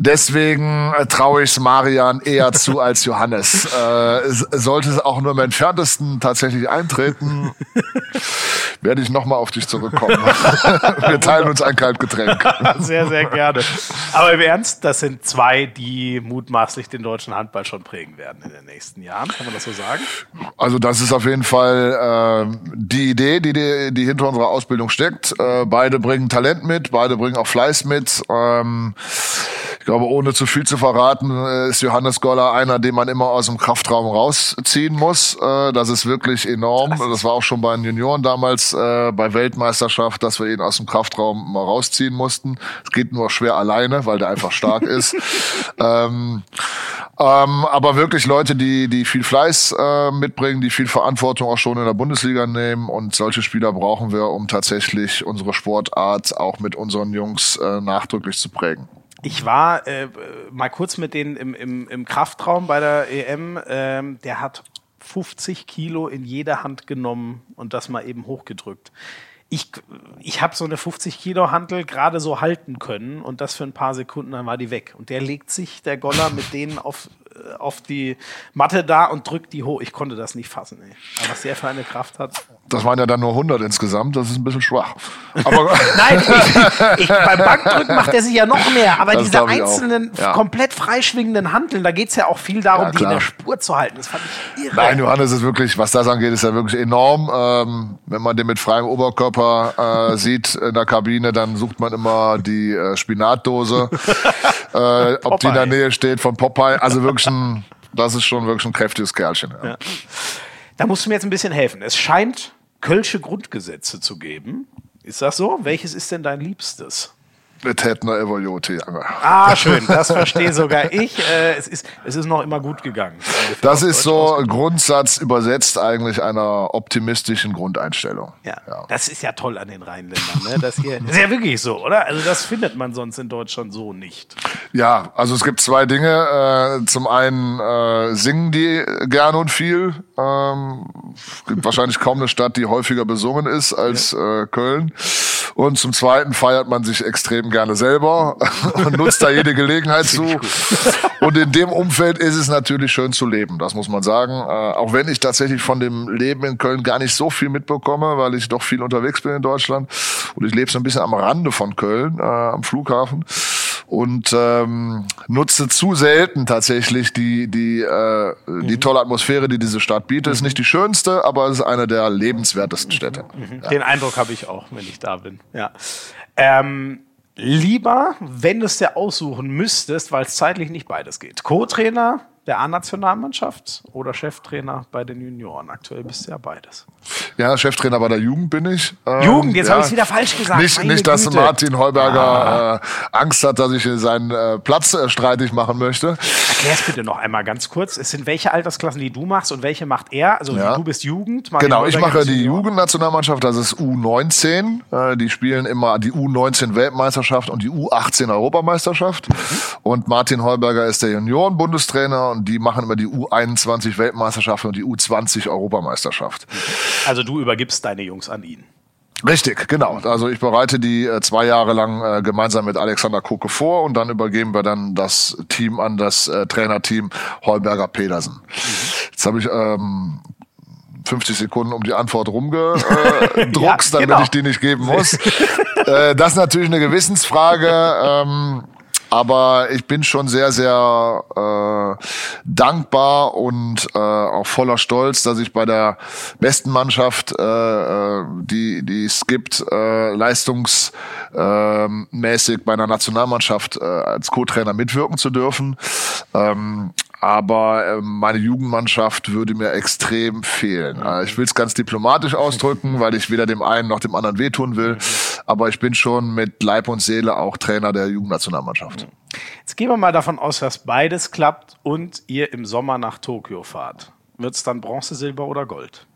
Deswegen äh, traue ich Marian eher zu als Johannes. Äh, sollte es auch nur im entferntesten tatsächlich eintreten, werde ich nochmal auf dich zurückkommen. Wir teilen uns ein Kaltgetränk. Sehr, sehr gerne. Aber im Ernst, das sind zwei, die mutmaßlich den deutschen Handball schon prägen werden in den nächsten Jahren. Kann man das so sagen? Also das ist auf jeden Fall äh, die Idee, die, die, die hinter unserer Ausbildung steckt. Äh, beide bringen Talent mit, beide bringen auch Fleiß mit. Ähm, glaube, ohne zu viel zu verraten, äh, ist Johannes Goller einer, den man immer aus dem Kraftraum rausziehen muss. Äh, das ist wirklich enorm. Das war auch schon bei den Junioren damals äh, bei Weltmeisterschaft, dass wir ihn aus dem Kraftraum mal rausziehen mussten. Es geht nur schwer alleine, weil der einfach stark ist. Ähm, ähm, aber wirklich Leute, die, die viel Fleiß äh, mitbringen, die viel Verantwortung auch schon in der Bundesliga nehmen. Und solche Spieler brauchen wir, um tatsächlich unsere Sportart auch mit unseren Jungs äh, nachdrücklich zu prägen. Ich war äh, mal kurz mit denen im, im, im Kraftraum bei der EM. Ähm, der hat 50 Kilo in jede Hand genommen und das mal eben hochgedrückt. Ich, ich habe so eine 50 Kilo Hantel gerade so halten können und das für ein paar Sekunden, dann war die weg. Und der legt sich, der Goller, mit denen auf äh, auf die Matte da und drückt die hoch. Ich konnte das nicht fassen, ey. Aber was der für eine Kraft hat. Das waren ja dann nur 100 insgesamt, das ist ein bisschen schwach. Aber Nein, ich, ich, beim Bankdrücken macht er sich ja noch mehr, aber das diese einzelnen, ja. komplett freischwingenden Handeln, da geht es ja auch viel darum, ja, die in der Spur zu halten. Das fand ich irre. Nein, Johannes ist wirklich, was das angeht, ist ja wirklich enorm. Ähm, wenn man den mit freiem Oberkörper äh, sieht in der Kabine, dann sucht man immer die äh, Spinatdose, äh, ob die in der Nähe steht von Popeye. Also wirklich ein, das ist schon wirklich ein kräftiges Kerlchen. Ja. Ja. Da musst du mir jetzt ein bisschen helfen. Es scheint Kölsche Grundgesetze zu geben. Ist das so? Welches ist denn dein Liebstes? Mit Tätner Evoluti. Ah, schön, das verstehe sogar ich. Äh, es, ist, es ist noch immer gut gegangen. Das ist so Grundsatz übersetzt eigentlich einer optimistischen Grundeinstellung. Ja, ja, das ist ja toll an den Rheinländern. Ne? Das, hier, das ist ja wirklich so, oder? Also das findet man sonst in Deutschland so nicht. Ja, also es gibt zwei Dinge. Äh, zum einen äh, singen die gerne und viel. Ähm, es gibt wahrscheinlich kaum eine Stadt, die häufiger besungen ist als ja. äh, Köln. Und zum zweiten feiert man sich extrem gerne selber und nutzt da jede Gelegenheit zu. Und in dem Umfeld ist es natürlich schön zu leben, das muss man sagen. Äh, auch wenn ich tatsächlich von dem Leben in Köln gar nicht so viel mitbekomme, weil ich doch viel unterwegs bin in Deutschland. Und ich lebe so ein bisschen am Rande von Köln, äh, am Flughafen und ähm, nutze zu selten tatsächlich die die äh, die mhm. tolle Atmosphäre, die diese Stadt bietet. Mhm. Ist nicht die schönste, aber es ist eine der lebenswertesten Städte. Mhm. Ja. Den Eindruck habe ich auch, wenn ich da bin. Ja. Ähm, lieber, wenn du es dir aussuchen müsstest, weil es zeitlich nicht beides geht. Co-Trainer der A-Nationalmannschaft oder Cheftrainer bei den Junioren? Aktuell bist du ja beides. Ja, Cheftrainer bei der Jugend bin ich. Ähm, Jugend, jetzt ja, habe ich es wieder falsch gesagt. Nicht, nicht dass Güte. Martin Heuberger ah. äh, Angst hat, dass ich seinen äh, Platz äh, streitig machen möchte. Erklär's bitte noch einmal ganz kurz. Es sind welche Altersklassen, die du machst und welche macht er? Also ja. du bist Jugend. Martin genau, Heuberger ich mache die Jugendnationalmannschaft, das ist U19. Äh, die spielen immer die U19 Weltmeisterschaft und die U18 Europameisterschaft. Mhm. Und Martin Heuberger ist der Junioren-Bundestrainer und die machen immer die U21 Weltmeisterschaft und die U20 Europameisterschaft. Also du übergibst deine Jungs an ihn. Richtig, genau. Also ich bereite die äh, zwei Jahre lang äh, gemeinsam mit Alexander Koke vor und dann übergeben wir dann das Team an das äh, Trainerteam Holberger Pedersen. Mhm. Jetzt habe ich ähm, 50 Sekunden um die Antwort rumgedruckst, äh, ja, damit genau. ich die nicht geben muss. äh, das ist natürlich eine Gewissensfrage. Ähm, aber ich bin schon sehr, sehr äh, dankbar und äh, auch voller Stolz, dass ich bei der besten Mannschaft, äh, äh die, die es gibt, äh, leistungsmäßig bei einer Nationalmannschaft äh, als Co-Trainer mitwirken zu dürfen. Ähm, aber äh, meine Jugendmannschaft würde mir extrem fehlen. Äh, ich will es ganz diplomatisch ausdrücken, weil ich weder dem einen noch dem anderen wehtun will. Aber ich bin schon mit Leib und Seele auch Trainer der Jugendnationalmannschaft. Jetzt gehen wir mal davon aus, dass beides klappt und ihr im Sommer nach Tokio fahrt. Wird es dann Bronze, Silber oder Gold?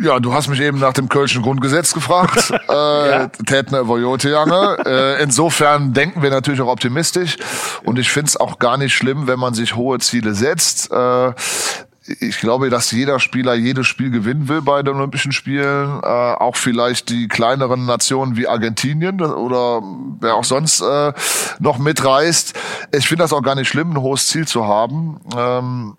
Ja, du hast mich eben nach dem Kölschen Grundgesetz gefragt. äh, ja. Tätner Vojotejange. äh, insofern denken wir natürlich auch optimistisch. Und ich finde es auch gar nicht schlimm, wenn man sich hohe Ziele setzt. Äh, ich glaube, dass jeder Spieler jedes Spiel gewinnen will bei den Olympischen Spielen. Äh, auch vielleicht die kleineren Nationen wie Argentinien oder wer auch sonst äh, noch mitreist. Ich finde das auch gar nicht schlimm, ein hohes Ziel zu haben. Ähm,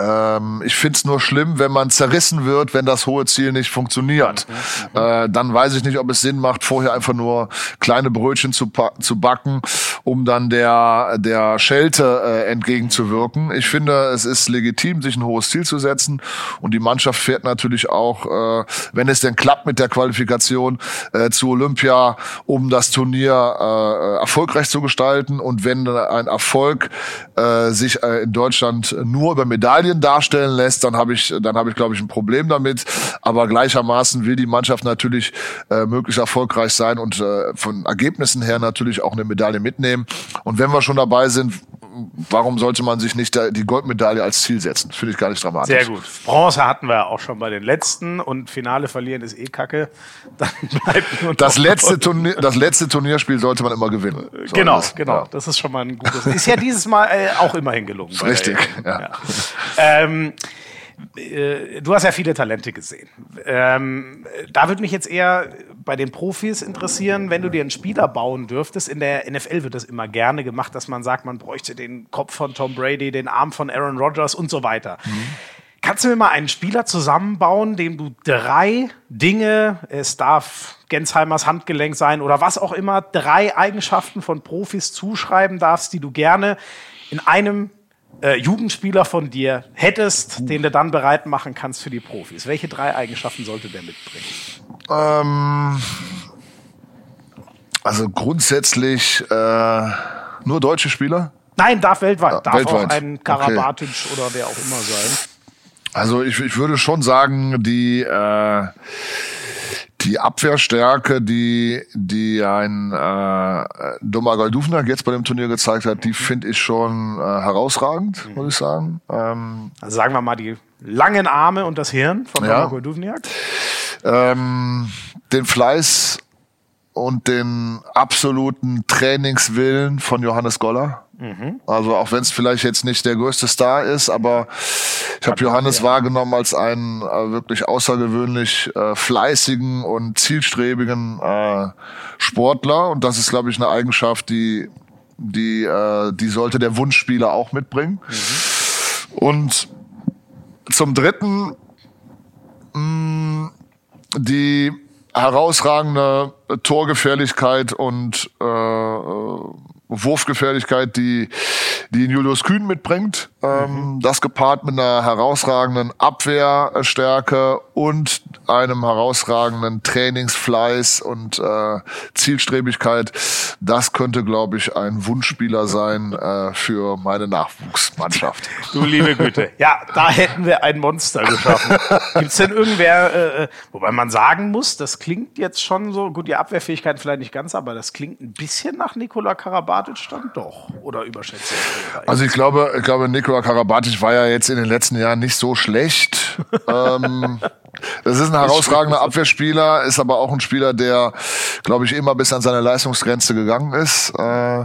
ähm, ich find's nur schlimm, wenn man zerrissen wird, wenn das hohe Ziel nicht funktioniert. Mhm. Äh, dann weiß ich nicht, ob es Sinn macht, vorher einfach nur kleine Brötchen zu, zu backen, um dann der, der Schelte äh, entgegenzuwirken. Ich finde, es ist legitim, sich ein hohes Ziel zu setzen. Und die Mannschaft fährt natürlich auch, äh, wenn es denn klappt mit der Qualifikation, äh, zu Olympia, um das Turnier äh, erfolgreich zu gestalten. Und wenn ein Erfolg äh, sich in Deutschland nur über Medaillen Italien darstellen lässt, dann habe ich, dann habe ich, glaube ich, ein Problem damit. Aber gleichermaßen will die Mannschaft natürlich äh, möglichst erfolgreich sein und äh, von Ergebnissen her natürlich auch eine Medaille mitnehmen. Und wenn wir schon dabei sind, warum sollte man sich nicht die Goldmedaille als Ziel setzen? Finde ich gar nicht dramatisch. Sehr gut. Bronze hatten wir auch schon bei den letzten und Finale verlieren ist eh Kacke. Dann bleibt nur das letzte Turnier, das letzte Turnierspiel sollte man immer gewinnen. So genau, das, genau. Ja. Das ist schon mal ein gutes. Ist ja dieses Mal äh, auch immerhin gelungen. Richtig. Ja. ja. Ähm, äh, du hast ja viele Talente gesehen. Ähm, da würde mich jetzt eher bei den Profis interessieren, wenn du dir einen Spieler bauen dürftest. In der NFL wird das immer gerne gemacht, dass man sagt, man bräuchte den Kopf von Tom Brady, den Arm von Aaron Rodgers und so weiter. Mhm. Kannst du mir mal einen Spieler zusammenbauen, dem du drei Dinge, es darf Gensheimers Handgelenk sein oder was auch immer, drei Eigenschaften von Profis zuschreiben darfst, die du gerne in einem äh, Jugendspieler von dir hättest, den du dann bereit machen kannst für die Profis? Welche drei Eigenschaften sollte der mitbringen? Ähm, also grundsätzlich äh, nur deutsche Spieler? Nein, darf weltweit. Ja, darf weltweit. auch ein Karabatic okay. oder wer auch immer sein. Also ich, ich würde schon sagen, die äh, die Abwehrstärke, die, die ein äh, Domagoj Dufnak jetzt bei dem Turnier gezeigt hat, die finde ich schon äh, herausragend, mhm. muss ich sagen. Ähm, also sagen wir mal die langen Arme und das Hirn von ja. Domagoj. Ähm, den Fleiß und den absoluten Trainingswillen von Johannes Goller. Mhm. Also auch wenn es vielleicht jetzt nicht der größte Star ist, aber ich habe Johannes ja. wahrgenommen als einen äh, wirklich außergewöhnlich äh, fleißigen und zielstrebigen äh, Sportler und das ist, glaube ich, eine Eigenschaft, die die äh, die sollte der Wunschspieler auch mitbringen. Mhm. Und zum Dritten mh, mm, die herausragende Torgefährlichkeit und äh, Wurfgefährlichkeit, die, die Julius Kühn mitbringt. Ähm, mhm. Das gepaart mit einer herausragenden Abwehrstärke und einem herausragenden Trainingsfleiß und äh, Zielstrebigkeit. Das könnte, glaube ich, ein Wunschspieler sein äh, für meine Nachwuchsmannschaft. Du liebe Güte. Ja, da hätten wir ein Monster geschaffen. Gibt's denn irgendwer, äh, äh, wobei man sagen muss, das klingt jetzt schon so, gut, die Abwehrfähigkeit vielleicht nicht ganz, aber das klingt ein bisschen nach Nikola Karabatic dann doch. Oder überschätze ich Also ich glaube, ich glaube, Nikola Karabatic war ja jetzt in den letzten Jahren nicht so schlecht. ähm, das ist ein herausragender Abwehrspieler, ist aber auch ein Spieler, der, glaube ich, immer bis an seine Leistungsgrenze gegangen ist. Äh,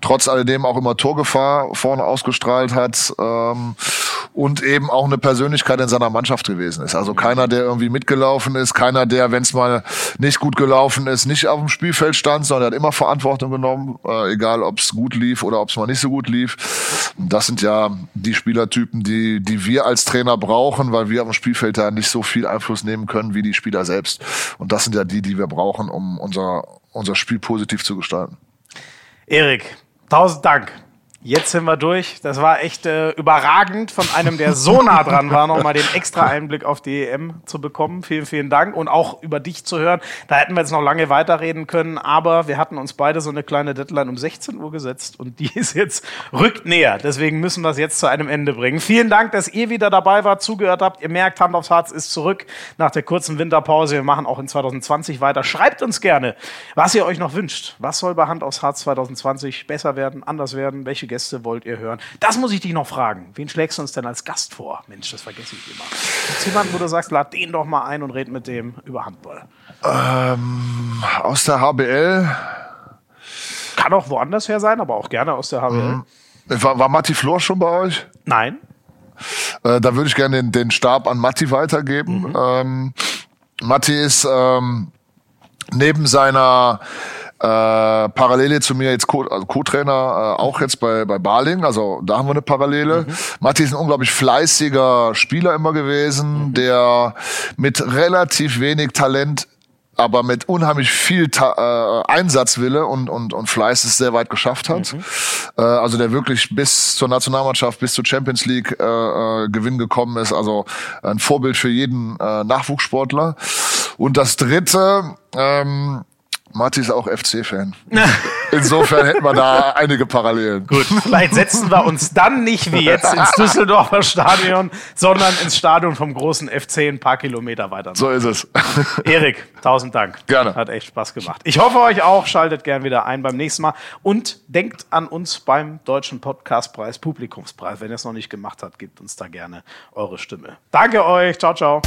trotz alledem auch immer Torgefahr vorne ausgestrahlt hat. Ähm, und eben auch eine Persönlichkeit in seiner Mannschaft gewesen ist. Also keiner, der irgendwie mitgelaufen ist, keiner, der, wenn es mal nicht gut gelaufen ist, nicht auf dem Spielfeld stand, sondern er hat immer Verantwortung genommen, äh, egal ob es gut lief oder ob es mal nicht so gut lief. Das sind ja die Spielertypen, die, die wir als Trainer brauchen, weil wir auf dem Spielfeld da nicht so viel Einfluss nehmen können wie die Spieler selbst. Und das sind ja die, die wir brauchen, um unser, unser Spiel positiv zu gestalten. Erik, tausend Dank. Jetzt sind wir durch. Das war echt äh, überragend, von einem, der so nah dran war, nochmal den extra Einblick auf die EM zu bekommen. Vielen, vielen Dank und auch über dich zu hören. Da hätten wir jetzt noch lange weiterreden können, aber wir hatten uns beide so eine kleine Deadline um 16 Uhr gesetzt und die ist jetzt rückt näher. Deswegen müssen wir es jetzt zu einem Ende bringen. Vielen Dank, dass ihr wieder dabei wart, zugehört habt. Ihr merkt, Hand aufs Herz ist zurück nach der kurzen Winterpause. Wir machen auch in 2020 weiter. Schreibt uns gerne, was ihr euch noch wünscht. Was soll bei Hand aufs Herz 2020 besser werden, anders werden? Welche Gäste wollt ihr hören? Das muss ich dich noch fragen. Wen schlägst du uns denn als Gast vor? Mensch, das vergesse ich immer. Gibt jemanden, wo du sagst, lad den doch mal ein und red mit dem über Handball? Ähm, aus der HBL. Kann auch woanders her sein, aber auch gerne aus der HBL. Mhm. War, war Matti Flor schon bei euch? Nein. Äh, da würde ich gerne den, den Stab an Matti weitergeben. Mhm. Ähm, Matti ist ähm, neben seiner äh, Parallele zu mir jetzt Co-Trainer, also Co äh, auch jetzt bei, bei Baling, also da haben wir eine Parallele. Mhm. Matti ist ein unglaublich fleißiger Spieler immer gewesen, mhm. der mit relativ wenig Talent aber mit unheimlich viel Ta äh, Einsatzwille und, und, und Fleiß es sehr weit geschafft hat. Mhm. Äh, also der wirklich bis zur Nationalmannschaft, bis zur Champions League äh, äh, Gewinn gekommen ist. Also ein Vorbild für jeden äh, Nachwuchssportler. Und das Dritte, ähm, Marti ist auch FC-Fan. Insofern hätten wir da einige Parallelen. Gut, vielleicht setzen wir uns dann nicht wie jetzt ins Düsseldorfer Stadion, sondern ins Stadion vom großen FC ein paar Kilometer weiter. So ist es. Erik, tausend Dank. Gerne. Hat echt Spaß gemacht. Ich hoffe euch auch. Schaltet gern wieder ein beim nächsten Mal und denkt an uns beim Deutschen Podcastpreis, Publikumspreis. Wenn ihr es noch nicht gemacht habt, gebt uns da gerne eure Stimme. Danke euch. Ciao, ciao.